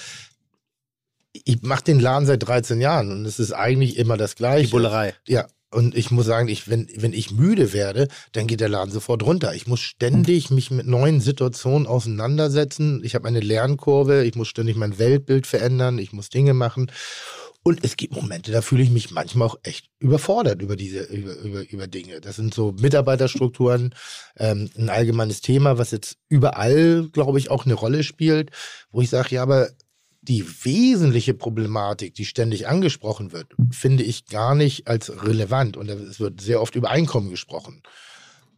ich mache den Laden seit 13 Jahren und es ist eigentlich immer das Gleiche. Die Bullerei. Ja, und ich muss sagen, ich, wenn, wenn ich müde werde, dann geht der Laden sofort runter. Ich muss ständig mich mit neuen Situationen auseinandersetzen. Ich habe eine Lernkurve, ich muss ständig mein Weltbild verändern, ich muss Dinge machen. Und es gibt Momente, da fühle ich mich manchmal auch echt überfordert über diese, über, über, über Dinge. Das sind so Mitarbeiterstrukturen, ähm, ein allgemeines Thema, was jetzt überall, glaube ich, auch eine Rolle spielt, wo ich sage, ja, aber die wesentliche Problematik, die ständig angesprochen wird, finde ich gar nicht als relevant. Und es wird sehr oft über Einkommen gesprochen.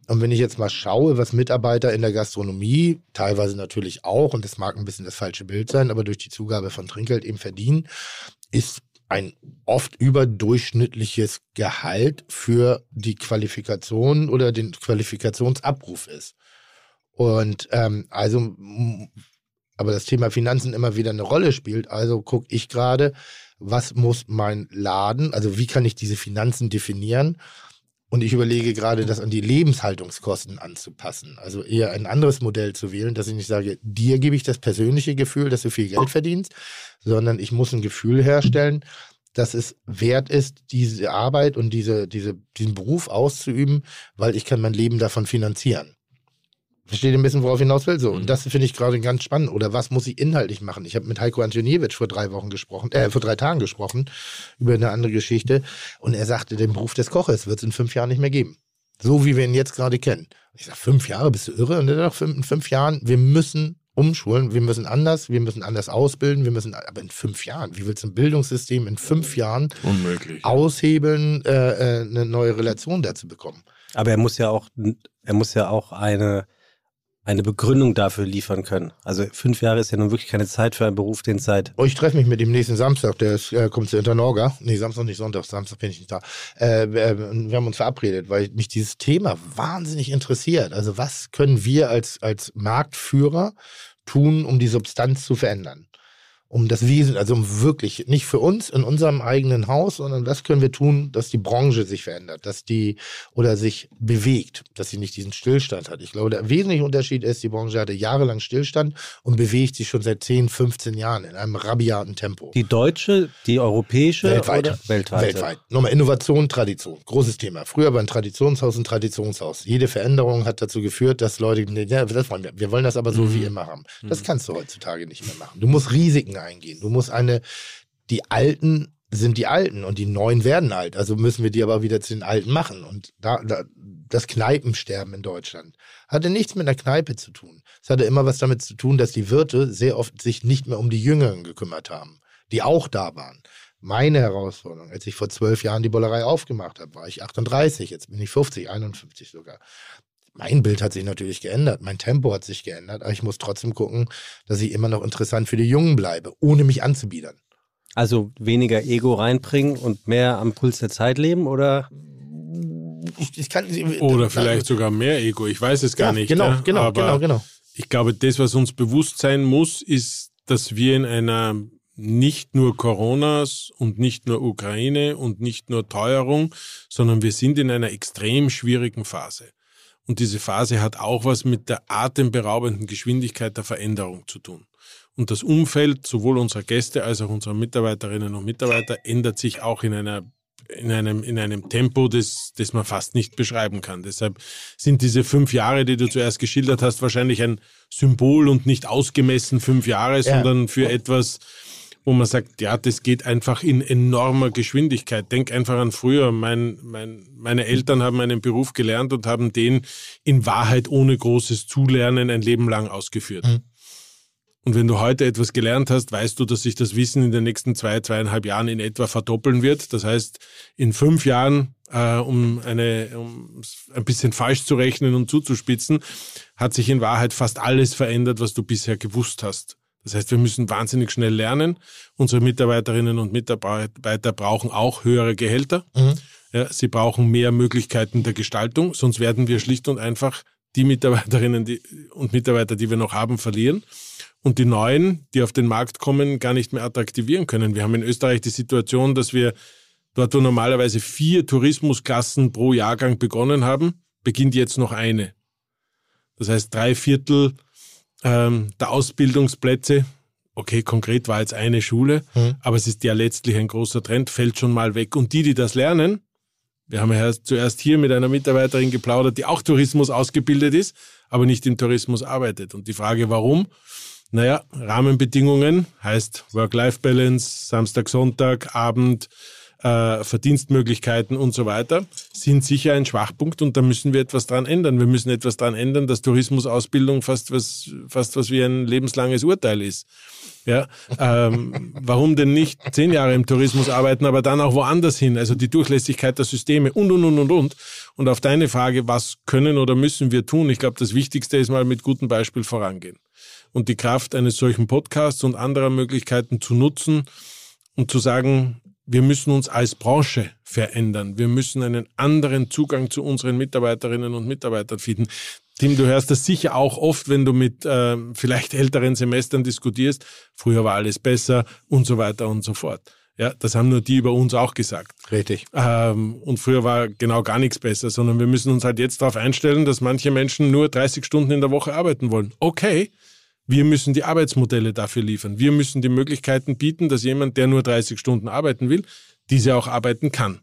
Und wenn ich jetzt mal schaue, was Mitarbeiter in der Gastronomie, teilweise natürlich auch, und das mag ein bisschen das falsche Bild sein, aber durch die Zugabe von Trinkgeld eben verdienen, ist ein oft überdurchschnittliches Gehalt für die Qualifikation oder den Qualifikationsabruf ist. Und ähm, also, aber das Thema Finanzen immer wieder eine Rolle spielt. Also gucke ich gerade, was muss mein Laden, also wie kann ich diese Finanzen definieren? Und ich überlege gerade, das an die Lebenshaltungskosten anzupassen. Also eher ein anderes Modell zu wählen, dass ich nicht sage, dir gebe ich das persönliche Gefühl, dass du viel Geld verdienst, sondern ich muss ein Gefühl herstellen, dass es wert ist, diese Arbeit und diese, diese, diesen Beruf auszuüben, weil ich kann mein Leben davon finanzieren. Versteht ihr ein bisschen, worauf ich hinaus will? So, und das finde ich gerade ganz spannend. Oder was muss ich inhaltlich machen? Ich habe mit Heiko Antoniewicz vor drei Wochen gesprochen, äh, vor drei Tagen gesprochen über eine andere Geschichte. Und er sagte, den Beruf des Koches wird es in fünf Jahren nicht mehr geben. So wie wir ihn jetzt gerade kennen. Ich sage, fünf Jahre, bist du irre? Und er sagt, fünf- in fünf Jahren, wir müssen umschulen, wir müssen anders, wir müssen anders ausbilden, wir müssen, aber in fünf Jahren, wie willst du ein Bildungssystem in fünf Jahren Unmöglich. aushebeln, äh, äh, eine neue Relation dazu bekommen? Aber er muss ja auch, er muss ja auch eine, eine Begründung dafür liefern können. Also fünf Jahre ist ja nun wirklich keine Zeit für einen Beruf, den es seit Oh, ich treffe mich mit ihm nächsten Samstag, der ist, äh, kommt zu Internorga. Nee, Samstag nicht Sonntag, Samstag bin ich nicht da. Äh, wir, wir haben uns verabredet, weil mich dieses Thema wahnsinnig interessiert. Also was können wir als, als Marktführer tun, um die Substanz zu verändern? Um das Wesen, also um wirklich, nicht für uns in unserem eigenen Haus, sondern was können wir tun, dass die Branche sich verändert, dass die oder sich bewegt, dass sie nicht diesen Stillstand hat. Ich glaube, der wesentliche Unterschied ist, die Branche hatte jahrelang Stillstand und bewegt sich schon seit 10, 15 Jahren in einem rabiaten Tempo. die deutsche, die europäische Weltweit. oder weltweit. Weltweit. Nochmal Innovation, Tradition. Großes Thema. Früher war ein Traditionshaus ein Traditionshaus. Jede Veränderung hat dazu geführt, dass Leute, ja, das wollen wir. Wir wollen das aber so wie immer haben. Das kannst du heutzutage nicht mehr machen. Du musst Risiken eingehen. Du musst eine, die Alten sind die Alten und die Neuen werden alt. Also müssen wir die aber wieder zu den Alten machen. Und da, da das Kneipensterben in Deutschland hatte nichts mit einer Kneipe zu tun. Es hatte immer was damit zu tun, dass die Wirte sehr oft sich nicht mehr um die Jüngeren gekümmert haben, die auch da waren. Meine Herausforderung, als ich vor zwölf Jahren die Bollerei aufgemacht habe, war ich 38, jetzt bin ich 50, 51 sogar. Mein Bild hat sich natürlich geändert, mein Tempo hat sich geändert, aber ich muss trotzdem gucken, dass ich immer noch interessant für die Jungen bleibe, ohne mich anzubiedern. Also weniger Ego reinbringen und mehr am Puls der Zeit leben oder? Ich, ich kann, Oder vielleicht sogar mehr Ego. Ich weiß es gar ja, nicht. Genau, ne? genau, Aber genau, genau. ich glaube, das, was uns bewusst sein muss, ist, dass wir in einer nicht nur Coronas und nicht nur Ukraine und nicht nur Teuerung, sondern wir sind in einer extrem schwierigen Phase. Und diese Phase hat auch was mit der atemberaubenden Geschwindigkeit der Veränderung zu tun. Und das Umfeld sowohl unserer Gäste als auch unserer Mitarbeiterinnen und Mitarbeiter ändert sich auch in einer in einem, in einem Tempo, das, das man fast nicht beschreiben kann. Deshalb sind diese fünf Jahre, die du zuerst geschildert hast, wahrscheinlich ein Symbol und nicht ausgemessen fünf Jahre, ja. sondern für etwas, wo man sagt, ja, das geht einfach in enormer Geschwindigkeit. Denk einfach an früher. Mein, mein, meine Eltern haben einen Beruf gelernt und haben den in Wahrheit ohne großes Zulernen ein Leben lang ausgeführt. Mhm. Und wenn du heute etwas gelernt hast, weißt du, dass sich das Wissen in den nächsten zwei, zweieinhalb Jahren in etwa verdoppeln wird. Das heißt, in fünf Jahren, äh, um, eine, um ein bisschen falsch zu rechnen und zuzuspitzen, hat sich in Wahrheit fast alles verändert, was du bisher gewusst hast. Das heißt, wir müssen wahnsinnig schnell lernen. Unsere Mitarbeiterinnen und Mitarbeiter brauchen auch höhere Gehälter. Mhm. Ja, sie brauchen mehr Möglichkeiten der Gestaltung, sonst werden wir schlicht und einfach die Mitarbeiterinnen und Mitarbeiter, die wir noch haben, verlieren und die neuen, die auf den Markt kommen, gar nicht mehr attraktivieren können. Wir haben in Österreich die Situation, dass wir dort, wo normalerweise vier Tourismusklassen pro Jahrgang begonnen haben, beginnt jetzt noch eine. Das heißt, drei Viertel ähm, der Ausbildungsplätze, okay, konkret war jetzt eine Schule, mhm. aber es ist ja letztlich ein großer Trend, fällt schon mal weg. Und die, die das lernen, wir haben ja zuerst hier mit einer Mitarbeiterin geplaudert, die auch Tourismus ausgebildet ist, aber nicht im Tourismus arbeitet. Und die Frage, warum? Naja, Rahmenbedingungen heißt Work-Life-Balance, Samstag, Sonntag, Abend, äh, Verdienstmöglichkeiten und so weiter, sind sicher ein Schwachpunkt und da müssen wir etwas dran ändern. Wir müssen etwas dran ändern, dass Tourismusausbildung fast was, fast was wie ein lebenslanges Urteil ist. Ja, ähm, warum denn nicht zehn Jahre im Tourismus arbeiten, aber dann auch woanders hin? Also die Durchlässigkeit der Systeme und, und, und, und, und. Und auf deine Frage, was können oder müssen wir tun? Ich glaube, das Wichtigste ist mal mit gutem Beispiel vorangehen und die Kraft eines solchen Podcasts und anderer Möglichkeiten zu nutzen und zu sagen, wir müssen uns als Branche verändern. Wir müssen einen anderen Zugang zu unseren Mitarbeiterinnen und Mitarbeitern finden. Tim, du hörst das sicher auch oft, wenn du mit äh, vielleicht älteren Semestern diskutierst. Früher war alles besser und so weiter und so fort. Ja, das haben nur die über uns auch gesagt. Richtig. Ähm, und früher war genau gar nichts besser, sondern wir müssen uns halt jetzt darauf einstellen, dass manche Menschen nur 30 Stunden in der Woche arbeiten wollen. Okay, wir müssen die Arbeitsmodelle dafür liefern. Wir müssen die Möglichkeiten bieten, dass jemand, der nur 30 Stunden arbeiten will, diese auch arbeiten kann.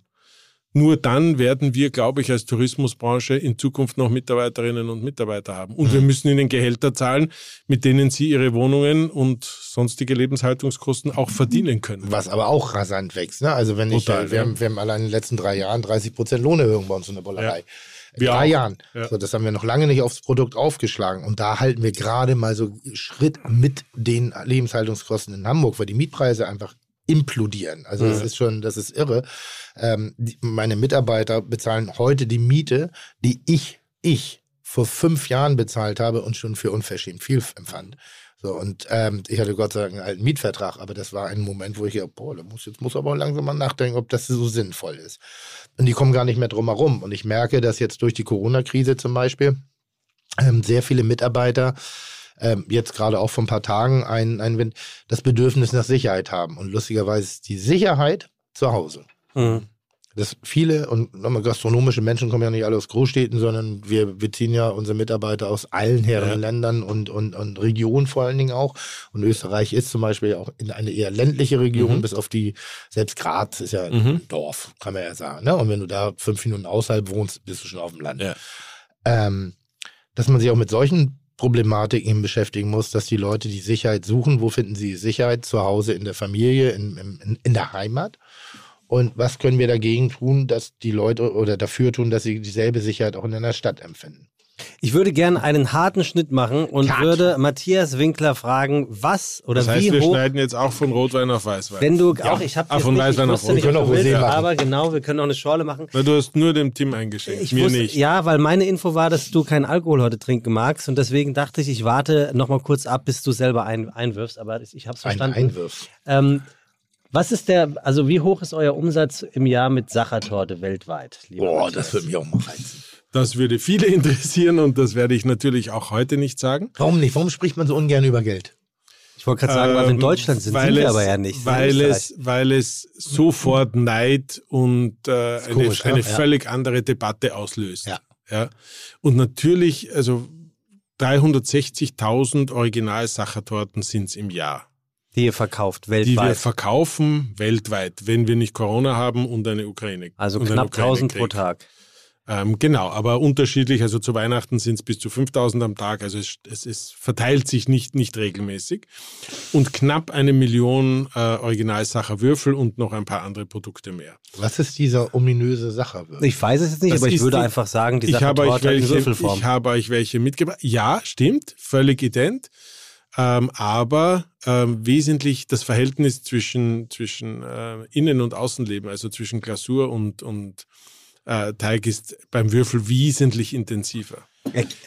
Nur dann werden wir, glaube ich, als Tourismusbranche in Zukunft noch Mitarbeiterinnen und Mitarbeiter haben. Und mhm. wir müssen ihnen Gehälter zahlen, mit denen sie ihre Wohnungen und sonstige Lebenshaltungskosten auch verdienen können. Was aber auch rasant wächst. Ne? Also wenn Total, ich, wir, ja. haben, wir haben allein in den letzten drei Jahren 30 Prozent Lohnerhöhung bei uns in der Bollerei. Ja. In drei Jahren. Ja. So, das haben wir noch lange nicht aufs Produkt aufgeschlagen. Und da halten wir gerade mal so Schritt mit den Lebenshaltungskosten in Hamburg, weil die Mietpreise einfach implodieren. Also das ist schon, das ist irre. Ähm, die, meine Mitarbeiter bezahlen heute die Miete, die ich, ich vor fünf Jahren bezahlt habe und schon für unverschämt viel empfand. So, und ähm, ich hatte Gott sei Dank einen alten Mietvertrag, aber das war ein Moment, wo ich ja, boah, da muss, jetzt muss aber langsam mal nachdenken, ob das so sinnvoll ist. Und die kommen gar nicht mehr drum herum. Und ich merke, dass jetzt durch die Corona-Krise zum Beispiel ähm, sehr viele Mitarbeiter ähm, jetzt gerade auch vor ein paar Tagen ein, ein das Bedürfnis nach Sicherheit haben. Und lustigerweise ist die Sicherheit zu Hause. Mhm dass viele und nochmal gastronomische Menschen kommen ja nicht alle aus Großstädten, sondern wir beziehen ja unsere Mitarbeiter aus allen Herrenländern ja. und, und, und Regionen vor allen Dingen auch. Und Österreich ist zum Beispiel auch in eine eher ländliche Region, mhm. bis auf die, selbst Graz ist ja mhm. ein Dorf, kann man ja sagen. Ne? Und wenn du da fünf Minuten außerhalb wohnst, bist du schon auf dem Land. Ja. Ähm, dass man sich auch mit solchen Problematiken beschäftigen muss, dass die Leute die Sicherheit suchen. Wo finden sie Sicherheit? Zu Hause, in der Familie, in, in, in der Heimat. Und was können wir dagegen tun, dass die Leute oder dafür tun, dass sie dieselbe Sicherheit auch in einer Stadt empfinden? Ich würde gerne einen harten Schnitt machen und Cut. würde Matthias Winkler fragen, was oder das heißt, wie wir hoch. schneiden jetzt auch von Rotwein auf Weißwein. Wenn du ja. auch, ich habe ah, von Weißwein auf Rotwein. Wir können auch Rosé machen. Aber genau, wir können auch eine Schorle machen. Weil du hast nur dem Tim eingeschenkt, ich mir wusste, nicht. Ja, weil meine Info war, dass du keinen Alkohol heute trinken magst und deswegen dachte ich, ich warte noch mal kurz ab, bis du selber ein, einwirfst. Aber ich habe es verstanden. Ein Einwirf. Ähm, was ist der, also wie hoch ist euer Umsatz im Jahr mit Sachertorte weltweit? Boah, das würde mich auch mal reizen. Das würde viele interessieren und das werde ich natürlich auch heute nicht sagen. Warum nicht? Warum spricht man so ungern über Geld? Ich wollte gerade sagen, weil wir in Ähm, Deutschland sind, weil sind wir es, aber ja nicht. Weil es, weil es sofort Neid und äh, eine, komisch, ne? eine Ja. völlig andere Debatte auslöst. Ja. Ja. Und natürlich, also 360.000 Original-Sachertorten sind es im Jahr, die ihr verkauft die wir weltweit. verkaufen weltweit, wenn wir nicht Corona haben und eine Ukraine. also knapp 1000 pro. Tag. Ähm, genau, aber unterschiedlich. Also zu Weihnachten sind es bis zu 5000 am Tag. Also es, es, es verteilt sich nicht, nicht regelmäßig. Und knapp eine Million äh, Originalsacher Würfel und noch ein paar andere Produkte mehr. Was ist dieser ominöse Sacherwirt? Ich weiß es jetzt nicht, Das aber ich würde die- einfach sagen, die Ich Sache habe, euch Torte in welche, Würfelform. ich habe euch welche mitgebracht. Ja, stimmt, völlig ident. Ähm, aber ähm, wesentlich das Verhältnis zwischen, zwischen äh, Innen- und Außenleben, also zwischen Glasur und, und äh, Teig ist beim Würfel wesentlich intensiver.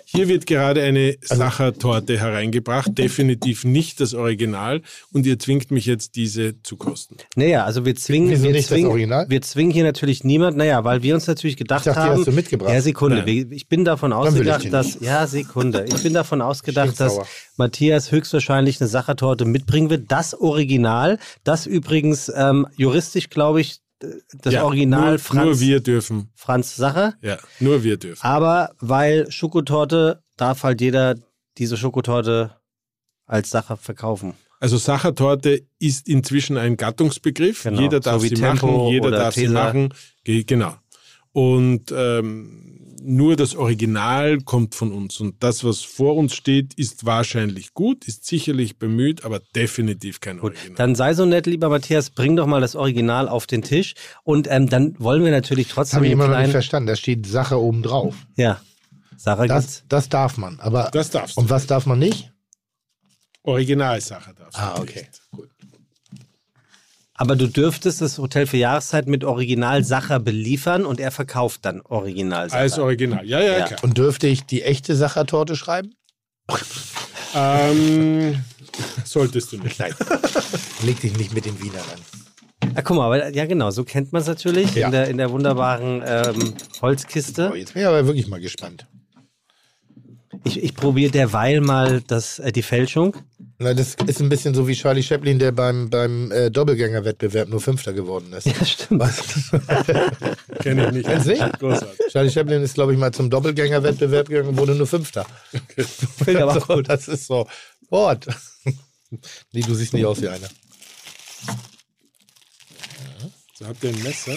Hier wird gerade eine Sachertorte hereingebracht, definitiv nicht das Original und ihr zwingt mich jetzt diese zu kosten. Naja, also wir zwingen, Wieso wir, nicht das zwingen Original? wir zwingen hier natürlich niemand, naja, weil wir uns natürlich gedacht Ich dachte, die haben. hast du mitgebracht. Ja, Sekunde. Nein. Ich bin davon ausgedacht, dass. Ja, Sekunde. Ich bin davon ausgedacht, dass. Matthias höchstwahrscheinlich eine Sachertorte mitbringen wird. Das Original, das übrigens ähm, juristisch, glaube ich, das Ja, Original nur, Franz, nur wir dürfen. Franz Sacher. Ja, nur wir dürfen. Aber weil Schokotorte darf halt jeder diese Schokotorte als Sache verkaufen. Also Sachertorte ist inzwischen ein Gattungsbegriff. Genau, Jeder darf so sie Tempo machen, jeder darf sie Tesa. machen. Ge genau. Und ähm, nur das Original kommt von uns. Und das, was vor uns steht, ist wahrscheinlich gut, ist sicherlich bemüht, aber definitiv kein Gut, Original. dann sei so nett, lieber Matthias, bring doch mal das Original auf den Tisch. Und ähm, dann wollen wir natürlich Das trotzdem habe ich immer noch nicht verstanden. Da steht Sache oben drauf. Ja, Sarah Das, das darf man. Aber das darfst du. und was darf man nicht? Originalsache darfst du Ah, nicht. okay. Gut. Aber du dürftest das Hotel für Jahreszeit mit Original Sacher beliefern und er verkauft dann Original Sacher. Als Original. Ja, ja, Ja. klar. Und dürfte ich die echte Sachertorte schreiben? Ähm, solltest du nicht. Nein. Leg dich nicht mit den Wienern an. Ah, guck mal, aber, ja genau, so kennt man es natürlich Ja. in, der, in der wunderbaren ähm, Holzkiste. Oh, jetzt bin ich aber wirklich mal gespannt. Ich, ich probiere derweil mal das, äh, die Fälschung. Na, das ist ein bisschen so wie Charlie Chaplin, der beim, beim äh, Doppelgänger-Wettbewerb nur Fünfter geworden ist. Ja, stimmt. Kenne ich nicht. Kennst du nicht? Großartig. Charlie Chaplin ist, glaube ich, mal zum Doppelgänger-Wettbewerb gegangen und wurde nur Fünfter. Finde aber so, das ist so. Wort. nee, du siehst nicht aus wie einer. So, habt ihr ein Messer?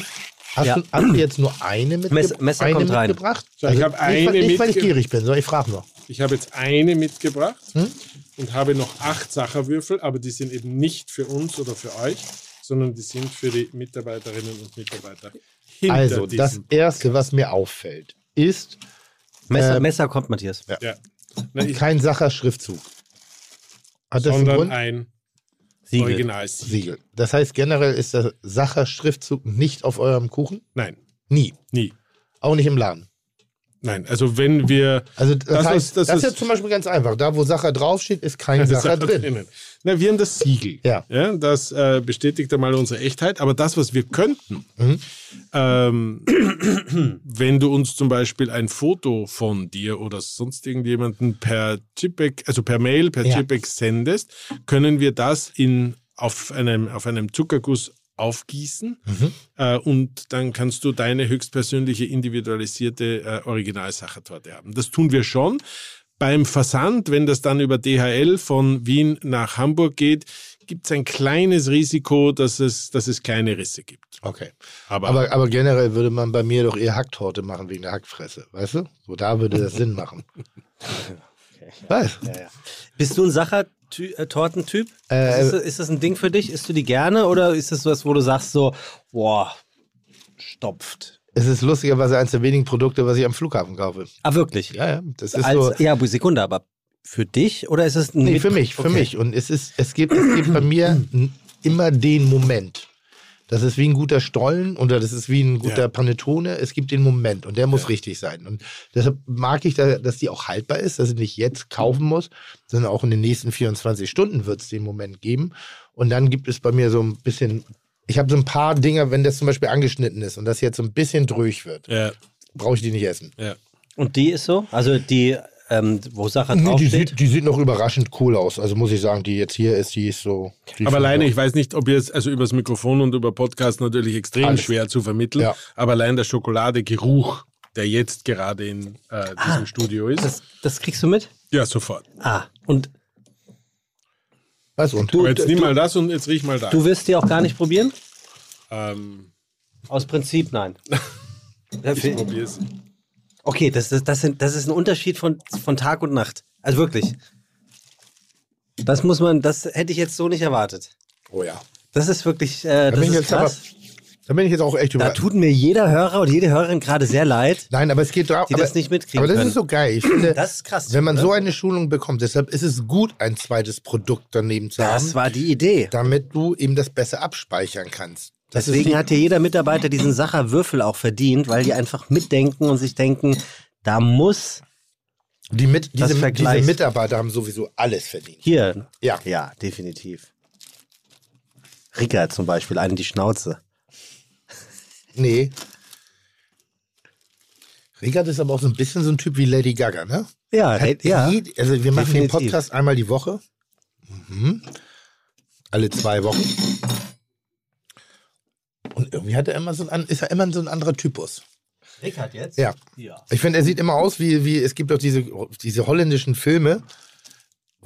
Hast, Ja. du, hast du jetzt nur eine, mitge Messer- Messer eine kommt rein. mitgebracht? So, ich hab nicht, weil- eine nicht, weil ich gierig bin, sondern ich frage nur. Ich habe jetzt eine mitgebracht Hm? Und habe noch acht Sacherwürfel, aber die sind eben nicht für uns oder für euch, sondern die sind für die Mitarbeiterinnen und Mitarbeiter. Hinter Also, das Erste, was mir auffällt, ist Messer, Ähm, Messer kommt, Matthias. ja. Na, ich, kein Sacher-Schriftzug. Hat das einen sondern ein Siegel. Originalsiegel. Siegel. Das heißt, generell ist der Sacher-Schriftzug nicht auf eurem Kuchen? Nein, Nie. nie. Auch nicht im Laden. Nein, also wenn wir Also das, Das heißt, ist- das das, ist ist- zum Beispiel ganz einfach. Da, wo Sacher draufsteht, ist kein Sacher Sache drin. drinnen. Na, wir haben das Siegel. Ja. Ja, das äh, bestätigt einmal unsere Echtheit. Aber das, was wir könnten, Mhm. ähm, wenn du uns zum Beispiel ein Foto von dir oder sonst irgendjemanden per JPEG, also per Mail, per Ja. JPEG sendest, können wir das in, auf, einem, auf einem Zuckerguss aufgießen Mhm. äh, und dann kannst du deine höchstpersönliche individualisierte äh, Originalsachertorte haben. Das tun wir schon. Beim Versand, wenn das dann über DHL von Wien nach Hamburg geht, gibt es ein kleines Risiko, dass es, dass es kleine Risse gibt. Okay. Aber, Aber, aber generell würde man bei mir doch eher Hacktorte machen wegen der Hackfresse. Weißt du? So, da würde das Sinn machen. Was? Bist du ein Sacher-Tortentyp? Äh, ist, das, ist das ein Ding für dich? Isst du die gerne oder ist das was, wo du sagst so, boah, stopft? Es ist lustigerweise eines der wenigen Produkte, was ich am Flughafen kaufe. Ah, wirklich? Ja, ja. Das ist Als, so. ja, Sekunde, aber für dich oder ist es ein Nee, Mit- für mich, für Okay. mich. Und es ist, es gibt, es gibt bei mir immer den Moment. Das ist wie ein guter Stollen oder das ist wie ein guter Ja. Panettone. Es gibt den Moment und der muss richtig sein. Und deshalb mag ich, da, dass die auch haltbar ist, dass ich nicht jetzt kaufen muss, sondern auch in den nächsten 24 Stunden wird es den Moment geben. Und dann gibt es bei mir so ein bisschen, ich habe so ein paar Dinge, wenn das zum Beispiel angeschnitten ist und das jetzt so ein bisschen drüch wird, ja, brauche ich die nicht essen. ja. Und die ist so? Also die, ähm, wo Sacher Nee, die, draufsteht? sieht, die sieht noch überraschend cool aus. Also muss ich sagen, die jetzt hier ist, die ist so. Die Aber alleine, ich weiß nicht, ob ihr es, also übers Mikrofon und über Podcast natürlich extrem Alles. schwer zu vermitteln, Ja. aber allein der Schokoladegeruch, der jetzt gerade in äh, diesem Studio ist, Das, das kriegst du mit? ja, sofort. Ah, und Was und? Aber jetzt nimm mal das und jetzt riech mal da. du wirst die auch gar nicht probieren? Ähm, Aus Prinzip nein. Ich probier's. Okay, das, das, das, sind, das ist ein Unterschied von, von Tag und Nacht. Also wirklich. Das muss man, das hätte ich jetzt so nicht erwartet. Oh ja. Das ist wirklich, äh, Da das ist krass. da bin ich jetzt auch echt Da über. tut mir jeder Hörer und jede Hörerin gerade sehr leid. Nein, aber es geht darum. Die aber, das nicht mitkriegen Aber das können. ist so geil. Ich finde, Das ist krass, Wenn man ne? so eine Schulung bekommt, deshalb ist es gut, ein zweites Produkt daneben zu Das haben, war die Idee. damit du eben das besser abspeichern kannst. Deswegen hat hier jeder Mitarbeiter diesen Sacher-Würfel auch verdient, weil die einfach mitdenken und sich denken, da muss die mit, diese, diese Mitarbeiter haben sowieso alles verdient. hier. Ja. Ja, definitiv. Ricker zum Beispiel, einen die Schnauze. Nee. Rickard ist aber auch so ein bisschen so ein Typ wie Lady Gaga, ne? Ja, Hat ja. je- also wir machen den definitiv. Podcast einmal die Woche. Mhm. Alle zwei Wochen. Und irgendwie hat er immer so ein, ist er immer so ein anderer Typus. Rickard jetzt? Ja. Ja. Ich finde, er sieht immer aus wie, wie es gibt doch diese, diese holländischen Filme,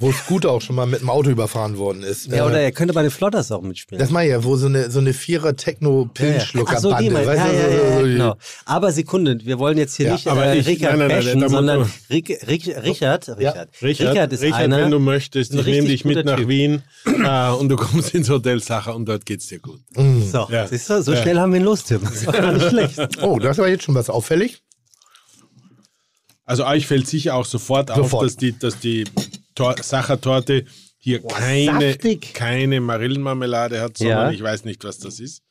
wo Scooter auch schon mal mit dem Auto überfahren worden ist. Ja, Äh, oder er könnte bei den Flotters auch mitspielen. das meine ich ja, wo so eine, so eine vierer Ach so, die Techno-Pillenschlucker-Bande, mein, weißt ja, ja, so, ja, so, ja, so, genau. Aber Sekunde, wir wollen jetzt hier Ja, nicht aber äh, ich- Rickard nein, nein, nein, bashen, da muss sondern Rick, Rick, Richard, Richard, Richard, ist Richard einer, wenn du möchtest, ich nehme dich mit nach Typ. Wien äh, und du kommst ins Hotel Sacher und dort geht's dir gut. so, Ja. siehst du, so Ja. schnell haben wir ihn los, Tim. Das war gar nicht schlecht. Oh, das war jetzt schon was auffällig. Also euch fällt sicher auch sofort, auf, Sofort. dass die, dass die Tor Sachertorte hier keine, saftig. keine Marillenmarmelade hat, Ja. sondern ich weiß nicht, was das ist.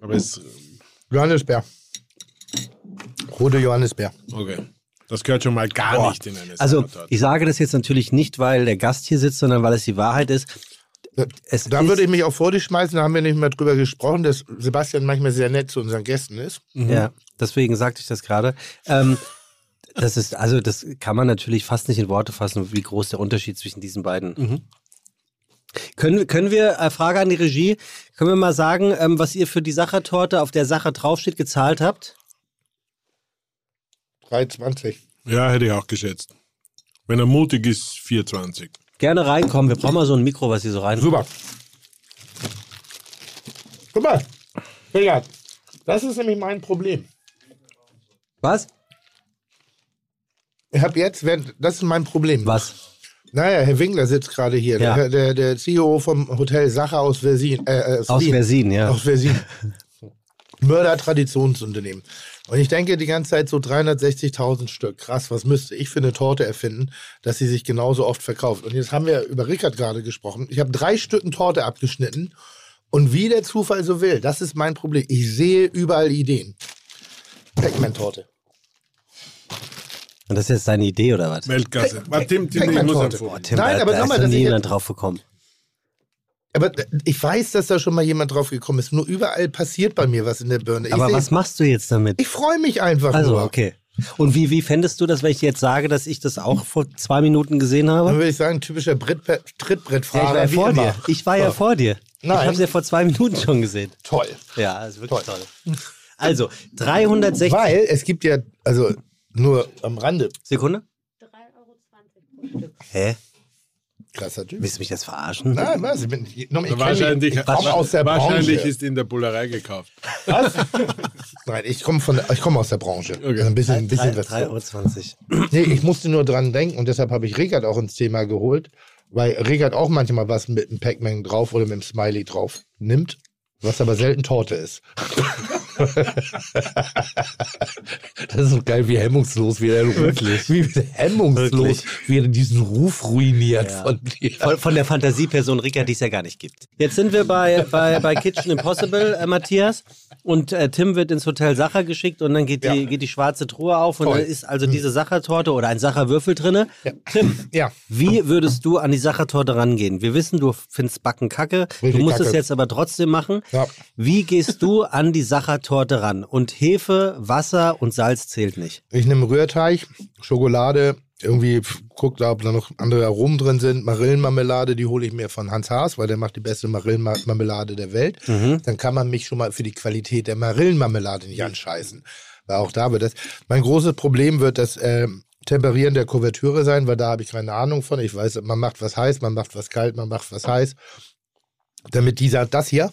Aber es, Johannisbeer. Rote Johannisbeer. okay. Das gehört schon mal gar Boah. nicht in eine Also, ich sage das jetzt natürlich nicht, weil der Gast hier sitzt, sondern weil es die Wahrheit ist. Es Da ist, würde ich mich auch vor dich schmeißen, da haben wir nicht mehr drüber gesprochen, dass Sebastian manchmal sehr nett zu unseren Gästen ist. Ja, deswegen sagte ich das gerade. Ähm, das ist, also das kann man natürlich fast nicht in Worte fassen, wie groß der Unterschied zwischen diesen beiden. Mhm. Können, können wir, äh, Frage an die Regie, können wir mal sagen, ähm, was ihr für die Sachertorte, auf der Sacher draufsteht, gezahlt habt? 3,20. ja, hätte ich auch geschätzt. Wenn er mutig ist, 4,20. Gerne reinkommen, wir brauchen mal so ein Mikro, was ihr so rein. Super. Guck mal. Richard, das ist nämlich mein Problem. Was? Ich habe jetzt, das ist mein Problem. Was? Naja, Herr Winkler sitzt gerade hier, Ja. der, der, der CEO vom Hotel Sacher aus Versin. Äh, äh, Aus Wien. Versin, ja. Aus Versin. Mörder-Traditionsunternehmen. Und ich denke die ganze Zeit so 360.000 Stück. Krass, was müsste ich für eine Torte erfinden, dass sie sich genauso oft verkauft? Und jetzt haben wir über Rickard gerade gesprochen. Ich habe drei Stücken Torte abgeschnitten. Und wie der Zufall so will, das ist mein Problem. Ich sehe überall Ideen. Pac-Man-Torte. Und das ist jetzt deine Idee oder was? Weltklasse. Warte, Tim, Tim, ich muss Foto. Tim, Nein, da, aber da nochmal, ist noch dass nie ich jemand drauf gekommen. Aber ich weiß, dass da schon mal jemand drauf gekommen ist. Nur überall passiert bei mir was in der Birne. Ich, Aber seh- was machst du jetzt damit? ich freue mich einfach Also, nur. okay. Und wie, wie fändest du das, wenn ich jetzt sage, dass ich das auch vor zwei Minuten gesehen Dann habe? würde ich sagen, typischer Brit Ja, Trittbrettfahrer. ich war ja wie vor immer. dir. Ich war ja So. vor dir. Ich Nein. habe es ja vor zwei Minuten schon gesehen. Toll. Ja, ist wirklich toll. Also, 360 Weil es gibt ja, also nur am Rande, Sekunde. 3,20 Euro. Hä? krasser Typ. Willst du mich jetzt verarschen? Nein, was? Ich, bin, ich, ich, Wahrscheinlich, ich komme aus der wahrscheinlich Branche. ist in der Bullerei gekauft. Was? Nein, ich komme von, der- ich komme aus der Branche. Also ein bisschen, ein bisschen was. 3,20 Euro. Nee, ich musste nur dran denken und deshalb habe ich Rickard auch ins Thema geholt, weil Rickard auch manchmal was mit einem Pac-Man drauf oder mit einem Smiley drauf nimmt, was aber selten Torte ist. Das ist so geil, wie hemmungslos wie er Wirklich? wie hemmungslos Wirklich? wie er diesen Ruf ruiniert Ja. von dir. Von, von der Fantasieperson Rickard, die es ja gar nicht gibt. Jetzt sind wir bei, bei, bei Kitchen Impossible, äh, Matthias. Und äh, Tim wird ins Hotel Sacher geschickt und dann geht, die, Ja. geht die schwarze Truhe auf und Toll. dann ist also diese Sachertorte oder ein Sacherwürfel drinne. Tim, Ja. wie würdest du an die Sachertorte rangehen? Wir wissen, du findest Backen kacke. Du Richtig musst es kacke. jetzt aber trotzdem machen. Ja. Wie gehst du an die Sachertorte Sachertorte ran. Und Hefe, Wasser und Salz zählt nicht. Ich nehme Rührteig, Schokolade, irgendwie guck da, ob da noch andere Aromen drin sind. Marillenmarmelade, die hole ich mir von Hans Haas, weil der macht die beste Marillenmarmelade der Welt. Dann kann man mich schon mal für die Qualität der Marillenmarmelade nicht anscheißen. Weil auch da wird das. Mein großes Problem wird das ähm, Temperieren der Kuvertüre sein, weil da habe ich keine Ahnung von. Ich weiß, man macht was heiß, man macht was kalt, man macht was heiß. Damit dieser, das hier,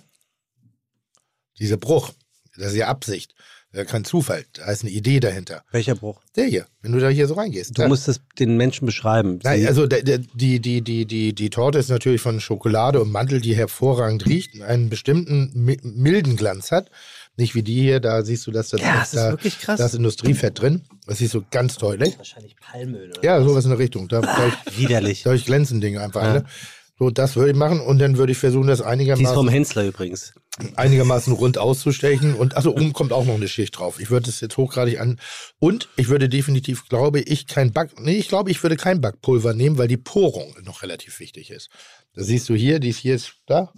dieser Bruch, das ist ja Absicht, das ist kein Zufall, da ist eine Idee dahinter. Welcher Bruch? Der hier, wenn du da hier so reingehst. Du da. musst es den Menschen beschreiben. Nein, also der, die, die, die, die, die Torte ist natürlich von Schokolade und Mantel, die hervorragend riecht, und einen bestimmten mi- milden Glanz hat. Nicht wie die hier, da siehst du, dass da, Ja, das ist da, wirklich krass. da ist Industriefett drin. Das ist so ganz deutlich. wahrscheinlich Palmöl. Oder? Ja, sowas in der Richtung. Da, da, ich, Widerlich. da ich glänzen Dinge einfach. Ja. Ne? So, das würde ich machen und dann würde ich versuchen, das Die ist vom einigermaßen, Hensler übrigens. Einigermaßen rund auszustechen. Und also oben kommt auch noch eine Schicht drauf. Ich würde es jetzt hochgradig an. Und ich würde definitiv, glaube ich, kein Back. Nee, ich glaube, ich würde kein Backpulver nehmen, weil die Porung noch relativ wichtig ist. Das siehst du hier, die ist hier ist da,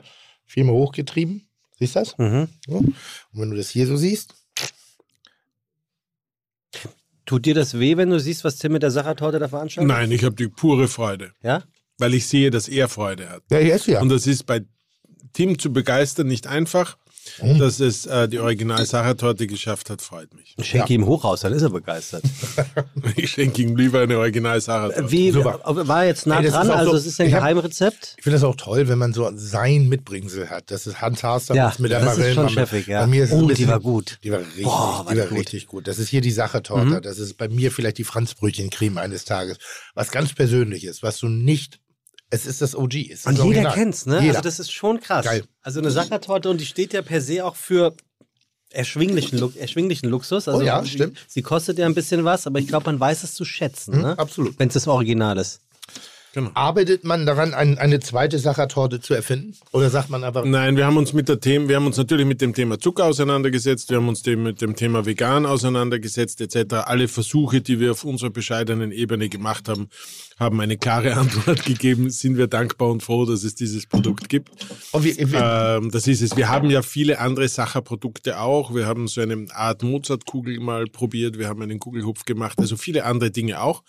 viermal hochgetrieben. Siehst du das? Mhm. So. Und wenn du das hier so siehst, Tut dir das weh, wenn du siehst, was Tim mit der Sachertorte da veranstaltet? Nein, ich habe die pure Freude, Ja? weil ich sehe, dass er Freude hat. ja, ist sie ja. Und das ist bei Tim zu begeistern nicht einfach. Mhm. Dass es äh, die original Sachertorte geschafft hat, freut mich. Ich schenke ihm hoch raus, dann ist er begeistert. Ich schenke ihm lieber eine original Sachertorte. Wie, Super. war jetzt nah Ey, dran, ist also so- es ist ein Geheimrezept. Ich finde das auch toll, wenn man so sein Mitbringsel hat. Das ist Hans Haas Ja, mit der das ist schon Marillenmarmelade. chefig, ja. Bei mir ist es Oh, ein die bisschen, war gut. Die war richtig, Boah, war die war gut. richtig gut. Das ist hier die Sachertorte. Mhm. Das ist bei mir vielleicht die Franzbrötchencreme eines Tages. Was ganz Persönliches, was du nicht. Es ist das OG. Es ist Und das jeder Original. kennt's, ne? Jeder. Also das ist schon krass. Geil. Also eine Sachertorte und die steht ja per se auch für erschwinglichen, Lu erschwinglichen Luxus. Also Oh ja, sie, stimmt. Sie kostet ja ein bisschen was, aber ich glaube, man weiß es zu schätzen, ne? absolut. Wenn es das Original ist. Arbeitet man daran, ein, eine zweite Sachertorte zu erfinden? Oder sagt man einfach, Nein, wir haben uns mit der Thema, wir haben uns natürlich mit dem Thema Zucker auseinandergesetzt, wir haben uns dem, mit dem Thema Vegan auseinandergesetzt, etc. Alle Versuche, die wir auf unserer bescheidenen Ebene gemacht haben, haben eine klare Antwort gegeben. Sind wir dankbar und froh, dass es dieses Produkt gibt. oh, wir, wir, Ähm, das ist es. Wir haben ja viele andere Sacherprodukte auch. Wir haben so eine Art Mozartkugel mal probiert. Wir haben einen Kugelhupf gemacht. Also viele andere Dinge auch.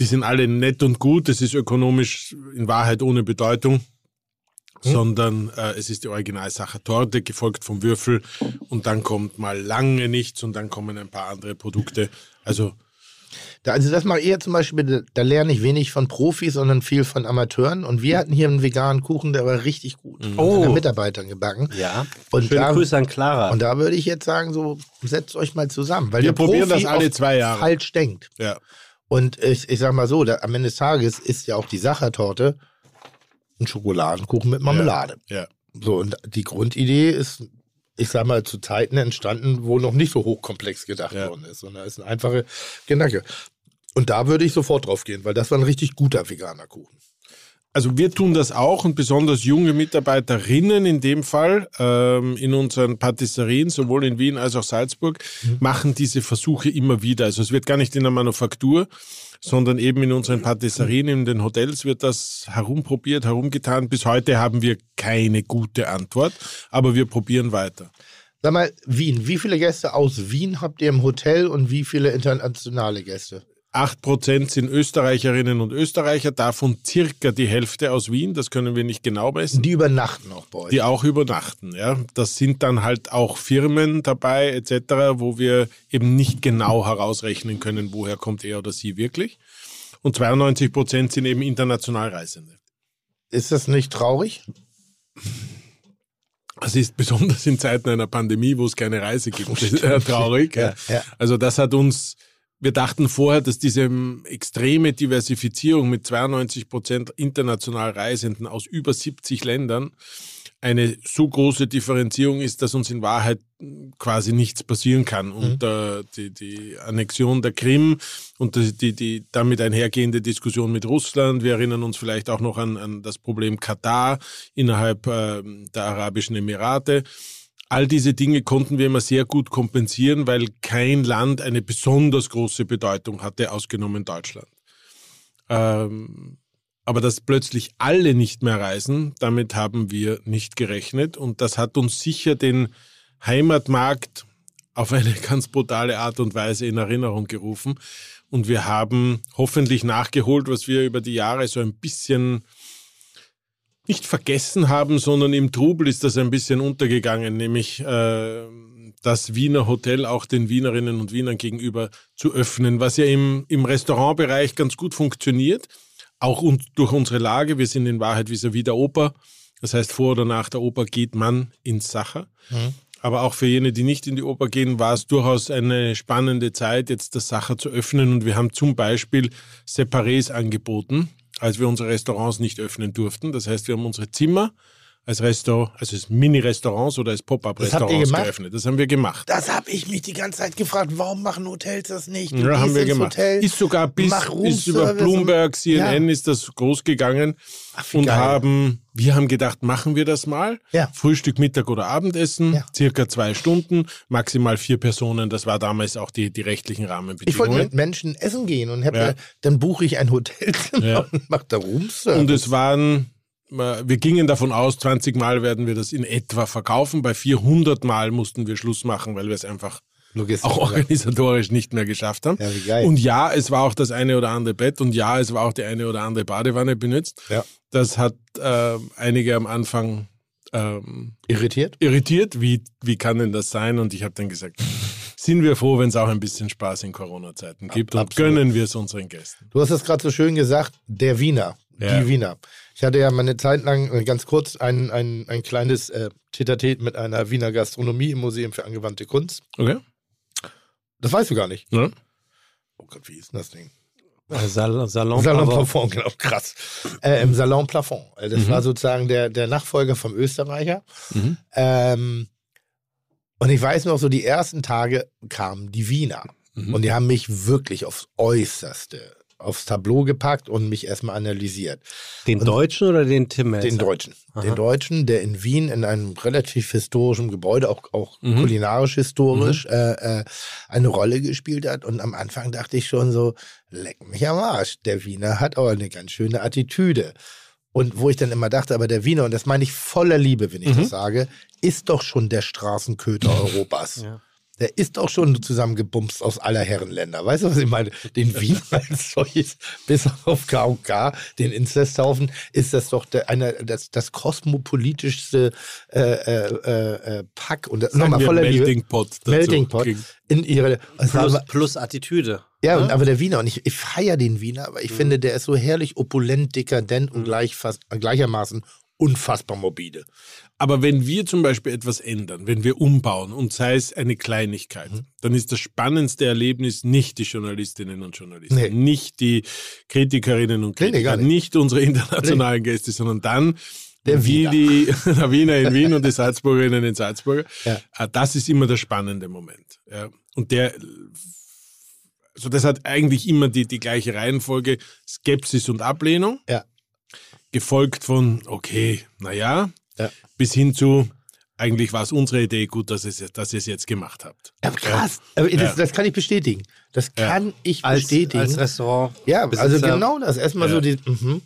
Die sind alle nett und gut. Das ist ökonomisch in Wahrheit ohne Bedeutung. Sondern äh, es ist die Originalsachertorte, gefolgt vom Würfel. Und dann kommt mal lange nichts und dann kommen ein paar andere Produkte. Also Da, also das mache ich ja zum Beispiel, da, lerne ich wenig von Profis, sondern viel von Amateuren. Und wir hatten hier einen veganen Kuchen, der war richtig gut. Von Oh. den Mitarbeitern gebacken. Ja. Und Schöne da, Grüße an Clara. Und da würde ich jetzt sagen, so setzt euch mal zusammen. Weil Wir probieren Profi das alle zwei Jahre. falsch denkt. ja. Und ich, ich sag mal so, da, am Ende des Tages ist ja auch die Sachertorte ein Schokoladenkuchen mit Marmelade. Ja. So, und die Grundidee ist, ich sag mal, zu Zeiten entstanden, wo noch nicht so hochkomplex gedacht Ja. worden ist, sondern es ist eine einfache Gedanke. Und da würde ich sofort drauf gehen, weil das war ein richtig guter veganer Kuchen. Also wir tun das auch und besonders junge Mitarbeiterinnen in dem Fall ähm, in unseren Patisserien, sowohl in Wien als auch Salzburg, machen diese Versuche immer wieder. Also es wird gar nicht in der Manufaktur, sondern eben in unseren Patisserien, in den Hotels wird das herumprobiert, herumgetan. Bis heute haben wir keine gute Antwort, aber wir probieren weiter. Sag mal, Wien, wie viele Gäste aus Wien habt ihr im Hotel und wie viele internationale Gäste? 8% sind Österreicherinnen und Österreicher, davon circa die Hälfte aus Wien, das können wir nicht genau messen. Die übernachten auch bei euch. die auch übernachten. Ja, das sind dann halt auch Firmen dabei etc., wo wir eben nicht genau herausrechnen können, woher kommt er oder sie wirklich. Und 92 Prozent sind eben international Reisende. ist das nicht traurig? Das ist besonders in Zeiten einer Pandemie, wo es keine Reise gibt, äh, traurig. Ja, ja. Also das hat uns, wir dachten vorher, dass diese ähm, extreme Diversifizierung mit 92 Prozent international Reisenden aus über 70 Ländern eine so große Differenzierung ist, dass uns in Wahrheit quasi nichts passieren kann. Und äh, die, die Annexion der Krim und die, die, damit einhergehende Diskussion mit Russland, wir erinnern uns vielleicht auch noch an, an das Problem Katar innerhalb äh, der Arabischen Emirate. All diese Dinge konnten wir immer sehr gut kompensieren, weil kein Land eine besonders große Bedeutung hatte, ausgenommen Deutschland. Ähm, aber dass plötzlich alle nicht mehr reisen, damit haben wir nicht gerechnet und das hat uns sicher den Heimatmarkt auf eine ganz brutale Art und Weise in Erinnerung gerufen. Und wir haben hoffentlich nachgeholt, was wir über die Jahre so ein bisschen nicht vergessen haben, sondern im Trubel ist das ein bisschen untergegangen, nämlich äh, das Wiener Hotel auch den Wienerinnen und Wienern gegenüber zu öffnen, was ja im, im Restaurantbereich ganz gut funktioniert, auch un durch unsere Lage. Wir sind in Wahrheit vis-à-vis der Oper. Das heißt, vor oder nach der Oper geht man ins Sacher. Mhm. Aber auch für jene, die nicht in die Oper gehen, war es durchaus eine spannende Zeit, jetzt das Sacher zu öffnen. Und wir haben zum Beispiel Separés angeboten, als wir unsere Restaurants nicht öffnen durften. Das heißt, wir haben unsere Zimmer als Restaurant, also als Mini-Restaurants oder als Pop-up-Restaurants geöffnet. Das haben wir gemacht. Das habe ich mich die ganze Zeit gefragt. Warum machen Hotels das nicht? Du Ja, haben wir gemacht. Hotel, ist sogar bis, bis über Bloomberg, CNN Ja. ist das groß gegangen. Ach, und geil. haben, wir haben gedacht, machen wir das mal. Ja. Frühstück, Mittag oder Abendessen, Ja. circa zwei Stunden, maximal vier Personen. Das war damals auch die, die rechtlichen Ich wollte Rahmenbedingungen. mit Menschen essen gehen und hab, Ja. dann buche ich ein Hotelzimmer Ja. und mache da Roomservice. Und es waren, wir gingen davon aus, 20 Mal werden wir das in etwa verkaufen. Bei 400 Mal mussten wir Schluss machen, weil wir es einfach Logistisch. auch organisatorisch nicht mehr geschafft haben. Ja. Und ja, es war auch das eine oder andere Bett und ja, es war auch die eine oder andere Badewanne benutzt. Ja. Das hat äh, einige am Anfang ähm, Irritiert? irritiert. Wie, wie kann denn das sein? Und ich habe dann gesagt, sind wir froh, wenn es auch ein bisschen Spaß in Corona-Zeiten gibt und absolut. gönnen wir es unseren Gästen. Du hast es gerade so schön gesagt, der Wiener, Ja. die Wiener. Ich hatte ja mal eine Zeit lang, äh, ganz kurz, ein, ein, ein kleines äh, Tete-a-Tete mit einer Wiener Gastronomie im Museum für angewandte Kunst. Okay? Das weißt du gar nicht. Ja. Oh Gott, wie ist denn das Ding? Äh, Sal Salon, Salon. Plafond, genau, krass. Äh, Im Salon Plafond. Äh, Das Mhm. war sozusagen der, der Nachfolger vom Österreicher. Mhm. Ähm, und ich weiß noch, so die ersten Tage kamen die Wiener. Mhm. Und die haben mich wirklich aufs Äußerste aufs Tableau gepackt und mich erstmal analysiert. Den Deutschen oder den Tim Melzer? Den Deutschen. Aha. Den Deutschen, der in Wien in einem relativ historischen Gebäude, auch, auch Mhm. kulinarisch historisch, äh, äh, eine Rolle gespielt hat. Und am Anfang dachte ich schon so, leck mich am Arsch. Der Wiener hat aber eine ganz schöne Attitüde. Und wo ich dann immer dachte, aber der Wiener, und das meine ich voller Liebe, wenn ich Mhm. das sage, ist doch schon der Straßenköter Europas. Ja. Der ist doch schon zusammengebumst aus aller Herrenländer. Weißt du, was ich meine? Den Wien als solches, bis auf KUK, den Inzesthaufen, ist das doch der, einer, das, das kosmopolitischste äh, äh, äh, äh, Pack. Und das, nochmal voller. Melting Pot. dazu. Melting Pot. In ihre, es Plus, war- plus Attitüde. ja, Ne? und, aber der Wiener, und ich, ich feiere den Wiener, aber ich Mhm. finde, der ist so herrlich opulent, dekadent und gleich fast, gleichermaßen unfassbar morbide. Aber wenn wir zum Beispiel etwas ändern, wenn wir umbauen und sei es eine Kleinigkeit, Mhm. dann ist das spannendste Erlebnis nicht die Journalistinnen und Journalisten, Nee. nicht die Kritikerinnen und Nee, nee, Kritiker, gar nicht. nicht unsere internationalen Gäste, sondern dann Der wie die der Wiener in Wien und die Salzburgerinnen in Salzburg. Ja. Äh, Das ist immer der spannende Moment. Ja. Und der, also das hat eigentlich immer die, die gleiche Reihenfolge: Skepsis und Ablehnung Ja. gefolgt von, okay, naja, Ja. bis hin zu, eigentlich war es unsere Idee, gut, dass, es, dass ihr es jetzt gemacht habt. Ja, krass. Aber das, Ja. das kann ich bestätigen. Das Ja. kann ich Als, bestätigen. als Restaurant. Ja, also genau das. Erstmal Ja. so die, mhm.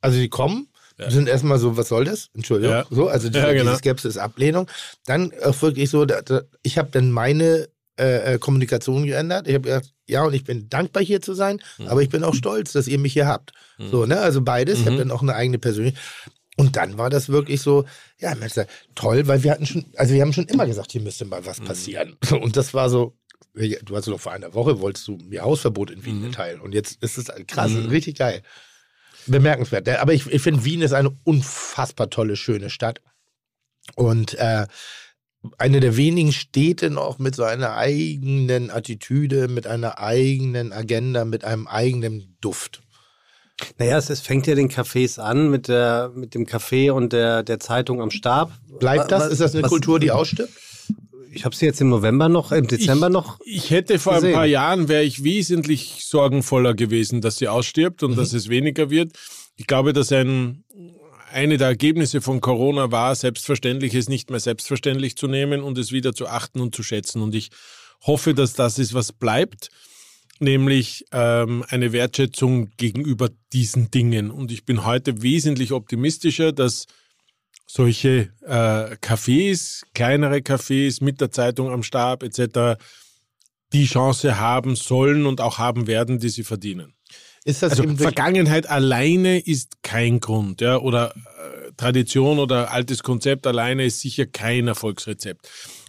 also die kommen, Ja. sind erstmal so, was soll das? Entschuldigung. Ja. So, also diese, Ja, genau. diese Skepsis, Ablehnung. Dann auch wirklich so, da, da, ich habe dann meine äh, äh, Kommunikation geändert. Ich habe gesagt, ja, und ich bin dankbar hier zu sein, Mhm. aber ich bin auch stolz, dass ihr mich hier habt. So, ne? Also beides. Ich habe Mhm. dann auch eine eigene Persönlichkeit. Und dann war das wirklich so, ja, Mensch, toll, weil wir hatten schon, also wir haben schon immer gesagt, hier müsste mal Mhm. was passieren. So, und das war so, du hast doch vor einer Woche, wolltest du mir Hausverbot in Wien Mhm. erteilen. Und jetzt ist es krass, richtig geil. Bemerkenswert. Aber ich, ich finde, Wien ist eine unfassbar tolle, schöne Stadt. Und äh, eine der wenigen Städte noch mit so einer eigenen Attitüde, mit einer eigenen Agenda, mit einem eigenen Duft. Naja, es, es fängt ja den Cafés an mit, der, mit dem Kaffee und der, der Zeitung am Stab. Bleibt das? Was- Ist das eine was- Kultur, die ausstirbt? Ich habe sie jetzt im November noch, im Dezember ich, noch. Ich hätte vor gesehen. ein paar Jahren, wäre ich wesentlich sorgenvoller gewesen, dass sie ausstirbt Mhm. und dass es weniger wird. Ich glaube, dass ein, eine der Ergebnisse von Corona war, Selbstverständliches nicht mehr selbstverständlich zu nehmen und es wieder zu achten und zu schätzen. Und ich hoffe, dass das ist, was bleibt, nämlich ähm, eine Wertschätzung gegenüber diesen Dingen. Und ich bin heute wesentlich optimistischer, dass solche äh, Cafés, kleinere Cafés mit der Zeitung am Stab etc. die Chance haben sollen und auch haben werden, die sie verdienen. Ist das Also Vergangenheit alleine ist kein Grund, ja, oder äh, Tradition oder altes Konzept alleine ist sicher kein Erfolgsrezept.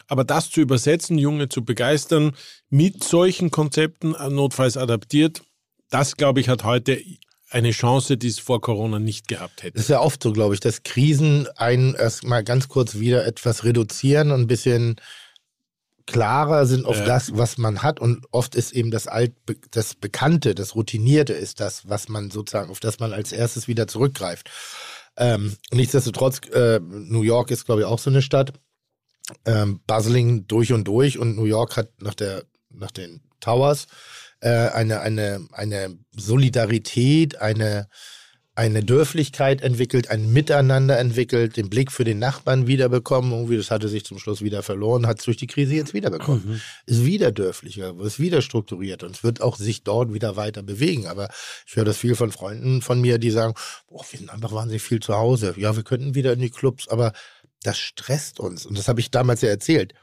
Aber das zu übersetzen, Junge zu begeistern, mit solchen Konzepten äh, notfalls adaptiert, das glaube ich hat heute eine Chance, die es vor Corona nicht gehabt hätte. Das ist ja oft so, glaube ich, dass Krisen einen erstmal ganz kurz wieder etwas reduzieren und ein bisschen klarer sind auf Ja. das, was man hat. Und oft ist eben das Alt, das Bekannte, das Routinierte ist das, was man sozusagen, auf das man als erstes wieder zurückgreift. Ähm, nichtsdestotrotz, äh, New York ist, glaube ich, auch so eine Stadt. Ähm, Bustling durch und durch und New York hat nach der, nach den Towers äh, eine, eine, eine Solidarität, eine, eine Dörflichkeit entwickelt, ein Miteinander entwickelt, den Blick für den Nachbarn wiederbekommen. Irgendwie, das hatte sich zum Schluss wieder verloren, hat es durch die Krise jetzt wiederbekommen. Ist wieder dörflicher, ist wieder strukturiert und es wird auch sich dort wieder weiter bewegen. Aber ich höre das viel von Freunden von mir, die sagen, boah, wir sind einfach wahnsinnig viel zu Hause. Ja, wir könnten wieder in die Clubs, aber das stresst uns. Und das habe ich damals ja erzählt.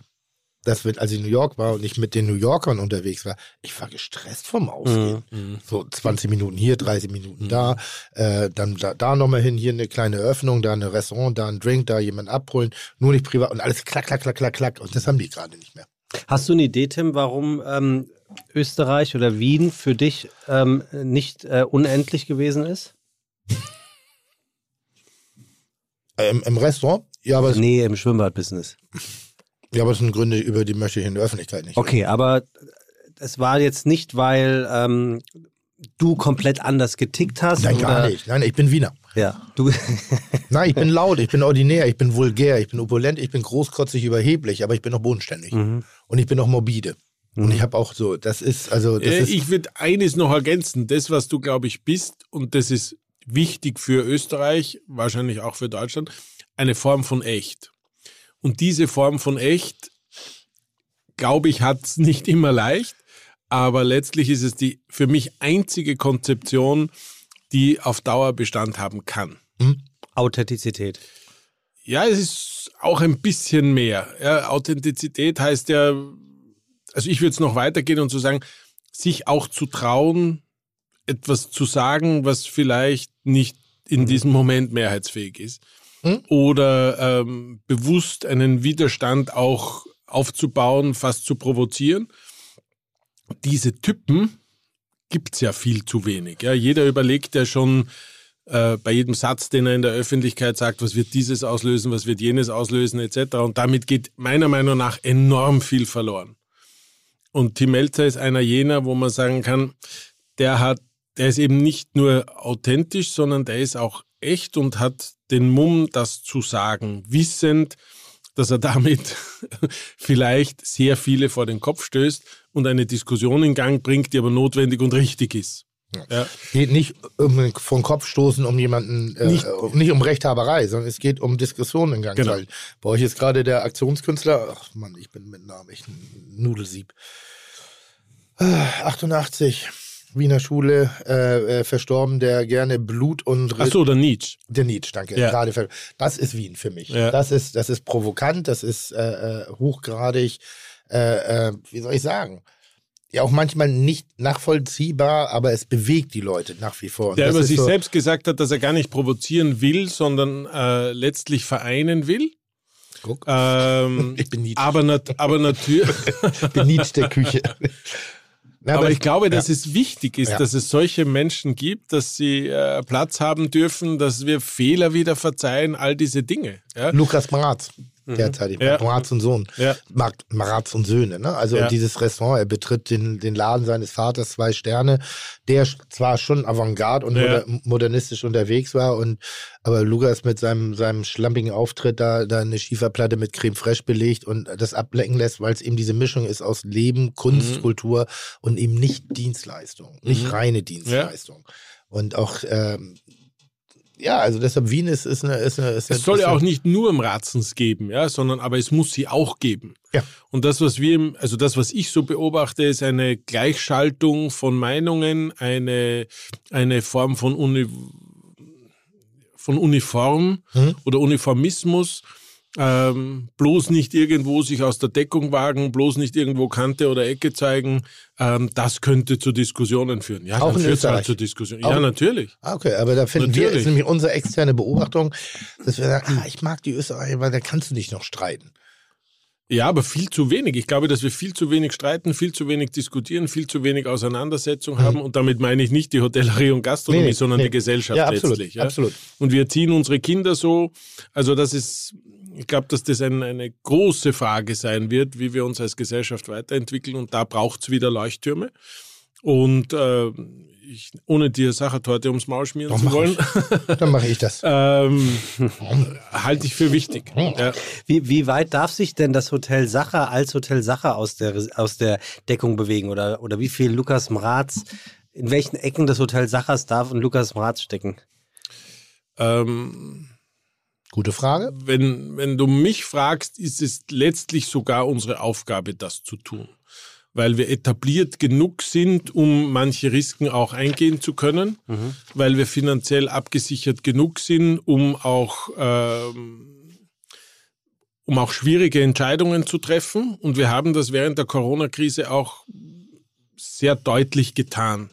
Dass wir, als ich in New York war und ich mit den New Yorkern unterwegs war, ich war gestresst vom Ausgehen. So 20 Minuten hier, 30 Minuten da, äh, dann da, da nochmal hin, hier eine kleine Öffnung, da ein Restaurant, da ein Drink, da jemand abholen, nur nicht privat und alles klack, klack, klack, klack, klack. Und das haben die gerade nicht mehr. Hast du eine Idee, Tim, warum ähm, Österreich oder Wien für dich ähm, nicht äh, unendlich gewesen ist? Ähm, Im Restaurant? Ja, aber, Nee, im Schwimmbadbusiness. ja, aber es sind Gründe, über die möchte ich in der Öffentlichkeit nicht. Okay, aber es war jetzt nicht, weil ähm, du komplett anders getickt hast. Nein, gar oder- nicht. Nein, ich bin Wiener. Ja, du. Nein, ich bin laut, ich bin ordinär, ich bin vulgär, ich bin opulent, ich bin großkotzig, überheblich, aber ich bin auch bodenständig. Mhm. Und ich bin auch morbide. Und ich habe auch so, das ist, also, das Äh, ist, ich würde eines noch ergänzen. Das, was du, glaube ich, bist, und das ist wichtig für Österreich, wahrscheinlich auch für Deutschland, eine Form von echt. Und diese Form von echt, glaube ich, hat es nicht immer leicht, aber letztlich ist es die für mich einzige Konzeption, die auf Dauer Bestand haben kann. Authentizität. Ja, es ist auch ein bisschen mehr. Ja, Authentizität heißt ja, also ich würde es noch weitergehen und zu sagen, sich auch zu trauen, etwas zu sagen, was vielleicht nicht in diesem Moment mehrheitsfähig ist. Mhm. Oder ähm, bewusst einen Widerstand auch aufzubauen, fast zu provozieren. Diese Typen gibt es ja viel zu wenig. Ja. Jeder überlegt ja schon, äh, bei jedem Satz, den er in der Öffentlichkeit sagt, was wird dieses auslösen, was wird jenes auslösen, etc. Und damit geht meiner Meinung nach enorm viel verloren. Und Tim Melzer ist einer jener, wo man sagen kann, der hat, der ist eben nicht nur authentisch, sondern der ist auch echt und hat den Mumm, das zu sagen, wissend, dass er damit vielleicht sehr viele vor den Kopf stößt und eine Diskussion in Gang bringt, die aber notwendig und richtig ist. Ja. geht nicht um vom Kopf stoßen, um jemanden, äh, Nicht- um Rechthaberei, sondern es geht um Diskussionen in Gang Genau. halten. Bei euch ist gerade der Aktionskünstler, ach Mann, ich bin mit Namen echt ein Nudelsieb. Ah, 88, Wiener Schule, äh, äh, verstorben, der gerne Blut und Ach so, der Nietzsche. Der Nietzsche, danke. Ja. Gerade das ist Wien für mich. Ja. Das ist, das ist provokant, das ist äh, äh, hochgradig, äh, äh, wie soll ich sagen? Ja, auch manchmal nicht nachvollziehbar, aber es bewegt die Leute nach wie vor. Und Der über sich so, selbst gesagt hat, dass er gar nicht provozieren will, sondern letztlich vereinen will. Guck, Ähm, ich bin Nietzsche. aber, nat aber natürlich. ich bin Nietzsche der Küche. Na, Aber ich glaube, dass ja. es wichtig ist, Ja. dass es solche Menschen gibt, dass sie äh, Platz haben dürfen, dass wir Fehler wieder verzeihen, all diese Dinge. Lukas Maratz, derzeit, Ja. Maratz und Sohn. Ja. Maratz und Söhne, ne? Also Ja. dieses Restaurant, er betritt den, den Laden seines Vaters, zwei Sterne, der zwar schon Avantgarde und Ja. moder modernistisch unterwegs war, und aber Lukas mit seinem, seinem schlampigen Auftritt da, da eine Schieferplatte mit Creme Fraiche belegt und das ablecken lässt, weil es eben diese Mischung ist aus Leben, Kunst, Mhm. Kultur und eben nicht Dienstleistung, nicht reine Dienstleistung. Und auch ähm, ja, also deshalb Wien ist, ist eine. Ist eine, ist eine Es soll ja auch nicht nur im Ratzens geben, ja, sondern aber es muss sie auch geben. Ja. Und das, was wir, also das, was ich so beobachte, ist eine Gleichschaltung von Meinungen, eine, eine Form von Uni von Uniform Mhm. oder Uniformismus. Ähm, bloß nicht irgendwo sich aus der Deckung wagen, bloß nicht irgendwo Kante oder Ecke zeigen. Ähm, das könnte zu Diskussionen führen. Ja, Auch dann in führt's halt zu Diskussionen. Auch- Ja, natürlich. Ah, Okay, aber da finden wir, Natürlich. ist nämlich unsere externe Beobachtung, dass wir sagen, ah, ich mag die Österreicher, weil da kannst du nicht noch streiten. Ja, aber viel zu wenig. Ich glaube, dass wir viel zu wenig streiten, viel zu wenig diskutieren, viel zu wenig Auseinandersetzung haben. Und damit meine ich nicht die Hotellerie und Gastronomie, Mhm. Nee, sondern nee. die Gesellschaft Ja, absolut, letztlich. Ja? absolut. Und wir erziehen unsere Kinder so. Also das ist, ich glaube, dass das ein, eine große Frage sein wird, wie wir uns als Gesellschaft weiterentwickeln. Und da braucht es wieder Leuchttürme. Und äh, ich, ohne dir Sachertorte ums Maul schmieren Doch, zu wollen, Dann mache ich das. ähm, halte ich für wichtig. Ja. Wie, wie weit darf sich denn das Hotel Sacher als Hotel Sacher aus der, aus der Deckung bewegen? Oder, oder wie viel Lukas Mraz, in welchen Ecken des Hotel Sachers darf ein Lukas Mraz stecken? Ähm, Gute Frage. wenn, wenn du mich fragst, ist es letztlich sogar unsere Aufgabe, das zu tun. Weil wir etabliert genug sind, um manche Risiken auch eingehen zu können, weil wir finanziell abgesichert genug sind, um auch, ähm, um auch schwierige Entscheidungen zu treffen. Und wir haben das während der Corona-Krise auch sehr deutlich getan.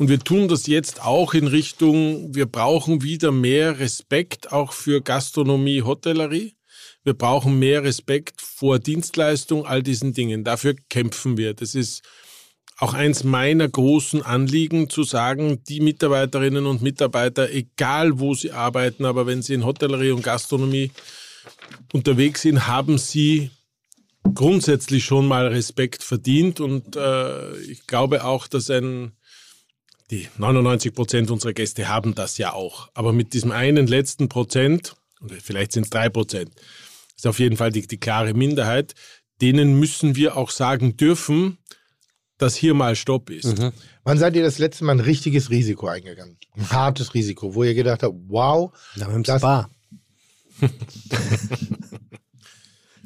Und wir tun das jetzt auch in Richtung, wir brauchen wieder mehr Respekt auch für Gastronomie, Hotellerie. Wir brauchen mehr Respekt vor Dienstleistung, all diesen Dingen. Dafür kämpfen wir. Das ist auch eins meiner großen Anliegen, zu sagen, die Mitarbeiterinnen und Mitarbeiter, egal wo sie arbeiten, aber wenn sie in Hotellerie und Gastronomie unterwegs sind, haben sie grundsätzlich schon mal Respekt verdient. Und äh, ich glaube auch, dass ein die 99 Prozent unserer Gäste haben das ja auch. Aber mit diesem einen letzten Prozent, oder vielleicht sind es drei Prozent, ist auf jeden Fall die, die klare Minderheit, denen müssen wir auch sagen dürfen, dass hier mal Stopp ist. Wann seid ihr das letzte Mal ein richtiges Risiko eingegangen? Ein hartes Risiko, wo ihr gedacht habt, wow, mit dem Das- Spa.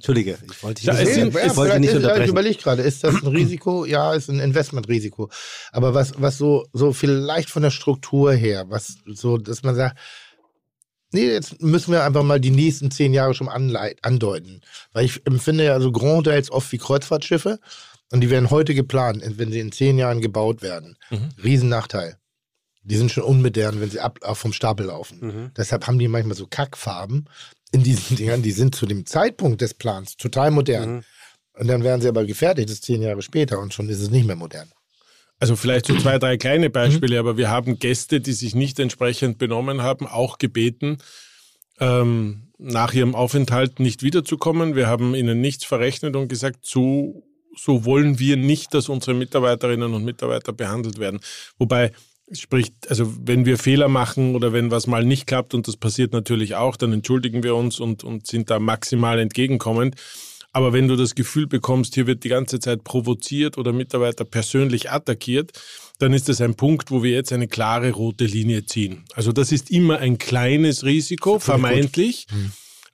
Entschuldige, ich wollte dich Ja, nicht, es ich sind- wollte nicht ist, ich unterbrechen. überlege gerade, ist das ein Risiko? ja, ist ein Investmentrisiko. Aber was, was so, so vielleicht von der Struktur her, was so, dass man sagt, nee, jetzt müssen wir einfach mal die nächsten zehn Jahre schon andeuten. Weil ich empfinde ja so Grand Hotels oft wie Kreuzfahrtschiffe und die werden heute geplant, wenn sie in zehn Jahren gebaut werden. Riesennachteil. Die sind schon unmodern, wenn sie ab, ab vom Stapel laufen. Deshalb haben die manchmal so Kackfarben in diesen Dingern. Die sind zu dem Zeitpunkt des Plans total modern. Und dann werden sie aber gefertigt, das ist zehn Jahre später und schon ist es nicht mehr modern. Also vielleicht so zwei, drei kleine Beispiele, aber wir haben Gäste, die sich nicht entsprechend benommen haben, auch gebeten, ähm, nach ihrem Aufenthalt nicht wiederzukommen. Wir haben ihnen nichts verrechnet und gesagt, so, so wollen wir nicht, dass unsere Mitarbeiterinnen und Mitarbeiter behandelt werden. Wobei spricht, also wenn wir Fehler machen oder wenn was mal nicht klappt, und das passiert natürlich auch, dann entschuldigen wir uns und, und sind da maximal entgegenkommend. Aber wenn du das Gefühl bekommst, hier wird die ganze Zeit provoziert oder Mitarbeiter persönlich attackiert, dann ist das ein Punkt, wo wir jetzt eine klare rote Linie ziehen. Also das ist immer ein kleines Risiko, vermeintlich.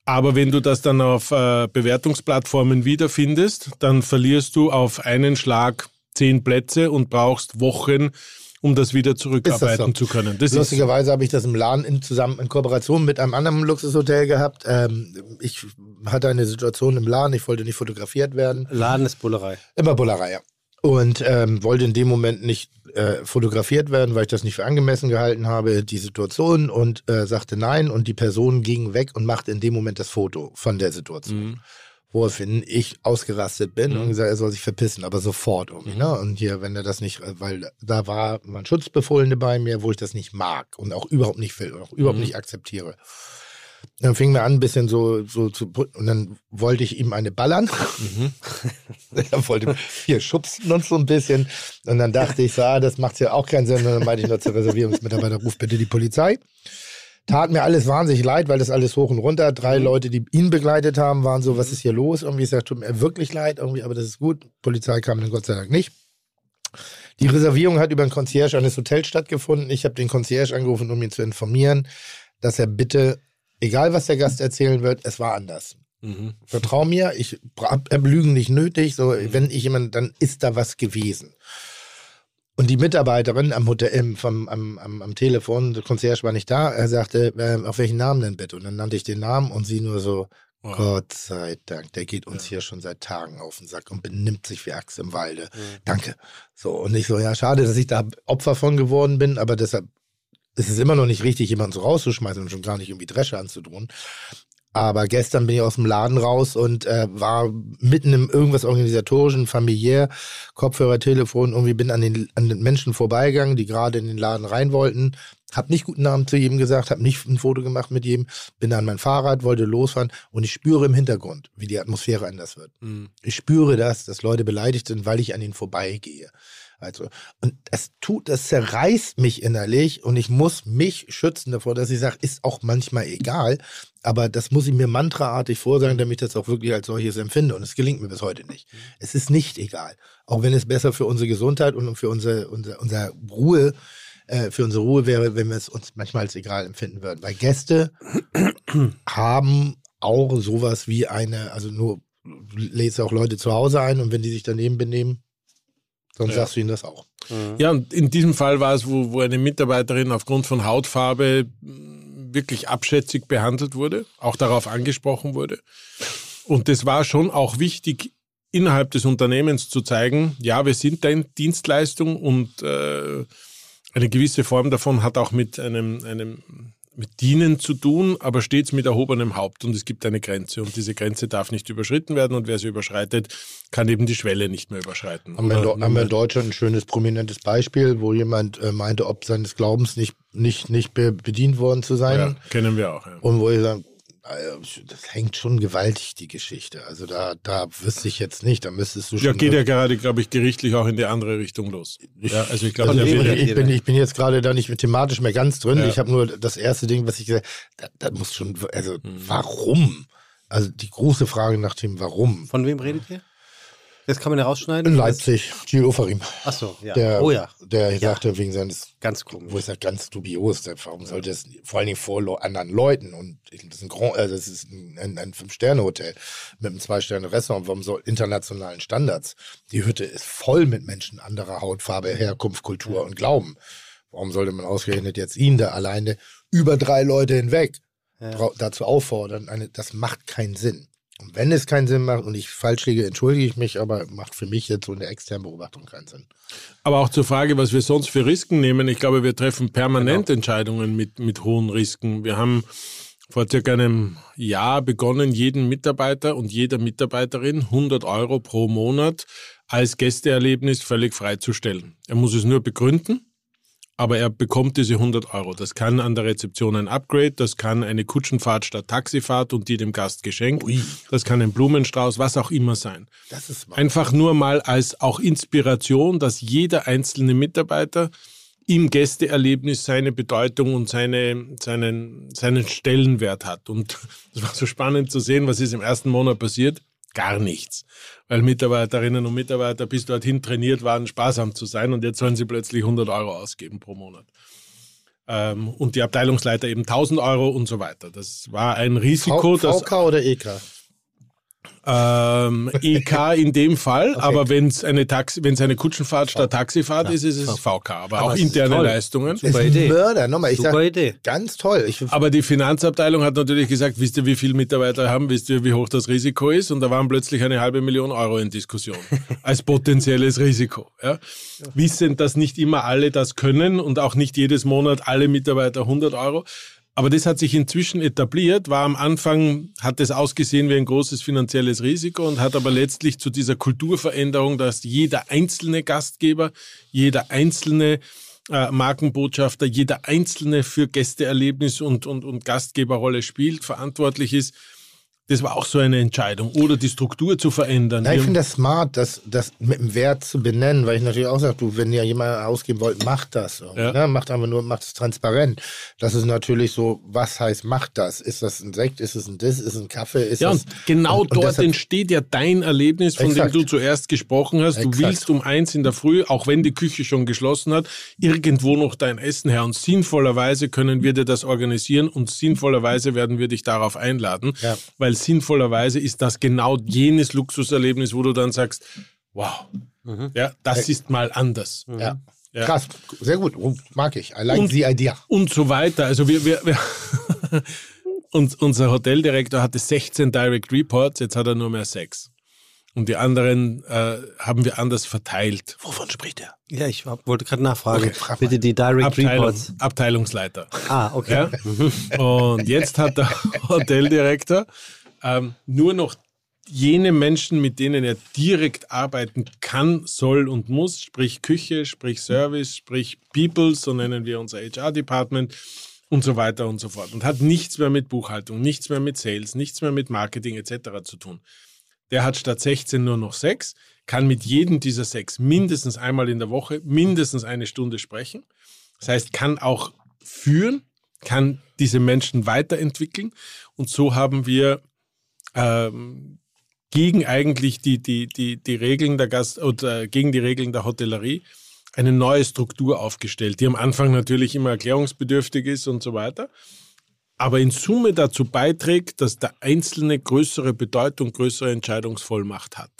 Aber wenn du das dann auf äh, Bewertungsplattformen wiederfindest, dann verlierst du auf einen Schlag zehn Plätze und brauchst Wochen, um das wieder zurückarbeiten so? zu können. Das ist, Lustigerweise habe ich das im Laden in, zusammen in Kooperation mit einem anderen Luxushotel gehabt. Ähm, ich hatte eine Situation im Laden, ich wollte nicht fotografiert werden. Laden ist Bullerei. Immer Bullerei, ja. Und ähm, wollte in dem Moment nicht äh, fotografiert werden, weil ich das nicht für angemessen gehalten habe, die Situation, und äh, sagte nein. Und die Person ging weg und machte in dem Moment das Foto von der Situation. Woraufhin ich ausgerastet bin und gesagt, er soll sich verpissen, aber sofort irgendwie. Ne? Und hier, wenn er das nicht, äh, weil da war mein Schutzbefohlene bei mir, wo ich das nicht mag und auch überhaupt nicht will und auch überhaupt nicht akzeptiere. Dann fing mir an, ein bisschen so, so zu, und dann wollte ich ihm eine ballern. er wollte hier schubsen und so ein bisschen. Und dann dachte ich, so, ah, das macht ja auch keinen Sinn. Und dann meinte ich nur zur Reservierungsmitarbeiter, ruf bitte die Polizei. Tat mir alles wahnsinnig leid, weil das alles hoch und runter. Drei Leute, die ihn begleitet haben, waren so, was ist hier los? Irgendwie ist das tut mir wirklich leid, irgendwie, aber das ist gut. Polizei kam dann Gott sei Dank nicht. Die Reservierung hat über einen Concierge eines Hotels stattgefunden. Ich habe den Concierge angerufen, um ihn zu informieren, dass er bitte, egal was der Gast erzählen wird, es war anders. Vertrau mir, ich hab Lügen nicht nötig. So, wenn ich jemand, dann ist da was gewesen. Und die Mitarbeiterin am Hotel, im, vom, am, am, am Telefon, der Concierge war nicht da, er sagte, äh, auf welchen Namen denn bitte? Und dann nannte ich den Namen und sie nur so, Wow. Gott sei Dank, der geht uns hier schon seit Tagen auf den Sack und benimmt sich wie Axt im Walde. Danke. So, und ich so, ja, schade, dass ich da Opfer von geworden bin, aber deshalb ist es immer noch nicht richtig, jemanden so rauszuschmeißen und schon gar nicht irgendwie Dresche anzudrohen. Aber gestern bin ich aus dem Laden raus und äh, war mitten im irgendwas organisatorischen, familiär, Kopfhörer, Telefon, irgendwie bin an den, an den Menschen vorbeigegangen, die gerade in den Laden rein wollten. Hab nicht guten Namen zu jedem gesagt, hab nicht ein Foto gemacht mit jedem, bin an mein Fahrrad, wollte losfahren und ich spüre im Hintergrund, wie die Atmosphäre anders wird. Ich spüre das, dass Leute beleidigt sind, weil ich an ihnen vorbeigehe. Also, und es tut, das zerreißt mich innerlich und ich muss mich schützen davor, dass ich sage, ist auch manchmal egal, aber das muss ich mir mantraartig vorsagen, damit ich das auch wirklich als solches empfinde. Und es gelingt mir bis heute nicht. Es ist nicht egal. Auch wenn es besser für unsere Gesundheit und für unsere, unser, unser Ruhe, äh, für unsere Ruhe wäre, wenn wir es uns manchmal als egal empfinden würden. Weil Gäste haben auch sowas wie eine, also nur lädst auch Leute zu Hause ein und wenn die sich daneben benehmen, dann Ja. sagst du ihnen das auch. Ja, und in diesem Fall war es, wo, wo eine Mitarbeiterin aufgrund von Hautfarbe wirklich abschätzig behandelt wurde, auch darauf angesprochen wurde. Und das war schon auch wichtig, innerhalb des Unternehmens zu zeigen, ja, wir sind eine Dienstleistung und äh, eine gewisse Form davon hat auch mit einem, einem mit Dienen zu tun, aber stets mit erhobenem Haupt und es gibt eine Grenze und diese Grenze darf nicht überschritten werden und wer sie überschreitet, kann eben die Schwelle nicht mehr überschreiten. Haben wir, haben wir in Deutschland ein schönes, prominentes Beispiel, wo jemand äh, meinte, ob seines Glaubens nicht, nicht, nicht be bedient worden zu sein. ja, kennen wir auch. Ja. Und wo ich sage, das hängt schon gewaltig, die Geschichte. Also da, da wüsste ich jetzt nicht, da müsstest du schon... Ja, geht ja gerade, glaube ich, gerichtlich auch in die andere Richtung los. Ja, also ich glaube, Also ich, bin, ich bin jetzt gerade da nicht thematisch mehr ganz drin. Ja. Ich habe nur das erste Ding, was ich gesagt habe, da, da muss schon, also Mhm. warum? Also die große Frage nach dem Warum. Von wem redet ihr? Das kann man ja rausschneiden. In Leipzig, Gilles Ofarim. Achso, ja. Der, oh ja, Der sagte wegen seines, ganz komisch. wo ich sage, ganz dubios, warum sollte es vor allen Dingen vor anderen Leuten und das ist ein, Grand, äh, das ist ein, ein, ein Fünf-Sterne-Hotel mit einem Zwei-Sterne-Restaurant, warum soll internationalen Standards? Die Hütte ist voll mit Menschen anderer Hautfarbe, Herkunft, Kultur und Glauben. Warum sollte man ausgerechnet jetzt ihn da alleine über drei Leute hinweg brau- dazu auffordern? Eine, das macht keinen Sinn. Und wenn es keinen Sinn macht und ich falsch liege, entschuldige ich mich, aber macht für mich jetzt so eine externe Beobachtung keinen Sinn. Aber auch zur Frage, was wir sonst für Risiken nehmen. Ich glaube, wir treffen permanent Entscheidungen mit, mit hohen Risiken. Wir haben vor circa einem Jahr begonnen, jeden Mitarbeiter und jeder Mitarbeiterin 100 Euro pro Monat als Gästeerlebnis völlig freizustellen. Er muss es nur begründen, aber er bekommt diese 100 Euro. Das kann an der Rezeption ein Upgrade, das kann eine Kutschenfahrt statt Taxifahrt und die dem Gast geschenkt, das kann ein Blumenstrauß, was auch immer sein. Das ist Einfach nur mal als auch Inspiration, dass jeder einzelne Mitarbeiter im Gästeerlebnis seine Bedeutung und seine, seinen, seinen Stellenwert hat. Und es war so spannend zu sehen, was ist im ersten Monat passiert. Gar nichts. Weil Mitarbeiterinnen und Mitarbeiter bis dorthin trainiert waren, sparsam zu sein und jetzt sollen sie plötzlich 100 Euro ausgeben pro Monat. Ähm, und die Abteilungsleiter eben 1000 Euro und so weiter. Das war ein Risiko, V das VK oder EK? Ähm, EK in dem Fall, aber wenn es eine, Taxi, eine Kutschenfahrt statt Taxifahrt ist, ist es VK. Aber, auch es ist interne toll. Leistungen. Super ist Idee. Mörder. Nochmal, ich Super sag, Idee. ganz toll. Ich, Aber die Finanzabteilung hat natürlich gesagt, wisst ihr, wie viele Mitarbeiter haben, wisst ihr, wie hoch das Risiko ist? Und da waren plötzlich eine halbe Million Euro in Diskussion als potenzielles Risiko. Ja? Wissend, dass nicht immer alle das können und auch nicht jedes Monat alle Mitarbeiter 100 Euro. Aber das hat sich inzwischen etabliert, war am Anfang, hat es ausgesehen wie ein großes finanzielles Risiko und hat aber letztlich zu dieser Kulturveränderung, dass jeder einzelne Gastgeber, jeder einzelne äh, Markenbotschafter, jeder Einzelne für Gästeerlebnis und, und, und Gastgeberrolle spielt, verantwortlich ist. Das war auch so eine Entscheidung. Oder die Struktur zu verändern. Ja, ich finde das smart, das, das mit dem Wert zu benennen, weil ich natürlich auch sage, du, wenn ihr jemand ausgeben wollt, macht das. Ja. Ne? Macht einfach nur, macht es transparent. Das ist natürlich so, was heißt, macht das? Ist das ein Sekt? Ist es ein Diss? Ist es ein Kaffee? Ist ja, das, und genau und- und dort deshalb- entsteht ja dein Erlebnis, von Exakt. dem du zuerst gesprochen hast. Du Exakt. willst um eins in der Früh, auch wenn die Küche schon geschlossen hat, irgendwo noch dein Essen her. Und sinnvollerweise können wir dir das organisieren und sinnvollerweise werden wir dich darauf einladen, Ja. weil sinnvollerweise ist das genau jenes Luxuserlebnis, wo du dann sagst, wow, ja, das ist mal anders. Mhm. Ja. Ja. Krass, sehr gut, Oh, mag ich. I like Und- the idea. und so weiter. Also wir, wir, wir und unser Hoteldirektor hatte 16 Direct Reports, jetzt hat er nur mehr sechs. Und die anderen äh, haben wir anders verteilt. Wovon spricht er? Ja, ich wollte gerade nachfragen. Okay. Bitte die Direct Abteilung, Reports. Abteilungsleiter. Ah, okay. Ja? Und jetzt hat der Hoteldirektor ähm, nur noch jene Menschen, mit denen er direkt arbeiten kann, soll und muss, sprich Küche, sprich Service, sprich People, so nennen wir unser HR-Department und so weiter und so fort. Und hat nichts mehr mit Buchhaltung, nichts mehr mit Sales, nichts mehr mit Marketing etc. zu tun. Der hat statt 16 nur noch sechs, kann mit jedem dieser sechs mindestens einmal in der Woche mindestens eine Stunde sprechen. Das heißt, kann auch führen, kann diese Menschen weiterentwickeln. Und so haben wir ähm, gegen eigentlich die, die, die, die Regeln der Gast oder gegen die Regeln der Hotellerie eine neue Struktur aufgestellt, die am Anfang natürlich immer erklärungsbedürftig ist und so weiter, aber in Summe dazu beiträgt, dass der Einzelne größere Bedeutung, größere Entscheidungsvollmacht hat.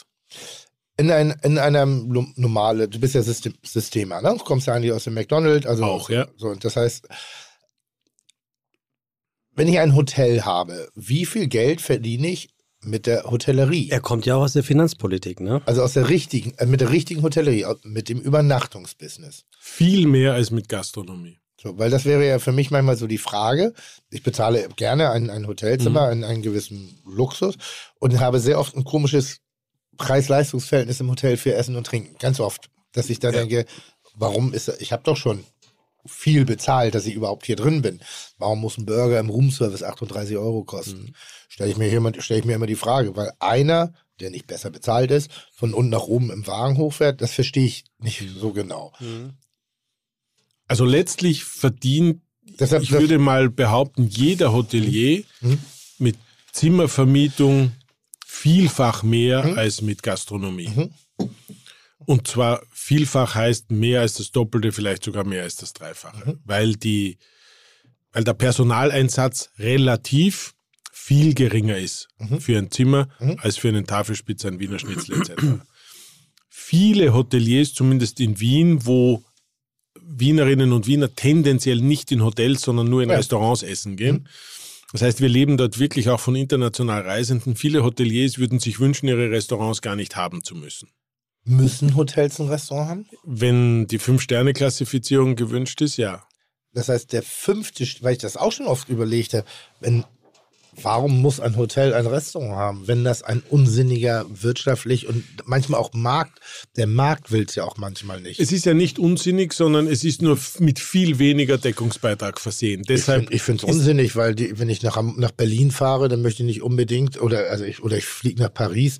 In, ein, in einer lo- normale, du bist ja System, Systemer, ne? Du kommst ja eigentlich aus dem McDonald's, also Auch, ja. So, das heißt, wenn ich ein Hotel habe, wie viel Geld verdiene ich mit der Hotellerie? Er kommt ja auch aus der Finanzpolitik, ne? Also aus der richtigen, äh, mit der richtigen Hotellerie, mit dem Übernachtungsbusiness. Viel mehr als mit Gastronomie. So, weil das wäre ja für mich manchmal so die Frage. Ich bezahle gerne ein, ein Hotelzimmer in einen gewissen Luxus und habe sehr oft ein komisches Preis-Leistungs-Verhältnis im Hotel für Essen und Trinken. Ganz oft. Dass ich da denke, warum ist ich habe doch schon viel bezahlt, dass ich überhaupt hier drin bin. Warum muss ein Burger im Roomservice 38 Euro kosten? Stelle ich, mir hier stell ich mir immer die Frage, weil einer, der nicht besser bezahlt ist, von unten nach oben im Wagen hochfährt, das verstehe ich nicht so genau. Also letztlich verdient, Deshalb, ich würde mal behaupten, jeder Hotelier Mhm. mit Zimmervermietung vielfach mehr Mhm. als mit Gastronomie. Und zwar vielfach heißt mehr als das Doppelte, vielleicht sogar mehr als das Dreifache, Mhm. weil, die, weil der Personaleinsatz relativ viel geringer ist Mhm. für ein Zimmer als für einen Tafelspitz, ein Wiener Schnitzel etc. Viele Hoteliers, zumindest in Wien, wo Wienerinnen und Wiener tendenziell nicht in Hotels, sondern nur in Ja. Restaurants essen gehen. Das heißt, wir leben dort wirklich auch von international Reisenden. Viele Hoteliers würden sich wünschen, ihre Restaurants gar nicht haben zu müssen. Müssen Hotels ein Restaurant haben? Wenn die Fünf-Sterne-Klassifizierung gewünscht ist, ja. Das heißt, der fünfte, weil ich das auch schon oft überlegte, wenn, warum muss ein Hotel ein Restaurant haben, wenn das ein unsinniger wirtschaftlich und manchmal auch Markt, der Markt will es ja auch manchmal nicht. Es ist ja nicht unsinnig, sondern es ist nur mit viel weniger Deckungsbeitrag versehen. Deshalb ich finde es unsinnig, weil die, wenn ich nach, nach Berlin fahre, dann möchte ich nicht unbedingt, oder, also ich, oder ich fliege nach Paris.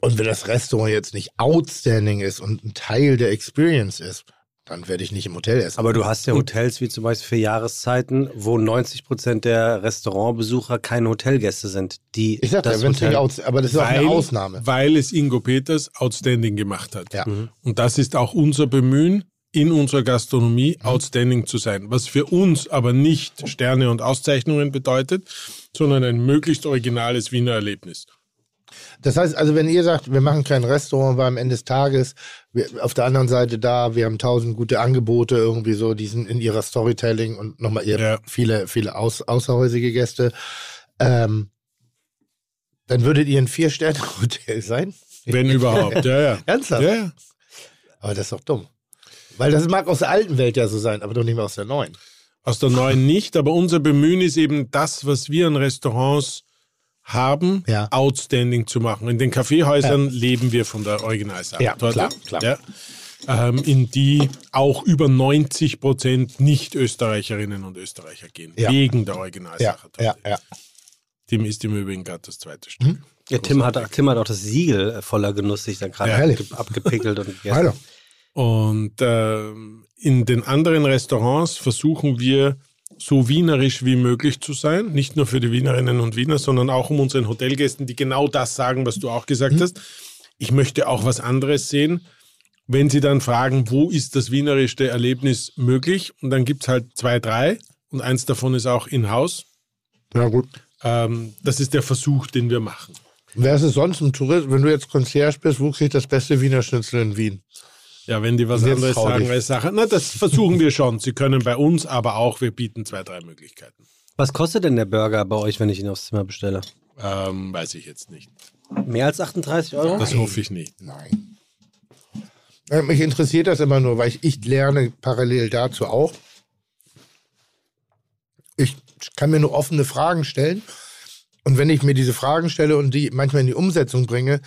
Und wenn das Restaurant jetzt nicht outstanding ist und ein Teil der Experience ist, dann werde ich nicht im Hotel essen. Aber du hast ja Hotels wie zum Beispiel für Jahreszeiten, wo 90 Prozent der Restaurantbesucher keine Hotelgäste sind, die ich sag ja, das nicht Hotel. out, aber das ist auch weil, eine Ausnahme. weil es Ingo Peters outstanding gemacht hat. Ja. Und das ist auch unser Bemühen, in unserer Gastronomie Mhm. outstanding zu sein. Was für uns aber nicht Sterne und Auszeichnungen bedeutet, sondern ein möglichst originales Wiener Erlebnis. Das heißt, also wenn ihr sagt, wir machen kein Restaurant, weil am Ende des Tages wir, auf der anderen Seite da, wir haben tausend gute Angebote irgendwie so, die sind in ihrer Storytelling und nochmal ihr Ja. viele, viele aus, außerhäusige Gäste, ähm, dann würdet ihr ein Vier-Sterne-Hotel sein? Wenn überhaupt. Ja, ja. Ernsthaft? Ja, ja. Aber das ist doch dumm. Weil das mag aus der alten Welt ja so sein, aber doch nicht mehr aus der neuen. Aus der neuen nicht, aber unser Bemühen ist eben das, was wir an Restaurants haben, Ja. outstanding zu machen. In den Kaffeehäusern leben wir von der Originalsache. Ja, klar, klar. Ja. Ähm, in die auch über 90 Prozent Nicht-Österreicherinnen und Österreicher gehen. Ja. Wegen der Ja, Originalsache. ja, ja. Dem ist im Übrigen gerade das zweite Stück. Ja, Tim, hat, Tim hat auch das Siegel äh, voller Genuss sich dann gerade Ja, abgepickelt und gegessen. Hallo. Und ähm, in den anderen Restaurants versuchen wir so wienerisch wie möglich zu sein. Nicht nur für die Wienerinnen und Wiener, sondern auch um unseren Hotelgästen, die genau das sagen, was du auch gesagt hast. Ich möchte auch was anderes sehen. Wenn sie dann fragen, wo ist das wienerischste Erlebnis möglich? Und dann gibt es halt zwei, drei. Und eins davon ist auch in-house. Ja, gut. Ähm, das ist der Versuch, den wir machen. Wer ist es sonst im Tourist? Wenn du jetzt Concierge bist, wo kriegt das beste Wiener Schnitzel in Wien? Ja, wenn die was anderes sagen als Sache. Na, das versuchen wir schon. Sie können bei uns, aber auch, wir bieten zwei, drei Möglichkeiten. Was kostet denn der Burger bei euch, wenn ich ihn aufs Zimmer bestelle? Ähm, weiß ich jetzt nicht. Mehr als 38 Euro? Das hoffe ich nicht. Nein. Mich interessiert das immer nur, weil ich, ich lerne parallel dazu auch. Ich kann mir nur offene Fragen stellen. Und wenn ich mir diese Fragen stelle und die manchmal in die Umsetzung bringe,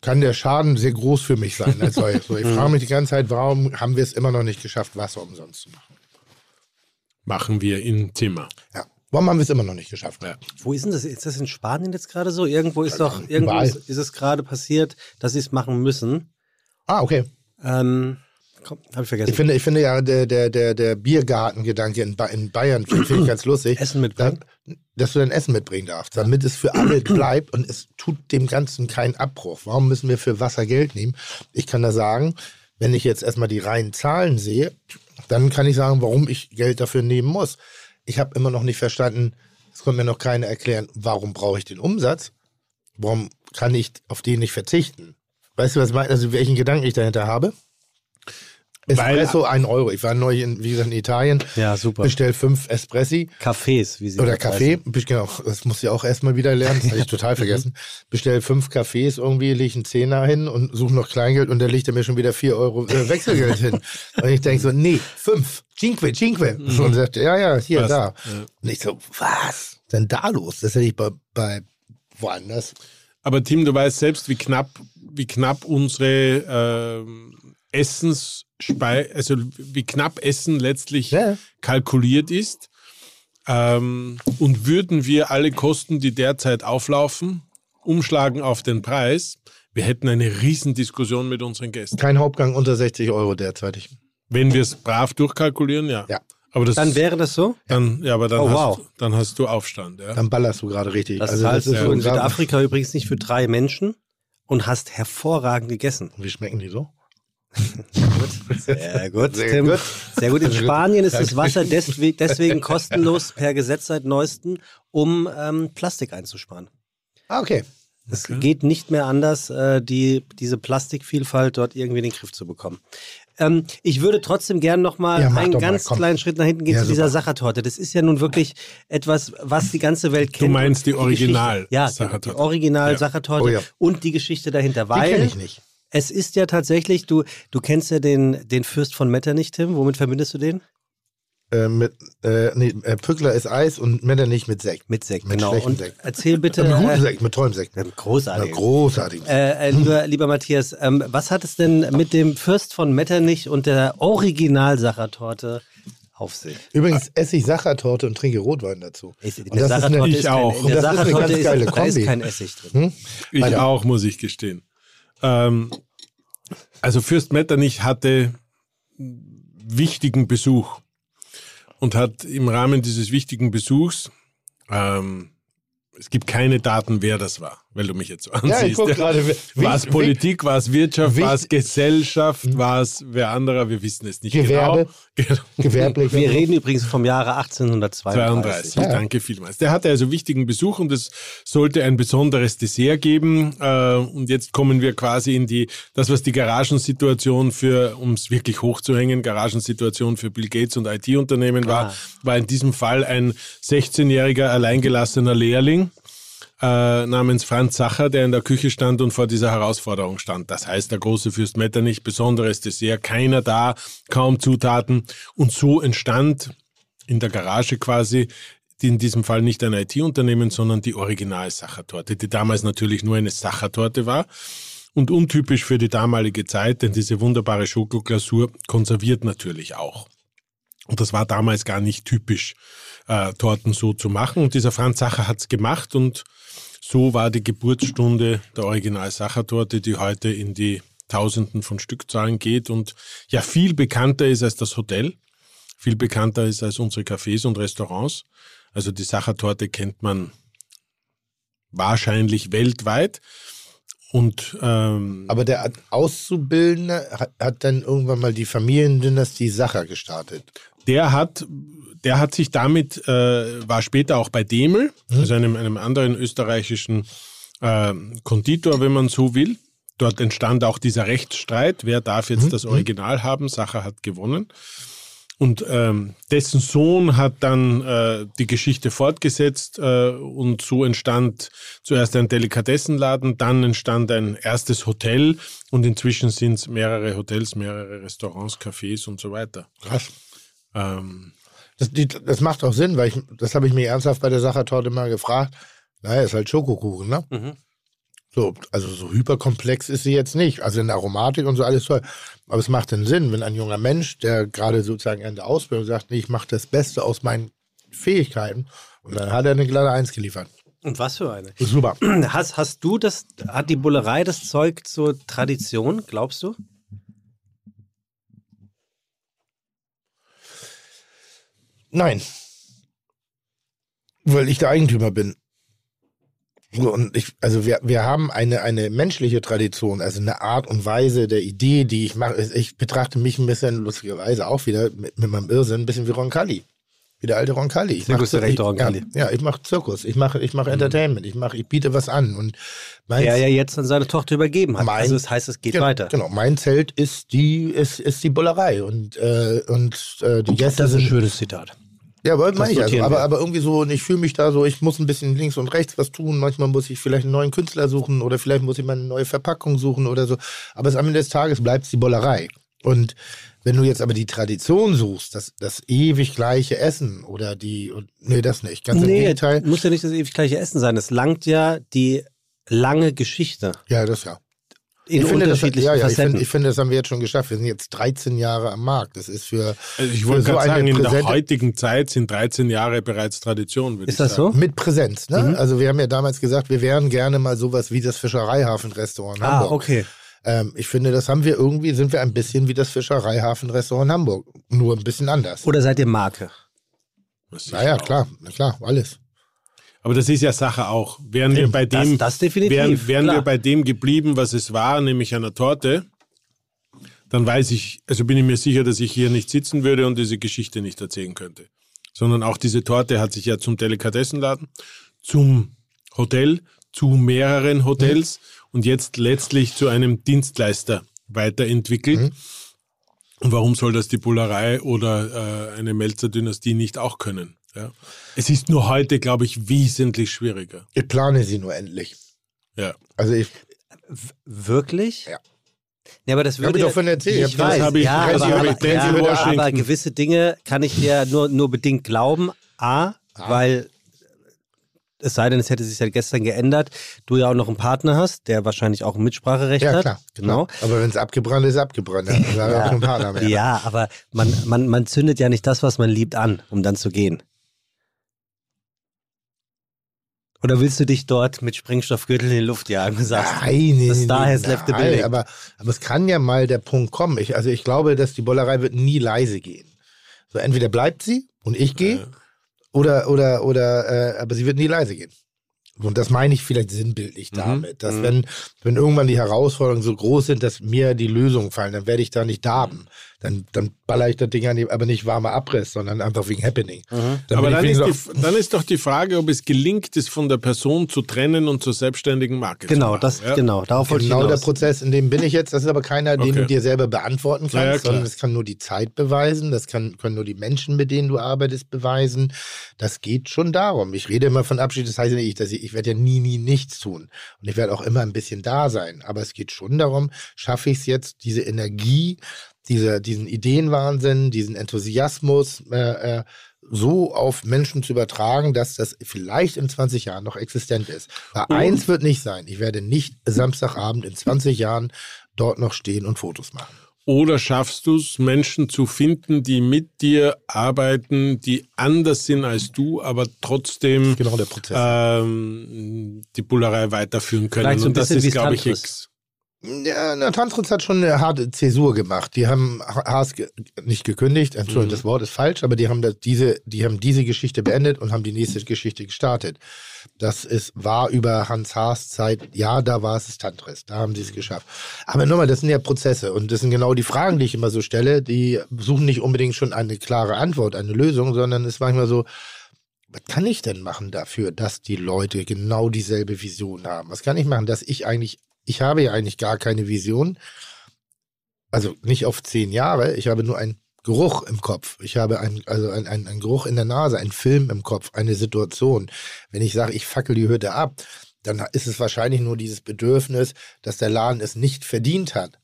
kann der Schaden sehr groß für mich sein. Als solches. so, ich frage mich die ganze Zeit, warum haben wir es immer noch nicht geschafft, Wasser umsonst zu machen? Machen wir im Zimmer. Ja. Warum haben wir es immer noch nicht geschafft? Ja. Wo ist denn das? Ist das in Spanien jetzt gerade so? Irgendwo ist doch, irgendwo ist, ist es gerade passiert, dass sie es machen müssen. Ah, okay. Ähm, komm, hab ich vergessen. Ich finde, ich finde ja, der, der, der, der Biergartengedanke in, ba in Bayern finde ich ganz lustig. Essen mitbringen? Da, dass du dein Essen mitbringen darfst, damit es für alle bleibt und es tut dem Ganzen keinen Abbruch. Warum müssen wir für Wasser Geld nehmen? Ich kann da sagen, wenn ich jetzt erstmal die reinen Zahlen sehe, dann kann ich sagen, warum ich Geld dafür nehmen muss. Ich habe immer noch nicht verstanden, es konnte mir noch keiner erklären, warum brauche ich den Umsatz? Warum kann ich auf den nicht verzichten? Weißt du, was ich meine? Also welchen Gedanken ich dahinter habe? Weil- Espresso, ein Euro. Ich war neulich, in, wie gesagt, in Italien. Ja, super. Bestell fünf Espressi Cafés, wie sie oder das Kaffee. Genau, das muss ich auch erstmal wieder lernen. Das habe ich total vergessen. Bestell fünf Kaffees irgendwie, leg einen Zehner hin und suche noch Kleingeld und der legt er mir schon wieder vier Euro äh, Wechselgeld hin. Und ich denke so, nee, fünf. Cinque, cinque. Und sagt, ja, ja, hier, Was? da. Ja. Und ich so, was? denn da los? Das hätte ich bei, bei woanders. Aber Tim, du weißt selbst, wie knapp, wie knapp unsere ähm, Essensspeise, also wie knapp Essen letztlich Ja. kalkuliert ist. Ähm, und würden wir alle Kosten, die derzeit auflaufen, umschlagen auf den Preis, wir hätten eine Riesendiskussion mit unseren Gästen. Kein Hauptgang unter 60 Euro derzeitig. Wenn wir es brav durchkalkulieren, ja. Ja. Aber das, Dann wäre das so? dann, ja, aber dann, Oh, hast, wow. dann hast du Aufstand. Ja. Dann ballerst du gerade richtig. Das Also zahlst ist du so in Südafrika übrigens nicht für drei Menschen und hast hervorragend gegessen. Wie schmecken die so? Sehr gut, Sehr Tim. gut. Sehr gut. In gut. Spanien ist das Wasser deswegen, kostenlos per Gesetz seit neuestem, um ähm, Plastik einzusparen. Ah, okay. Es geht nicht mehr anders, äh, die, diese Plastikvielfalt dort irgendwie in den Griff zu bekommen. Ähm, ich würde trotzdem gern noch mal Ja, einen mal, ganz komm. kleinen Schritt nach hinten gehen Ja, zu dieser super. Sachertorte. Das ist ja nun wirklich etwas, was die ganze Welt kennt. Du meinst die Und Geschichte- Original Ja, die, Sachertorte. die Original Ja. Oh ja. und die Geschichte dahinter. Die kenne Weil ich nicht. Es ist ja tatsächlich, du, du kennst ja den, den Fürst von Metternich, Tim. Womit verbindest du den? Äh, mit, äh, nee, äh, Pückler ist Eis und Metternich mit Sekt. Mit Sekt, Mit genau. schlechtem Und Sekt. erzähl bitte. Mit gutem äh, Sekt, mit tollem Sekt. äh, großartig. großartig. Äh, äh, lieber, lieber Matthias, ähm, was hat es denn mit dem Fürst von Metternich und der Original-Sachertorte auf sich? Übrigens esse ich Sachertorte und trinke Rotwein dazu. Ich, in Und der das ist Sachertorte eine- ich kein, auch. In Und der das ist eine ganz geile ist, da ist Kombi. kein Essig drin. Hm? Ich Weiter. auch, muss ich gestehen. Ähm, also Fürst Metternich hatte wichtigen Besuch und hat im Rahmen dieses wichtigen Besuchs, ähm, es gibt keine Daten, wer das war, weil du mich jetzt so ansiehst. Ja, ich gucke gerade. War es Politik, war es Wirtschaft, war es Gesellschaft, war es wer anderer, wir wissen es nicht Gewerbe. genau. Gewerblich. Wir reden übrigens vom Jahre 1832. 32. Danke vielmals. Der hatte also wichtigen Besuch und es sollte ein besonderes Dessert geben. Äh, Und jetzt kommen wir quasi in die, das, was die Garagensituation für, um es wirklich hochzuhängen, Garagensituation für Bill Gates und IT-Unternehmen war, Ah. war in diesem Fall ein 16-jähriger alleingelassener Lehrling äh, namens Franz Sacher, der in der Küche stand und vor dieser Herausforderung stand. Das heißt, der große Fürst Metternich, besonderes Dessert, keiner da, kaum Zutaten. Und so entstand in der Garage quasi in diesem Fall nicht ein IT-Unternehmen, sondern die Original-Sachertorte, die damals natürlich nur eine Sachertorte war und untypisch für die damalige Zeit, denn diese wunderbare Schokoglasur konserviert natürlich auch. Und das war damals gar nicht typisch, äh, Torten so zu machen. Und dieser Franz Sacher hat's gemacht und so war die Geburtsstunde der Original-Sachertorte, die heute in die Tausenden von Stückzahlen geht und ja viel bekannter ist als das Hotel, viel bekannter ist als unsere Cafés und Restaurants. Also die Sachertorte kennt man wahrscheinlich weltweit. Und ähm, Aber der Auszubildende hat, hat dann irgendwann mal die Familiendynastie Sacher gestartet. der hat, der hat sich damit, äh, war später auch bei Demel, also einem, einem anderen österreichischen äh, Konditor, wenn man so will. dort entstand auch dieser Rechtsstreit, wer darf jetzt Mhm. das Original haben, Sacher hat gewonnen. Und ähm, dessen Sohn hat dann äh, die Geschichte fortgesetzt äh, und so entstand zuerst ein Delikatessenladen, dann entstand ein erstes Hotel und inzwischen sind es mehrere Hotels, mehrere Restaurants, Cafés und so weiter. Krass. Ähm, Das, die, das macht auch Sinn, weil ich, das habe ich mir ernsthaft bei der Sachertorte mal gefragt. Naja, ist halt Schokokuchen, ne? Mhm. So, also so hyperkomplex ist sie jetzt nicht. Also in der Aromatik und so alles toll. Aber es macht den Sinn, wenn ein junger Mensch, der gerade sozusagen in der Ausbildung sagt, nee, ich mache das Beste aus meinen Fähigkeiten. Und dann hat er eine glatte Eins geliefert. Und was für eine? Super. Hast, hast du das, hat die Bullerei das Zeug zur Tradition, glaubst du? Nein. Weil ich der Eigentümer bin. Und ich, also wir, wir haben eine, eine menschliche Tradition, also eine Art und Weise der Idee, die ich mache. Ich betrachte mich ein bisschen lustigerweise auch wieder mit, mit meinem Irrsinn ein bisschen wie Roncalli. Wie der alte Roncalli. Mach- Zirkusdirektor ich- Roncalli. Ja, ja, ich mache Zirkus, ich mache ich mache Entertainment, ich mache, ich biete was an. Und mein, Der ja jetzt an seine Tochter übergeben hat. Mein- also das heißt, es geht genau, weiter. Genau, mein Zelt ist die, ist, ist die Bullerei. Und, äh, und äh, die Gäste Das ist ein schönes Zitat. ja, aber meine ich also. Aber, aber irgendwie so, und ich fühle mich da so, ich muss ein bisschen links und rechts was tun. Manchmal muss ich vielleicht einen neuen Künstler suchen oder vielleicht muss ich mal eine neue Verpackung suchen oder so. Aber es, am Ende des Tages bleibt es die Bollerei. Und wenn du jetzt aber die Tradition suchst, das, das ewig gleiche Essen oder die, und, nee, das nicht. Ganz im Nee, Gegenteil. muss ja nicht das ewig gleiche Essen sein. Es langt ja die lange Geschichte Ja, das ja. in ich finde, das, unterschiedlichen ja, ja, ich finde, ich finde, das haben wir jetzt schon geschafft. Wir sind jetzt 13 Jahre am Markt. Das ist für, also ich wollte so gerade eine sagen, in der präsente- heutigen Zeit sind 13 Jahre bereits Tradition, würde ist ich das sagen. so? mit Präsenz. Ne? Mhm. Also wir haben ja damals gesagt, wir wären gerne mal sowas wie das Fischereihafen-Restaurant Ah, Hamburg. okay. Ähm, ich finde, das haben wir irgendwie, sind wir ein bisschen wie das Fischereihafen-Restaurant in Hamburg. Nur ein bisschen anders. Oder seid ihr Marke? Das naja, auch. klar, na klar, alles. Aber das ist ja Sache auch. Wären wir bei Das, dem, das definitiv. wären, wären wir bei dem geblieben, was es war, nämlich einer Torte, dann weiß ich, also bin ich mir sicher, dass ich hier nicht sitzen würde und diese Geschichte nicht erzählen könnte. Sondern auch diese Torte hat sich ja zum Delikatessenladen, zum Hotel, zu mehreren Hotels und jetzt letztlich zu einem Dienstleister weiterentwickelt. Mhm. Und warum soll das die Bullerei oder äh, eine Melzer-Dynastie nicht auch können? Ja? Es ist nur heute, glaube ich, wesentlich schwieriger. Ich plane sie nur endlich. Ja. Also ich, Wirklich? Ja. Ja, aber das Hab würde ich doch von erzählt. Ich Ich weiß, hab ich- ja, aber, ja, gewisse Dinge kann ich dir nur, nur bedingt glauben. A, weil es sei denn, es hätte sich seit gestern geändert, du ja auch noch einen Partner hast, der wahrscheinlich auch ein Mitspracherecht ja hat. klar. Genau. klar. Aber wenn es abgebrannt ist, abgebrannt. Dann er auch kein Partner mehr. Ja, aber man, man, man zündet ja nicht das, was man liebt, an, um dann zu gehen. Oder willst du dich dort mit Sprengstoffgürtel in die Luft jagen und sagst, Nein, nee, The star has left the nein, building. Aber, aber es kann ja mal der Punkt kommen. Ich, also ich glaube, dass die Bollerei wird nie leise gehen. So entweder bleibt sie und ich gehe, oder, oder, oder, äh, aber sie wird nie leise gehen. Und das meine ich vielleicht sinnbildlich damit, dass wenn, wenn irgendwann die Herausforderungen so groß sind, dass mir die Lösungen fallen, dann werde ich da nicht darben. Dann, dann baller ich das Ding an, die- aber nicht warmer Abriss, sondern einfach wegen Happening. Dann Aber dann ist, die, dann ist doch die Frage, ob es gelingt, es von der Person zu trennen und zur selbstständigen Marke zu genau, machen. das, ja? genau, darauf wollte ich Genau der. Prozess, in dem bin ich jetzt. Das ist aber keiner, den Okay. du dir selber beantworten kannst, Ja, ja, sondern das kann nur die Zeit beweisen, das kann, können nur die Menschen, mit denen du arbeitest, beweisen. Das geht schon darum. Ich rede immer von Abschied, das heißt nicht, dass ich, ich werde ja nie, nie nichts tun. Und ich werde auch immer ein bisschen da sein. Aber es geht schon darum, schaffe ich es jetzt, diese Energie, diese, diesen Ideenwahnsinn, diesen Enthusiasmus, äh, äh, so auf Menschen zu übertragen, dass das vielleicht in 20 Jahren noch existent ist. Weil eins wird nicht sein, ich werde nicht Samstagabend in 20 Jahren dort noch stehen und Fotos machen. Oder schaffst du es, Menschen zu finden, die mit dir arbeiten, die anders sind als du, aber trotzdem Genau ähm, die Bullerei weiterführen können? So Und das ist, glaube ich. X. Ja, na, Tantrums hat schon eine harte Zäsur gemacht. Die haben Ha- Haas ge nicht gekündigt, Entschuldigung, das Wort ist falsch, aber die haben das, diese, die haben diese Geschichte beendet und haben die nächste Geschichte gestartet. Das ist, war über Hans Haas Zeit, ja, da war es das Tantris, da haben sie es geschafft. Aber nochmal, das sind ja Prozesse und das sind genau die Fragen, die ich immer so stelle, die suchen nicht unbedingt schon eine klare Antwort, eine Lösung, sondern es ist manchmal so, was kann ich denn machen dafür, dass die Leute genau dieselbe Vision haben? Was kann ich machen, dass ich eigentlich ich habe ja eigentlich gar keine Vision. Also nicht auf zehn Jahre. Ich habe nur einen Geruch im Kopf. Ich habe ein, also ein, ein, ein Geruch in der Nase, einen Film im Kopf, eine Situation. Wenn ich sage, ich fackel die Hütte ab, dann ist es wahrscheinlich nur dieses Bedürfnis, dass der Laden es nicht verdient hat,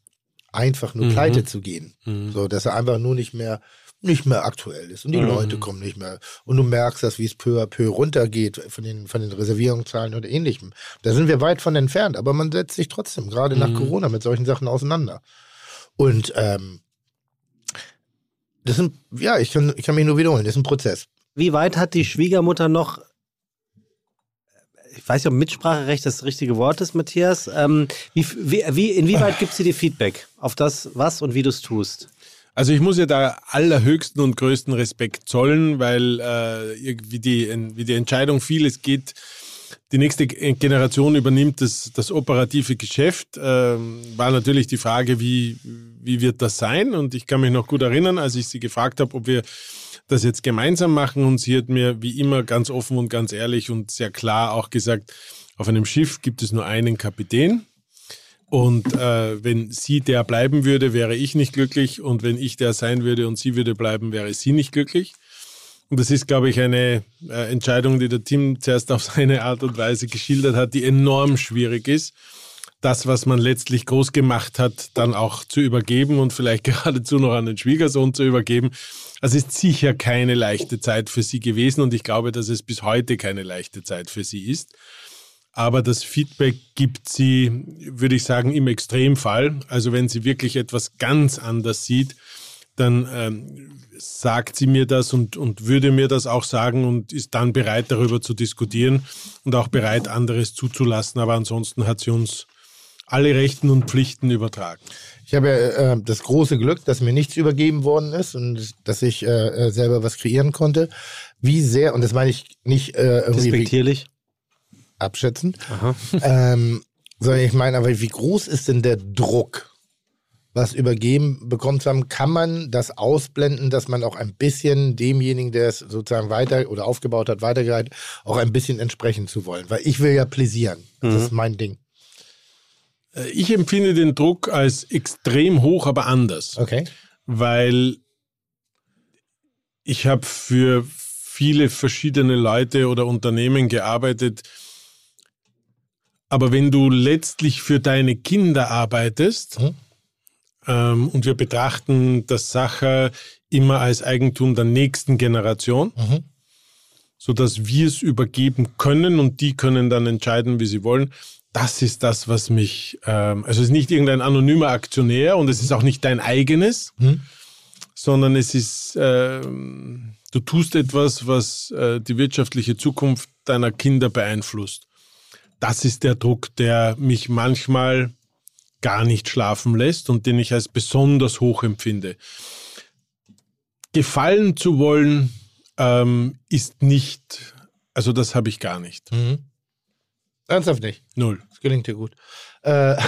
einfach nur Mhm. pleite zu gehen. Mhm. So, dass er einfach nur nicht mehr nicht mehr aktuell ist und die Mhm. Leute kommen nicht mehr und du merkst, dass wie es peu à peu runtergeht von den von den Reservierungszahlen oder ähnlichem. Da sind wir weit von entfernt, aber man setzt sich trotzdem gerade nach Mhm. Corona mit solchen Sachen auseinander. Und ähm, das sind ja, ich kann ich kann mich nur wiederholen, das ist ein Prozess. Wie weit hat die Schwiegermutter noch, ich weiß nicht, ob Mitspracherecht das richtige Wort ist, Matthias, ähm, wie, wie, wie, inwieweit gibt sie dir Feedback auf das, was und wie du es tust? Also ich muss ja da allerhöchsten und größten Respekt zollen, weil äh, irgendwie die, wie die Entscheidung fiel, es geht, die nächste Generation übernimmt das, das operative Geschäft, ähm, war natürlich die Frage, wie, wie wird das sein? Und ich kann mich noch gut erinnern, als ich sie gefragt habe, ob wir das jetzt gemeinsam machen. Und sie hat mir wie immer ganz offen und ganz ehrlich und sehr klar auch gesagt, auf einem Schiff gibt es nur einen Kapitän. Und äh, wenn sie der bleiben würde, wäre ich nicht glücklich. Und wenn ich der sein würde und sie würde bleiben, wäre sie nicht glücklich. Und das ist, glaube ich, eine äh, Entscheidung, die der Tim zuerst auf seine Art und Weise geschildert hat, die enorm schwierig ist. Das, was man letztlich groß gemacht hat, dann auch zu übergeben und vielleicht geradezu noch an den Schwiegersohn zu übergeben. Also ist sicher keine leichte Zeit für sie gewesen und ich glaube, dass es bis heute keine leichte Zeit für sie ist. Aber das Feedback gibt sie, würde ich sagen, im Extremfall. Also wenn sie wirklich etwas ganz anders sieht, dann ähm, sagt sie mir das und, und würde mir das auch sagen und ist dann bereit, darüber zu diskutieren und auch bereit, anderes zuzulassen. Aber ansonsten hat sie uns alle Rechten und Pflichten übertragen. Ich habe ja äh, das große Glück, dass mir nichts übergeben worden ist und dass ich äh, selber was kreieren konnte. Wie sehr, und das meine ich nicht äh, irgendwie wie Respektierlich. Abschätzend, Aha. ähm, sondern ich meine aber, wie groß ist denn der Druck, was übergeben bekommt zu haben? Kann man das ausblenden, dass man auch ein bisschen demjenigen, der es sozusagen weiter oder aufgebaut hat, weitergeleitet, auch ein bisschen entsprechen zu wollen? Weil ich will ja pläsieren. Das ist mein Ding. Äh, Ich empfinde den Druck als extrem hoch, aber anders. Okay. weil ich habe für viele verschiedene Leute oder Unternehmen gearbeitet. Aber wenn du letztlich für deine Kinder arbeitest, Mhm. ähm, und wir betrachten das Sache immer als Eigentum der nächsten Generation, Mhm. sodass wir es übergeben können und die können dann entscheiden, wie sie wollen. Das ist das, was mich, ähm, also es ist nicht irgendein anonymer Aktionär und es ist auch nicht dein eigenes, Mhm. sondern es ist, ähm, du tust etwas, was äh, die wirtschaftliche Zukunft deiner Kinder beeinflusst. Das ist der Druck, der mich manchmal gar nicht schlafen lässt und den ich als besonders hoch empfinde. Gefallen zu wollen ähm, ist nicht, also das habe ich gar nicht. Mhm. Ernsthaft nicht. Null. Das gelingt dir gut. Äh,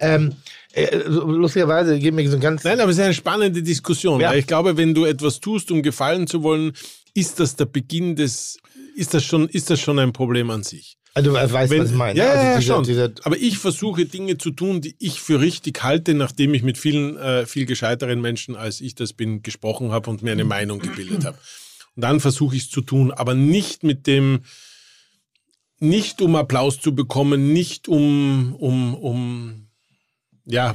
ähm, äh, lustigerweise geben mir so ein ganz. Nein, aber es ist eine spannende Diskussion. Ja. Weil ich glaube, wenn du etwas tust, um gefallen zu wollen, ist das der Beginn des, ist das schon, ist das schon ein Problem an sich. Also, du weißt, Wenn- was ich meine. Ja, also ja, dieser, schon. Dieser, Aber ich versuche Dinge zu tun, die ich für richtig halte, nachdem ich mit vielen äh, viel gescheiteren Menschen, als ich das bin, gesprochen habe und mir eine Meinung gebildet habe. Und dann versuche ich es zu tun, aber nicht mit dem, nicht um Applaus zu bekommen, nicht um, um, um ja,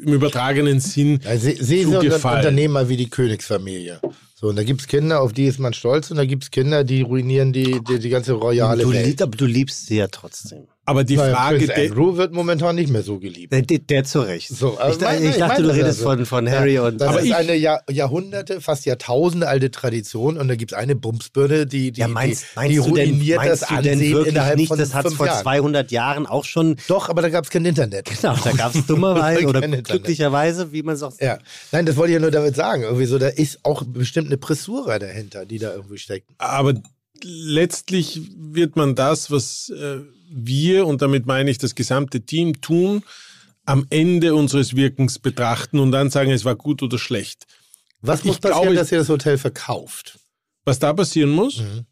im übertragenen Sinn ja, se- sehe zu so ein gefallen. Unternehmer wie die Königsfamilie. So, und da gibt es Kinder, auf die ist man stolz, und da gibt es Kinder, die ruinieren die, die, die ganze royale Du, Welt. liebst, aber du liebst sie ja trotzdem. Aber die Naja, Frage, der, Andrew wird momentan nicht mehr so geliebt. Der, der, der zu Recht. So, aber ich, mein- ich ich dachte, meine du das redest also. von, von Harry und. Das Aber ist ich- eine Jahr, Jahrhunderte, fast Jahrtausende alte Tradition und da gibt es eine Bumsbirne, die, die, ja, meinst, die, meinst die denn, ruiniert meinst das du denn Ansehen wirklich innerhalb nicht? von Das hat es vor Jahren. 200 Jahren auch schon. Doch, aber da gab es kein Internet. Genau, da gab es dummerweise oder Kein Internet. glücklicherweise, wie man es auch Ja, nein, das wollte ich ja nur damit sagen. Irgendwie so, da ist auch bestimmt eine Pressura dahinter, die da irgendwie steckt. aber letztlich wird man das, was äh, wir, und damit meine ich das gesamte Team, tun, am Ende unseres Wirkens betrachten und dann sagen, es war gut oder schlecht. Was Ich muss passieren, glaube, dass ihr das Hotel verkauft? Was da passieren muss, Mhm.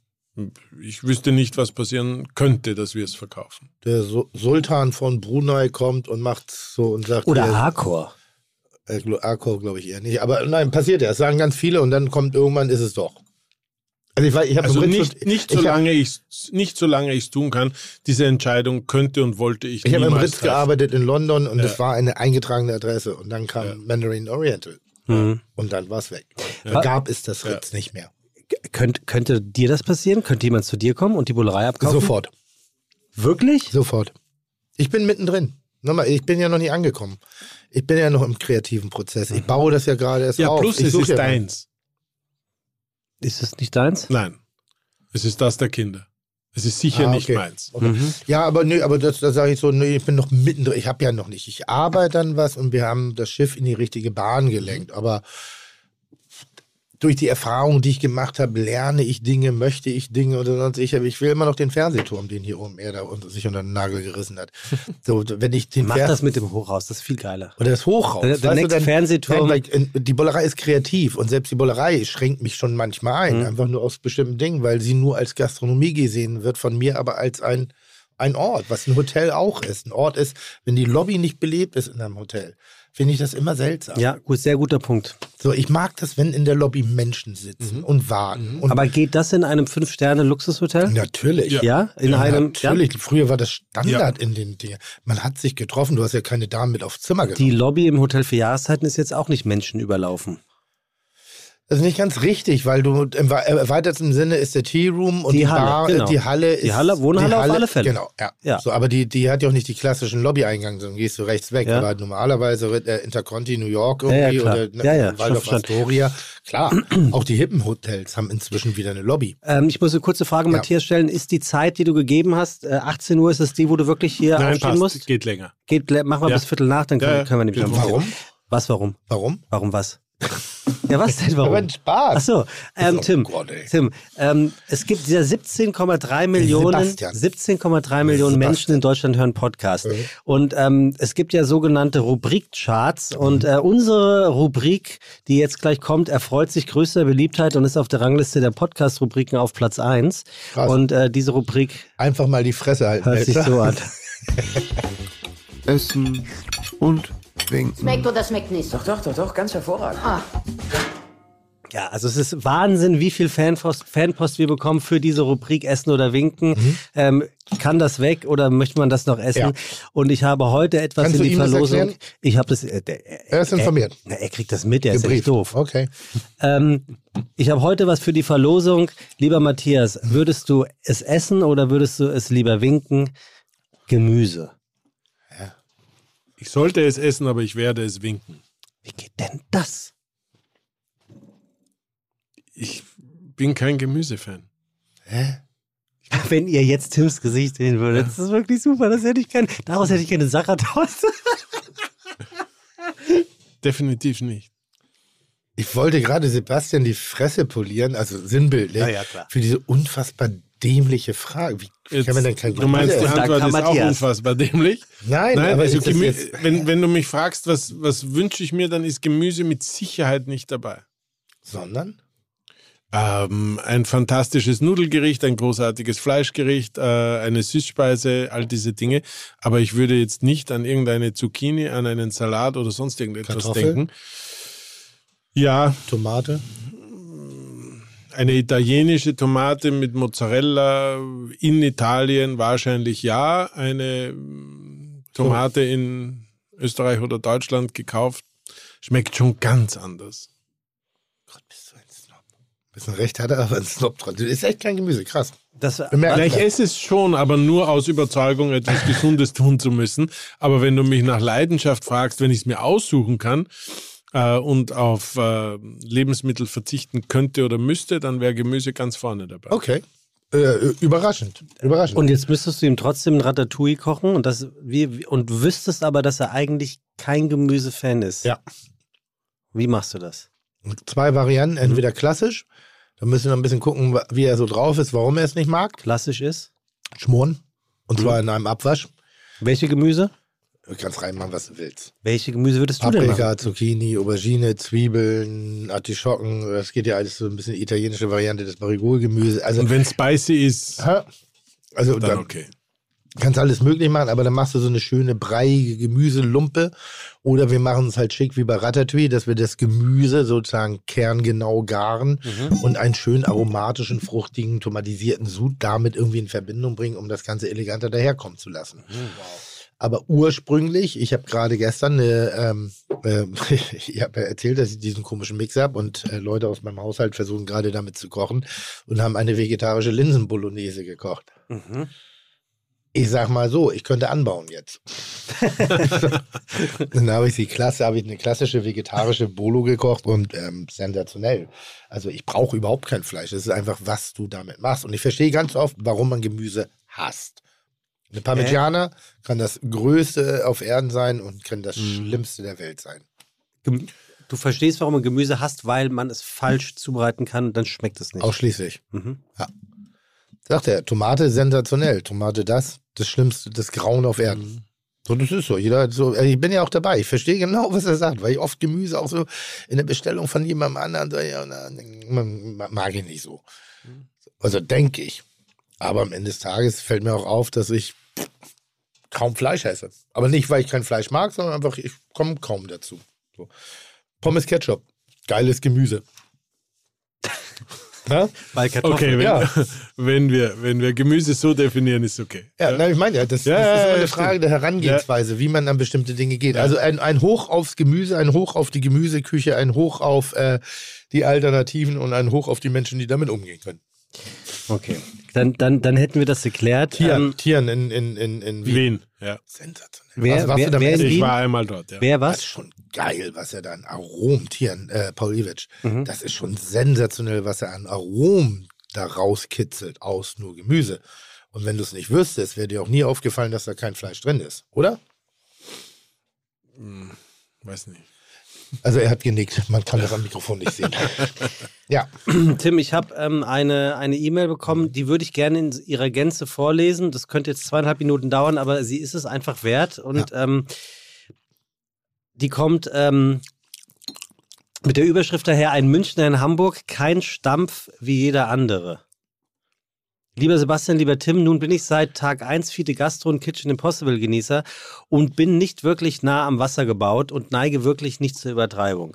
Ich wüsste nicht, was passieren könnte, dass wir es verkaufen. Der Su- Sultan von Brunei kommt und macht so und sagt, Oder äh, Glo- Arco glaube ich eher nicht. Aber nein, passiert ja. Das sagen ganz viele und dann kommt irgendwann ist es doch. Also ich, weiß, ich habe Also nicht, nicht, ich hab- solange ich nicht solange ich es tun kann. Diese Entscheidung könnte und wollte ich, Ich habe im Ritz treffen. gearbeitet in London und Ja. es war eine eingetragene Adresse und dann kam Mandarin Oriental Mhm. und dann war es weg. Ja. Gab es das Ritz nicht mehr. Könnt, könnte dir das passieren? Könnte jemand zu dir kommen und die Bullerei abkaufen? Sofort, Wirklich? sofort. Ich bin mittendrin. Nochmal, ich bin ja noch nicht angekommen. Ich bin ja noch im kreativen Prozess. Ich baue das ja gerade erst Ja, auf. plus ich es ist ja deins. Ist es nicht deins? Nein, es ist das der Kinder. Es ist sicher Ah, nicht okay. meins. Okay. Mhm. Ja, aber nö, aber das, da sage ich so, nö, ich bin noch mittendrin. Ich habe ja noch nicht. Ich arbeite an was und wir haben das Schiff in die richtige Bahn gelenkt. Aber durch die Erfahrung, die ich gemacht habe, lerne ich Dinge, möchte ich Dinge oder sonst ich. Ich will immer noch den Fernsehturm, den hier oben er da unter sich unter den Nagel gerissen hat. So, wenn ich den Mach Fer- das mit dem Hochhaus, das ist viel geiler. oder das Hochhaus. Der- der nächste Fernsehturm. Nein, äh, die Bollerei ist kreativ und selbst die Bollerei schränkt mich schon manchmal ein, Mhm. einfach nur aus bestimmten Dingen, weil sie nur als Gastronomie gesehen wird, von mir aber als ein, ein Ort, was ein Hotel auch ist. Ein Ort ist, wenn die Lobby nicht belebt ist in einem Hotel, finde ich das immer seltsam. Ja, gut, sehr guter Punkt. So, ich mag das, wenn in der Lobby Menschen sitzen und warten. Und Mhm. Aber geht das in einem Fünf-Sterne-Luxushotel? natürlich. Ja, in Ja, einem. natürlich. Früher war das Standard in den Dingen. Man hat sich getroffen. Du hast ja keine Damen mit aufs Zimmer Ja. genommen. Die Lobby im Hotel für Jahreszeiten ist jetzt auch nicht Menschen überlaufen. Das ist nicht ganz richtig, weil du im wa- erweiterten Sinne ist der Tea Room und Die die, Halle, Bar, äh, genau. die Halle ist Die Halle- Wohnhalle auf alle Fälle. Genau, ja. Ja. So, aber die, die hat ja auch nicht die klassischen Lobby-Eingang, sondern gehst du rechts weg. Ja. Aber normalerweise wird der Interconti New York Ja, ja, irgendwie klar. oder ne, Ja, ja, Waldorf. Astoria. Klar, auch die hippen Hotels haben inzwischen wieder eine Lobby. Ähm, ich muss eine kurze Frage, Ja. Matthias, stellen. Ist die Zeit, die du gegeben hast, äh, 18 Uhr, ist es die, wo du wirklich hier Nein, aufstehen passt. musst? Geht länger. Geht, mach mal Ja. bis Viertel nach, dann können, Ja, ja. können wir nämlich Warum? Was, warum? Warum? Warum was? Ja, was denn, warum? Aber Spaß. Ach so, ähm, Oh Tim, Gott. Tim ähm, es gibt dieser 17,3 Millionen, Sebastian. 17,3 Millionen Sebastian. Menschen in Deutschland hören Podcast. Mhm. Und ähm, es gibt ja sogenannte Rubrikcharts und äh, unsere Rubrik, die jetzt gleich kommt, erfreut sich größter Beliebtheit und ist auf der Rangliste der Podcast-Rubriken auf Platz 1. Krass. Und äh, diese Rubrik Einfach mal die Fresse halten. hört sich so an. Essen und Trinken. Schmeckt oder schmeckt nicht? Doch, doch, doch, doch, ganz hervorragend. Ah, Ja, also es ist Wahnsinn, wie viel Fanpost, Fanpost wir bekommen für diese Rubrik Essen oder Winken. Mhm. Ähm, kann das weg oder möchte man das noch essen? Ja. Und ich habe heute etwas Kannst in die Verlosung. Ich habe das. Äh, der, Er ist informiert. Er, na, er kriegt das mit, er ist Gebrieft. doof. Okay. Ähm, ich habe heute was für die Verlosung. Lieber Matthias, würdest du es essen oder würdest du es lieber winken? Gemüse. Ich sollte es essen, aber ich werde es winken. Wie geht denn das? Ich bin kein Gemüsefan. Wenn ihr jetzt Tims Gesicht sehen würdet, das ist wirklich super. Das hätte ich kein, daraus hätte ich keine Sache draus. Definitiv nicht. Ich wollte gerade Sebastian die Fresse polieren, also sinnbildlich, Ja, ja, klar. für diese unfassbar dämliche Frage. Wie, wie Jetzt, kann man denn kein du meinst, die Gemüse Antwort ist auch unfassbar dämlich. Nein, Nein, aber also ist das Gemü jetzt, wenn, wenn du mich fragst, was, was wünsche ich mir, dann ist Gemüse mit Sicherheit nicht dabei. sondern? Ähm, ein fantastisches Nudelgericht, ein großartiges Fleischgericht, äh, eine Süßspeise, all diese Dinge. Aber ich würde jetzt nicht an irgendeine Zucchini, an einen Salat oder sonst irgendetwas Kartoffel? denken. Ja, Tomate? Eine italienische Tomate mit Mozzarella in Italien wahrscheinlich ja. Eine mm, Tomate in Österreich oder Deutschland gekauft schmeckt schon ganz anders. Gott, bist du ein Snob. Bisschen recht hat er, aber ein Snob dran. Du isst echt kein Gemüse, krass. Das, Na, ich esse es schon, aber nur aus Überzeugung, etwas Gesundes tun zu müssen. Aber wenn du mich nach Leidenschaft fragst, wenn ich es mir aussuchen kann äh, und auf äh, Lebensmittel verzichten könnte oder müsste, dann wäre Gemüse ganz vorne dabei. Okay. Äh, überraschend. Überraschend. Und jetzt müsstest du ihm trotzdem ein Ratatouille kochen und, das, wie, und wüsstest aber, dass er eigentlich kein Gemüsefan ist. Ja. Wie machst du das? Zwei Varianten, entweder klassisch, da müssen wir noch ein bisschen gucken, wie er so drauf ist, warum er es nicht mag. Klassisch ist? Schmoren. Und zwar in einem Abwasch. Welche Gemüse? Du kannst reinmachen, was du willst. Welche Gemüse würdest du denn Paprika, machen? Zucchini, Aubergine, Zwiebeln, Artischocken. Das geht ja alles so ein bisschen italienische Variante des Barigol-Gemüse. Also, Und wenn spicy ist, Hä? also dann dann okay. kannst alles möglich machen, aber dann machst du so eine schöne breiige Gemüselumpe. Oder wir machen es halt schick wie bei Ratatouille, dass wir das Gemüse sozusagen kerngenau garen und einen schön aromatischen, fruchtigen, tomatisierten Sud damit irgendwie in Verbindung bringen, um das Ganze eleganter daherkommen zu lassen. Aber ursprünglich, ich habe gerade gestern eine, ähm, ähm, ich habe erzählt, dass ich diesen komischen Mix habe und äh, Leute aus meinem Haushalt versuchen gerade damit zu kochen und haben eine vegetarische Linsenbolognese gekocht. Mhm. Ich sag mal so, ich könnte anbauen jetzt. Dann habe ich die Klasse, habe ich eine klassische vegetarische Bolo gekocht und ähm, sensationell. Also ich brauche überhaupt kein Fleisch. Das ist einfach, was du damit machst. Und ich verstehe ganz oft, warum man Gemüse hasst. Eine Parmigiana kann das Größte auf Erden sein und kann das Schlimmste der Welt sein. Gem- Du verstehst, warum man Gemüse hasst, weil man es falsch zubereiten kann und dann schmeckt es nicht. Ausschließlich. Mhm. Sagt er, Tomate sensationell. Tomate das, das Schlimmste, das Grauen auf Erden. So, das ist so. Jeder so. Ich bin ja auch dabei. Ich verstehe genau, was er sagt, weil ich oft Gemüse auch so in der Bestellung von jemandem anderen so, ja, mag ich nicht so. Also denke ich. Aber am Ende des Tages fällt mir auch auf, dass ich kaum Fleisch esse. Aber nicht, weil ich kein Fleisch mag, sondern einfach, ich komme kaum dazu. So. Pommes Ketchup. Geiles Gemüse. ja? Weil Kartoffeln. Okay, wenn, Ja. wenn, wir, wenn wir Gemüse so definieren, ist okay. Ja, nein, ich meine ja, das, Ja, das ja, ist immer ja, eine stimmt. Frage der Herangehensweise, wie man an bestimmte Dinge geht. Also ein, ein Hoch aufs Gemüse, ein Hoch auf die Gemüseküche, ein Hoch auf äh, die Alternativen und ein Hoch auf die Menschen, die damit umgehen können. Okay. Dann, dann, dann hätten wir das geklärt. Tieren, Ähm, Tieren in, in, in, in Wien. Wien, ja. Sensationell. Wer- was, warst wer- wer? Ich Wien? war einmal dort, ja. wer Das ist was? schon geil, was er da an Aromen, Tieren, äh, Paul Iwitsch, Mhm. das ist schon sensationell, was er an Aromen da rauskitzelt aus nur Gemüse. Und wenn du es nicht wüsstest, wäre dir auch nie aufgefallen, dass da kein Fleisch drin ist, oder? Weiß nicht. Also er hat genickt, man kann das am Mikrofon nicht sehen. ja, Tim, ich habe ähm, eine eine E-Mail bekommen, die würde ich gerne in ihrer Gänze vorlesen. Das könnte jetzt zweieinhalb Minuten dauern, aber sie ist es einfach wert. Und ähm, die kommt ähm, mit der Überschrift daher: Ein Münchner in Hamburg, kein Stampf wie jeder andere. Lieber Sebastian, lieber Tim, nun bin ich seit Tag 1 Fiete Gastro und Kitchen Impossible Genießer und bin nicht wirklich nah am Wasser gebaut und neige wirklich nicht zur Übertreibung.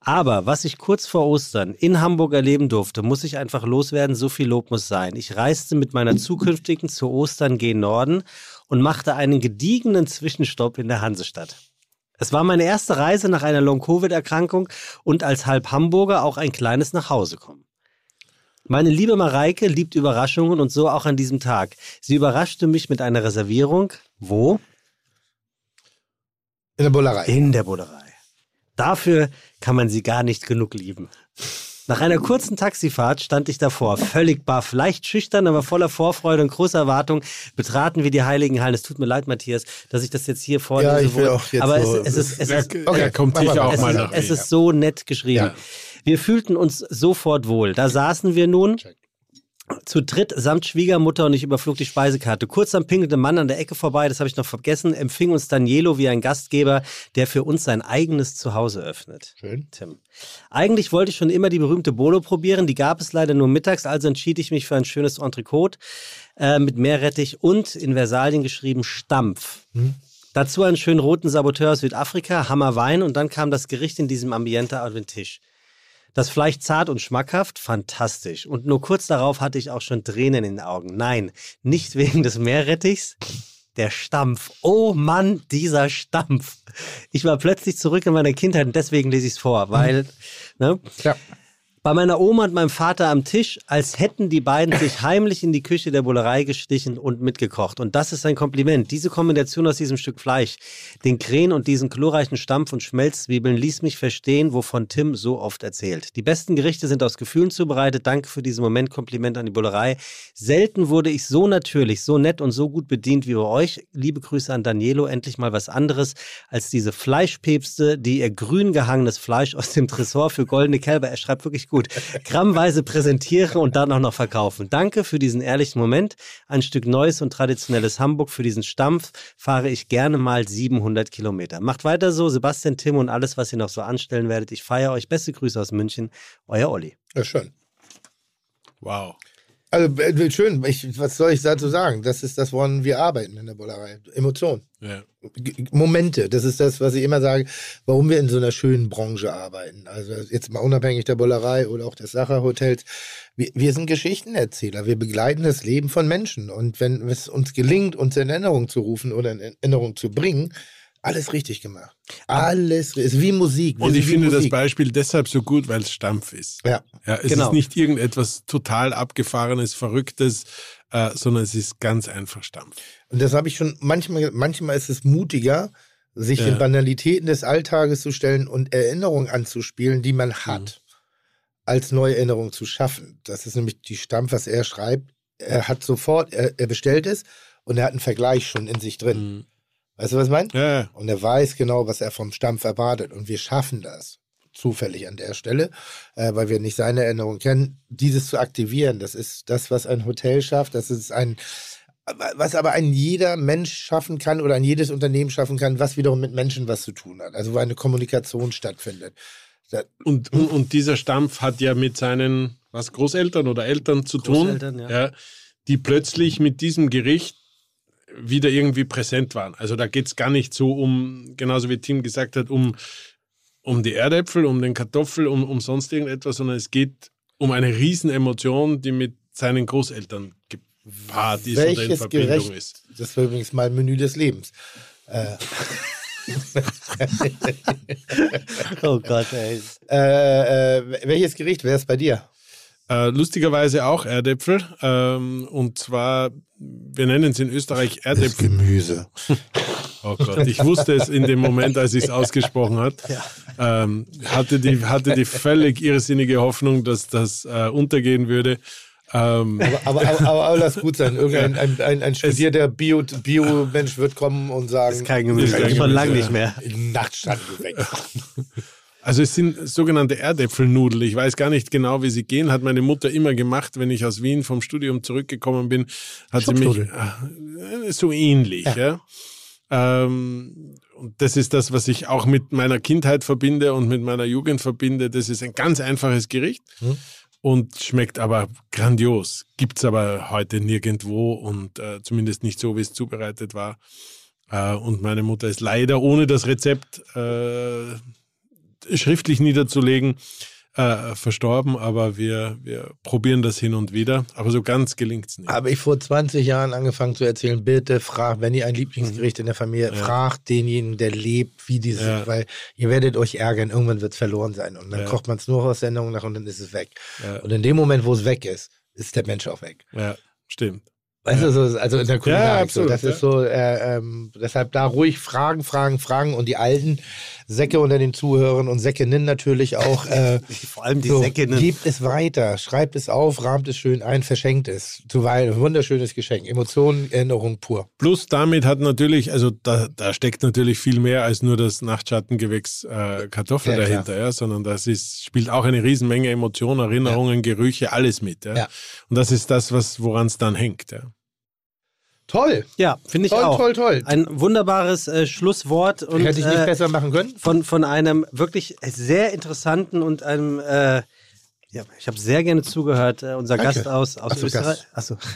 Aber was ich kurz vor Ostern in Hamburg erleben durfte, muss ich einfach loswerden, so viel Lob muss sein. Ich reiste mit meiner zukünftigen zu Ostern gen Norden und machte einen gediegenen Zwischenstopp in der Hansestadt. Es war meine erste Reise nach einer Long-Covid-Erkrankung und als halb Hamburger auch ein kleines Nachhausekommen. Meine liebe Mareike liebt Überraschungen und so auch an diesem Tag. Sie überraschte mich mit einer Reservierung. Wo? in der Bullerei. In der Bullerei. Dafür kann man sie gar nicht genug lieben. Nach einer kurzen Taxifahrt stand ich davor, völlig baff, leicht schüchtern, aber voller Vorfreude und großer Erwartung betraten wir die heiligen Hallen. Es tut mir leid, Matthias, dass ich das jetzt hier vorlese. Ja, ich will auch jetzt aber so- es, es, ist, es, ist, Okay, kommt sicher auch mal nach es ist so nett geschrieben. Ja. Wir fühlten uns sofort wohl. Da saßen wir nun zu dritt samt Schwiegermutter und ich überflog die Speisekarte. Kurz am pinkelte Mann an der Ecke vorbei, das habe ich noch vergessen, empfing uns Danielo wie ein Gastgeber, der für uns sein eigenes Zuhause öffnet. Schön. Tim. Eigentlich wollte ich schon immer die berühmte Bolo probieren, die gab es leider nur mittags, also entschied ich mich für ein schönes Entrecote äh, mit Meerrettich und in Versalien geschrieben Stampf. Dazu einen schönen roten Saboteur aus Südafrika, Hammerwein und dann kam das Gericht in diesem Ambiente auf den Tisch. Das Fleisch zart und schmackhaft, fantastisch. Und nur kurz darauf hatte ich auch schon Tränen in den Augen. Nein, nicht wegen des Meerrettichs, der Stampf. Oh Mann, dieser Stampf. Ich war plötzlich zurück in meiner Kindheit und deswegen lese ich es vor, weil, ne? Ja. Bei meiner Oma und meinem Vater am Tisch, als hätten die beiden sich heimlich in die Küche der Bullerei gestichen und mitgekocht. Und das ist ein Kompliment. Diese Kombination aus diesem Stück Fleisch, den Krähen und diesen glorreichen Stampf- und Schmelzzwiebeln ließ mich verstehen, wovon Tim so oft erzählt. Die besten Gerichte sind aus Gefühlen zubereitet. Danke für diesen Moment. Kompliment an die Bullerei. Selten wurde ich so natürlich, so nett und so gut bedient wie bei euch. Liebe Grüße an Danielo. Endlich mal was anderes als diese Fleischpäpste, die ihr grün gehangenes Fleisch aus dem Tresor für goldene Kälber. Er schreibt wirklich gut. Grammweise präsentieren und dann auch noch verkaufen. Danke für diesen ehrlichen Moment. Ein Stück neues und traditionelles Hamburg. Für diesen Stampf fahre ich gerne mal 700 Kilometer. Macht weiter so, Sebastian, Tim und alles, was ihr noch so anstellen werdet. Ich feiere euch. Beste Grüße aus München. Euer Olli. Ja, schön. Wow. Also äh, schön, ich, was soll ich dazu sagen? Das ist das, woran wir arbeiten in der Bullerei. Emotionen. Ja. Momente, das ist das, was ich immer sage, warum wir in so einer schönen Branche arbeiten. Also jetzt mal unabhängig der Bullerei oder auch des Sacherhotels. Wir, wir sind Geschichtenerzähler, wir begleiten das Leben von Menschen. Und wenn es uns gelingt, uns in Erinnerung zu rufen oder in Erinnerung zu bringen, alles richtig gemacht. Alles ri- ist wie Musik. Und ich finde das Musik. Beispiel deshalb so gut, weil es Stampf ist. Ja. Ja, es Genau. ist nicht irgendetwas total abgefahrenes, verrücktes, äh, sondern es ist ganz einfach Stampf. Und das habe ich schon, manchmal, manchmal ist es mutiger, sich Ja. den Banalitäten des Alltages zu stellen und Erinnerungen anzuspielen, die man hat, als neue Erinnerungen zu schaffen. Das ist nämlich die Stampf, was er schreibt. Er hat sofort, er, er bestellt es und er hat einen Vergleich schon in sich drin. Mhm. Weißt du, was ich meine? Ja, ja. Und er weiß genau, was er vom Stampf erwartet. Und wir schaffen das zufällig an der Stelle, äh, weil wir nicht seine Erinnerung kennen, dieses zu aktivieren. Das ist das, was ein Hotel schafft. Das ist ein, was aber ein jeder Mensch schaffen kann oder ein jedes Unternehmen schaffen kann, was wiederum mit Menschen was zu tun hat. Also wo eine Kommunikation stattfindet. Und, und, und dieser Stampf hat ja mit seinen was, Großeltern oder Eltern zu tun, Großeltern, ja. die plötzlich mit diesem Gericht wieder irgendwie präsent waren. Also da geht es gar nicht so um, genauso wie Tim gesagt hat, um, um die Erdäpfel, um den Kartoffel, um, um sonst irgendetwas, sondern es geht um eine Riesenemotion, die mit seinen Großeltern gepaart ist oder in Welches Verbindung Gericht, ist. das war übrigens mein Menü des Lebens. Äh, Oh Gott, ey. äh, äh, welches Gericht wäre es bei dir? Äh, lustigerweise auch Erdäpfel. Ähm, und zwar, wir nennen es in Österreich Erdäpfel. Gemüse. Oh Gott, ich wusste es in dem Moment, als ich es ausgesprochen hat. Ähm, hatte, die, hatte die völlig irrsinnige Hoffnung, dass das äh, untergehen würde. Ähm, Aber, aber, aber, aber, lass gut sein. Irgendein ein, ein, ein studierter Bio- Bio-Mensch wird kommen und sagen, Ist kein Gemüse. Ist kein Schon lange nicht mehr. Nachtstand weg. also es sind sogenannte Erdäpfelnudeln. Ich weiß gar nicht genau, wie sie gehen. Hat meine Mutter immer gemacht, wenn ich aus Wien vom Studium zurückgekommen bin. Hat sie mich äh, so ähnlich. Ja. Ähm, und das ist das, was ich auch mit meiner Kindheit verbinde und mit meiner Jugend verbinde. Das ist ein ganz einfaches Gericht Hm. und schmeckt aber grandios. Gibt's aber heute nirgendwo und äh, zumindest nicht so, wie es zubereitet war. Äh, und meine Mutter ist leider ohne das Rezept äh, schriftlich niederzulegen äh, verstorben, aber wir, wir probieren das hin und wieder. Aber so ganz gelingt's nicht. Habe ich vor 20 Jahren angefangen zu erzählen, bitte fragt, wenn ihr ein Lieblingsgericht in der Familie, fragt denjenigen, der lebt, wie dieses, Ja. weil ihr werdet euch ärgern, irgendwann wird es verloren sein. Und dann Ja. kocht man es nur aus Sendung nach und dann ist es weg. Ja. Und in dem Moment, wo es weg ist, ist der Mensch auch weg. Ja, stimmt. Weißt du, so, also in der Kulinarik absolut, so. Das ja. ist so, äh, ähm, deshalb da ruhig fragen, fragen, fragen und die alten Säcke unter den Zuhörern und Säckinnen natürlich auch. Äh, Vor allem die so, Säckinnen. Gebt es weiter, schreibt es auf, rahmt es schön ein, verschenkt es. Zuweilen ein wunderschönes Geschenk. Emotionen, Erinnerung pur. Plus damit hat natürlich, also da, da steckt natürlich viel mehr als nur das Nachtschattengewächs äh, Kartoffel Ja, dahinter, ja, sondern das ist, spielt auch eine Riesenmenge Emotionen, Erinnerungen, Gerüche, alles mit. Ja. Ja. Und das ist das, was woran es dann hängt. Ja. Toll. Ja, finde ich Toll, auch. toll, toll. Ein wunderbares äh, Schlusswort. Und, Hätte ich nicht äh, besser machen können. von, von einem wirklich sehr interessanten und einem, äh, ja, ich habe sehr gerne zugehört, äh, unser Danke. Gast aus, aus Ach so, Österreich. Achso.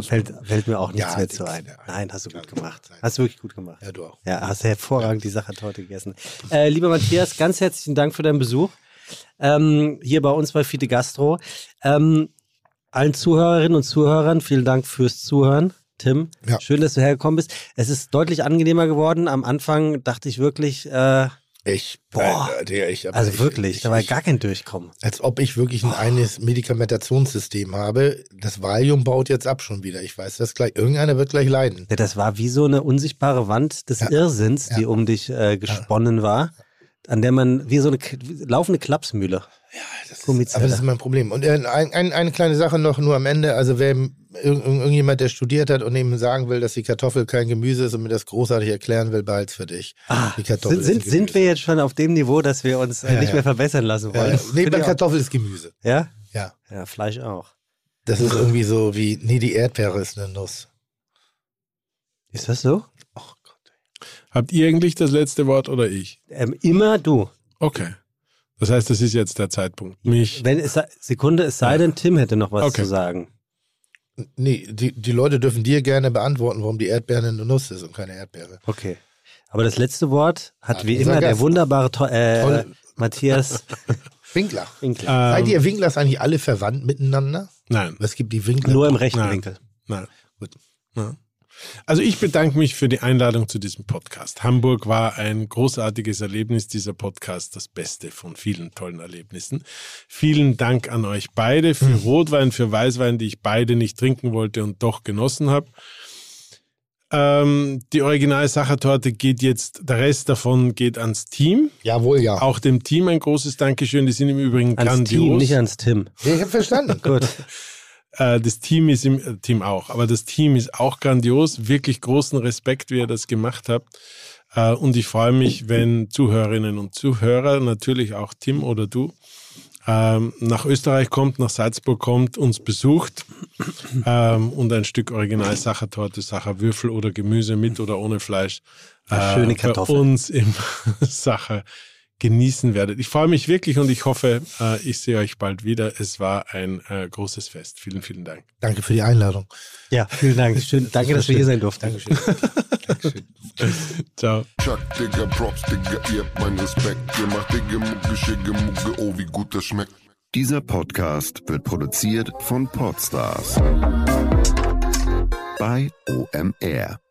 Fällt, fällt mir auch nichts Ja, mehr zu ein. ja. Nein, hast du gut gemacht. Hast du wirklich gut gemacht. Ja, du auch. Ja, hast hervorragend die Sachertorte gegessen. Äh, lieber Matthias, ganz herzlichen Dank für deinen Besuch ähm, hier bei uns bei Fide Gastro. Ähm, allen Zuhörerinnen und Zuhörern, vielen Dank fürs Zuhören. Tim, Ja. schön, dass du hergekommen bist. Es ist deutlich angenehmer geworden. Am Anfang dachte ich wirklich, äh, Ich, Boah. äh, Digga, ich, also ich, wirklich, ich, da war gar kein Durchkommen. Als ob ich wirklich ein eines Medikamentationsystem habe. Das Valium baut jetzt ab schon wieder. Ich weiß das gleich. Irgendeiner wird gleich leiden. Ja, das war wie so eine unsichtbare Wand des Ja. Irrsinns, die Ja. um dich äh, gesponnen war. an der man wie so eine k- wie- laufende Klapsmühle. Aber das ist mein Problem. Und äh, ein, ein, eine kleine Sache noch nur am Ende. Also wer irg- irg- irgendjemand, der studiert hat und ihm sagen will, dass die Kartoffel kein Gemüse ist und mir das großartig erklären will, behalt's für dich. die Kartoffel Ah, sind, ist sind, sind wir jetzt schon auf dem Niveau, dass wir uns äh, Ja, nicht ja. mehr verbessern lassen Ja, wollen? ja. Nee, bei. Kartoffel ist Gemüse. Ja? Ja. Ja, Fleisch auch. Das ist irgendwie so wie, nee, die Erdbeere ist eine Nuss. Ist das so? Ach Gott. Habt ihr eigentlich das letzte Wort oder ich? Ähm, immer du. Okay. Das heißt, das ist jetzt der Zeitpunkt. Mich. Wenn es Sekunde, es sei denn, Tim hätte noch was Okay. zu sagen. Nee, die, die Leute dürfen dir gerne beantworten, warum die Erdbeere eine Nuss ist und keine Erdbeere. Okay. Aber das letzte Wort hat Hat wie unser immer der wunderbare to äh. Matthias Winkler. Winkler. Seid Ähm, ihr Winklers eigentlich alle verwandt miteinander? nein. Es gibt die Winkler. Nur im rechten Nein. Winkel. Nein. Gut. Ja. Also ich bedanke mich für die Einladung zu diesem Podcast. Hamburg war ein großartiges Erlebnis, dieser Podcast, das beste von vielen tollen Erlebnissen. Vielen Dank an euch beide für Rotwein, für Weißwein, die ich beide nicht trinken wollte und doch genossen habe. Ähm, die Original-Sachertorte geht jetzt, der Rest davon geht ans Team. Jawohl, ja. Auch dem Team ein großes Dankeschön. Die sind im Übrigen Ans grandios. Team, nicht ans Tim. Ich habe verstanden. Gut. Äh, das Team ist im äh, Team auch, aber das Team ist auch grandios. Wirklich großen Respekt, wie ihr das gemacht habt. Äh, und ich freue mich, wenn Zuhörerinnen und Zuhörer, natürlich auch Tim oder du, ähm, nach Österreich kommt, nach Salzburg kommt, uns besucht ähm, und ein Stück Original Sachertorte, Sacherwürfel oder Gemüse mit oder ohne Fleisch schöne bei Kartoffeln. uns im Sacher genießen werdet. Ich freue mich wirklich und ich hoffe, äh, ich sehe euch bald wieder. Es war ein äh, großes Fest. Vielen, vielen Dank. Danke für die Einladung. Ja, vielen Dank. Schön, danke, dass wir hier sein durften. Dankeschön. Dankeschön. Ciao. Chuck, Digga, Props, Digga, ihr habt meinen Respekt. Ihr macht Digga, Mucke, Schicke, Mucke, oh, wie gut das schmeckt. Dieser Podcast wird produziert von Podstars bei OMR.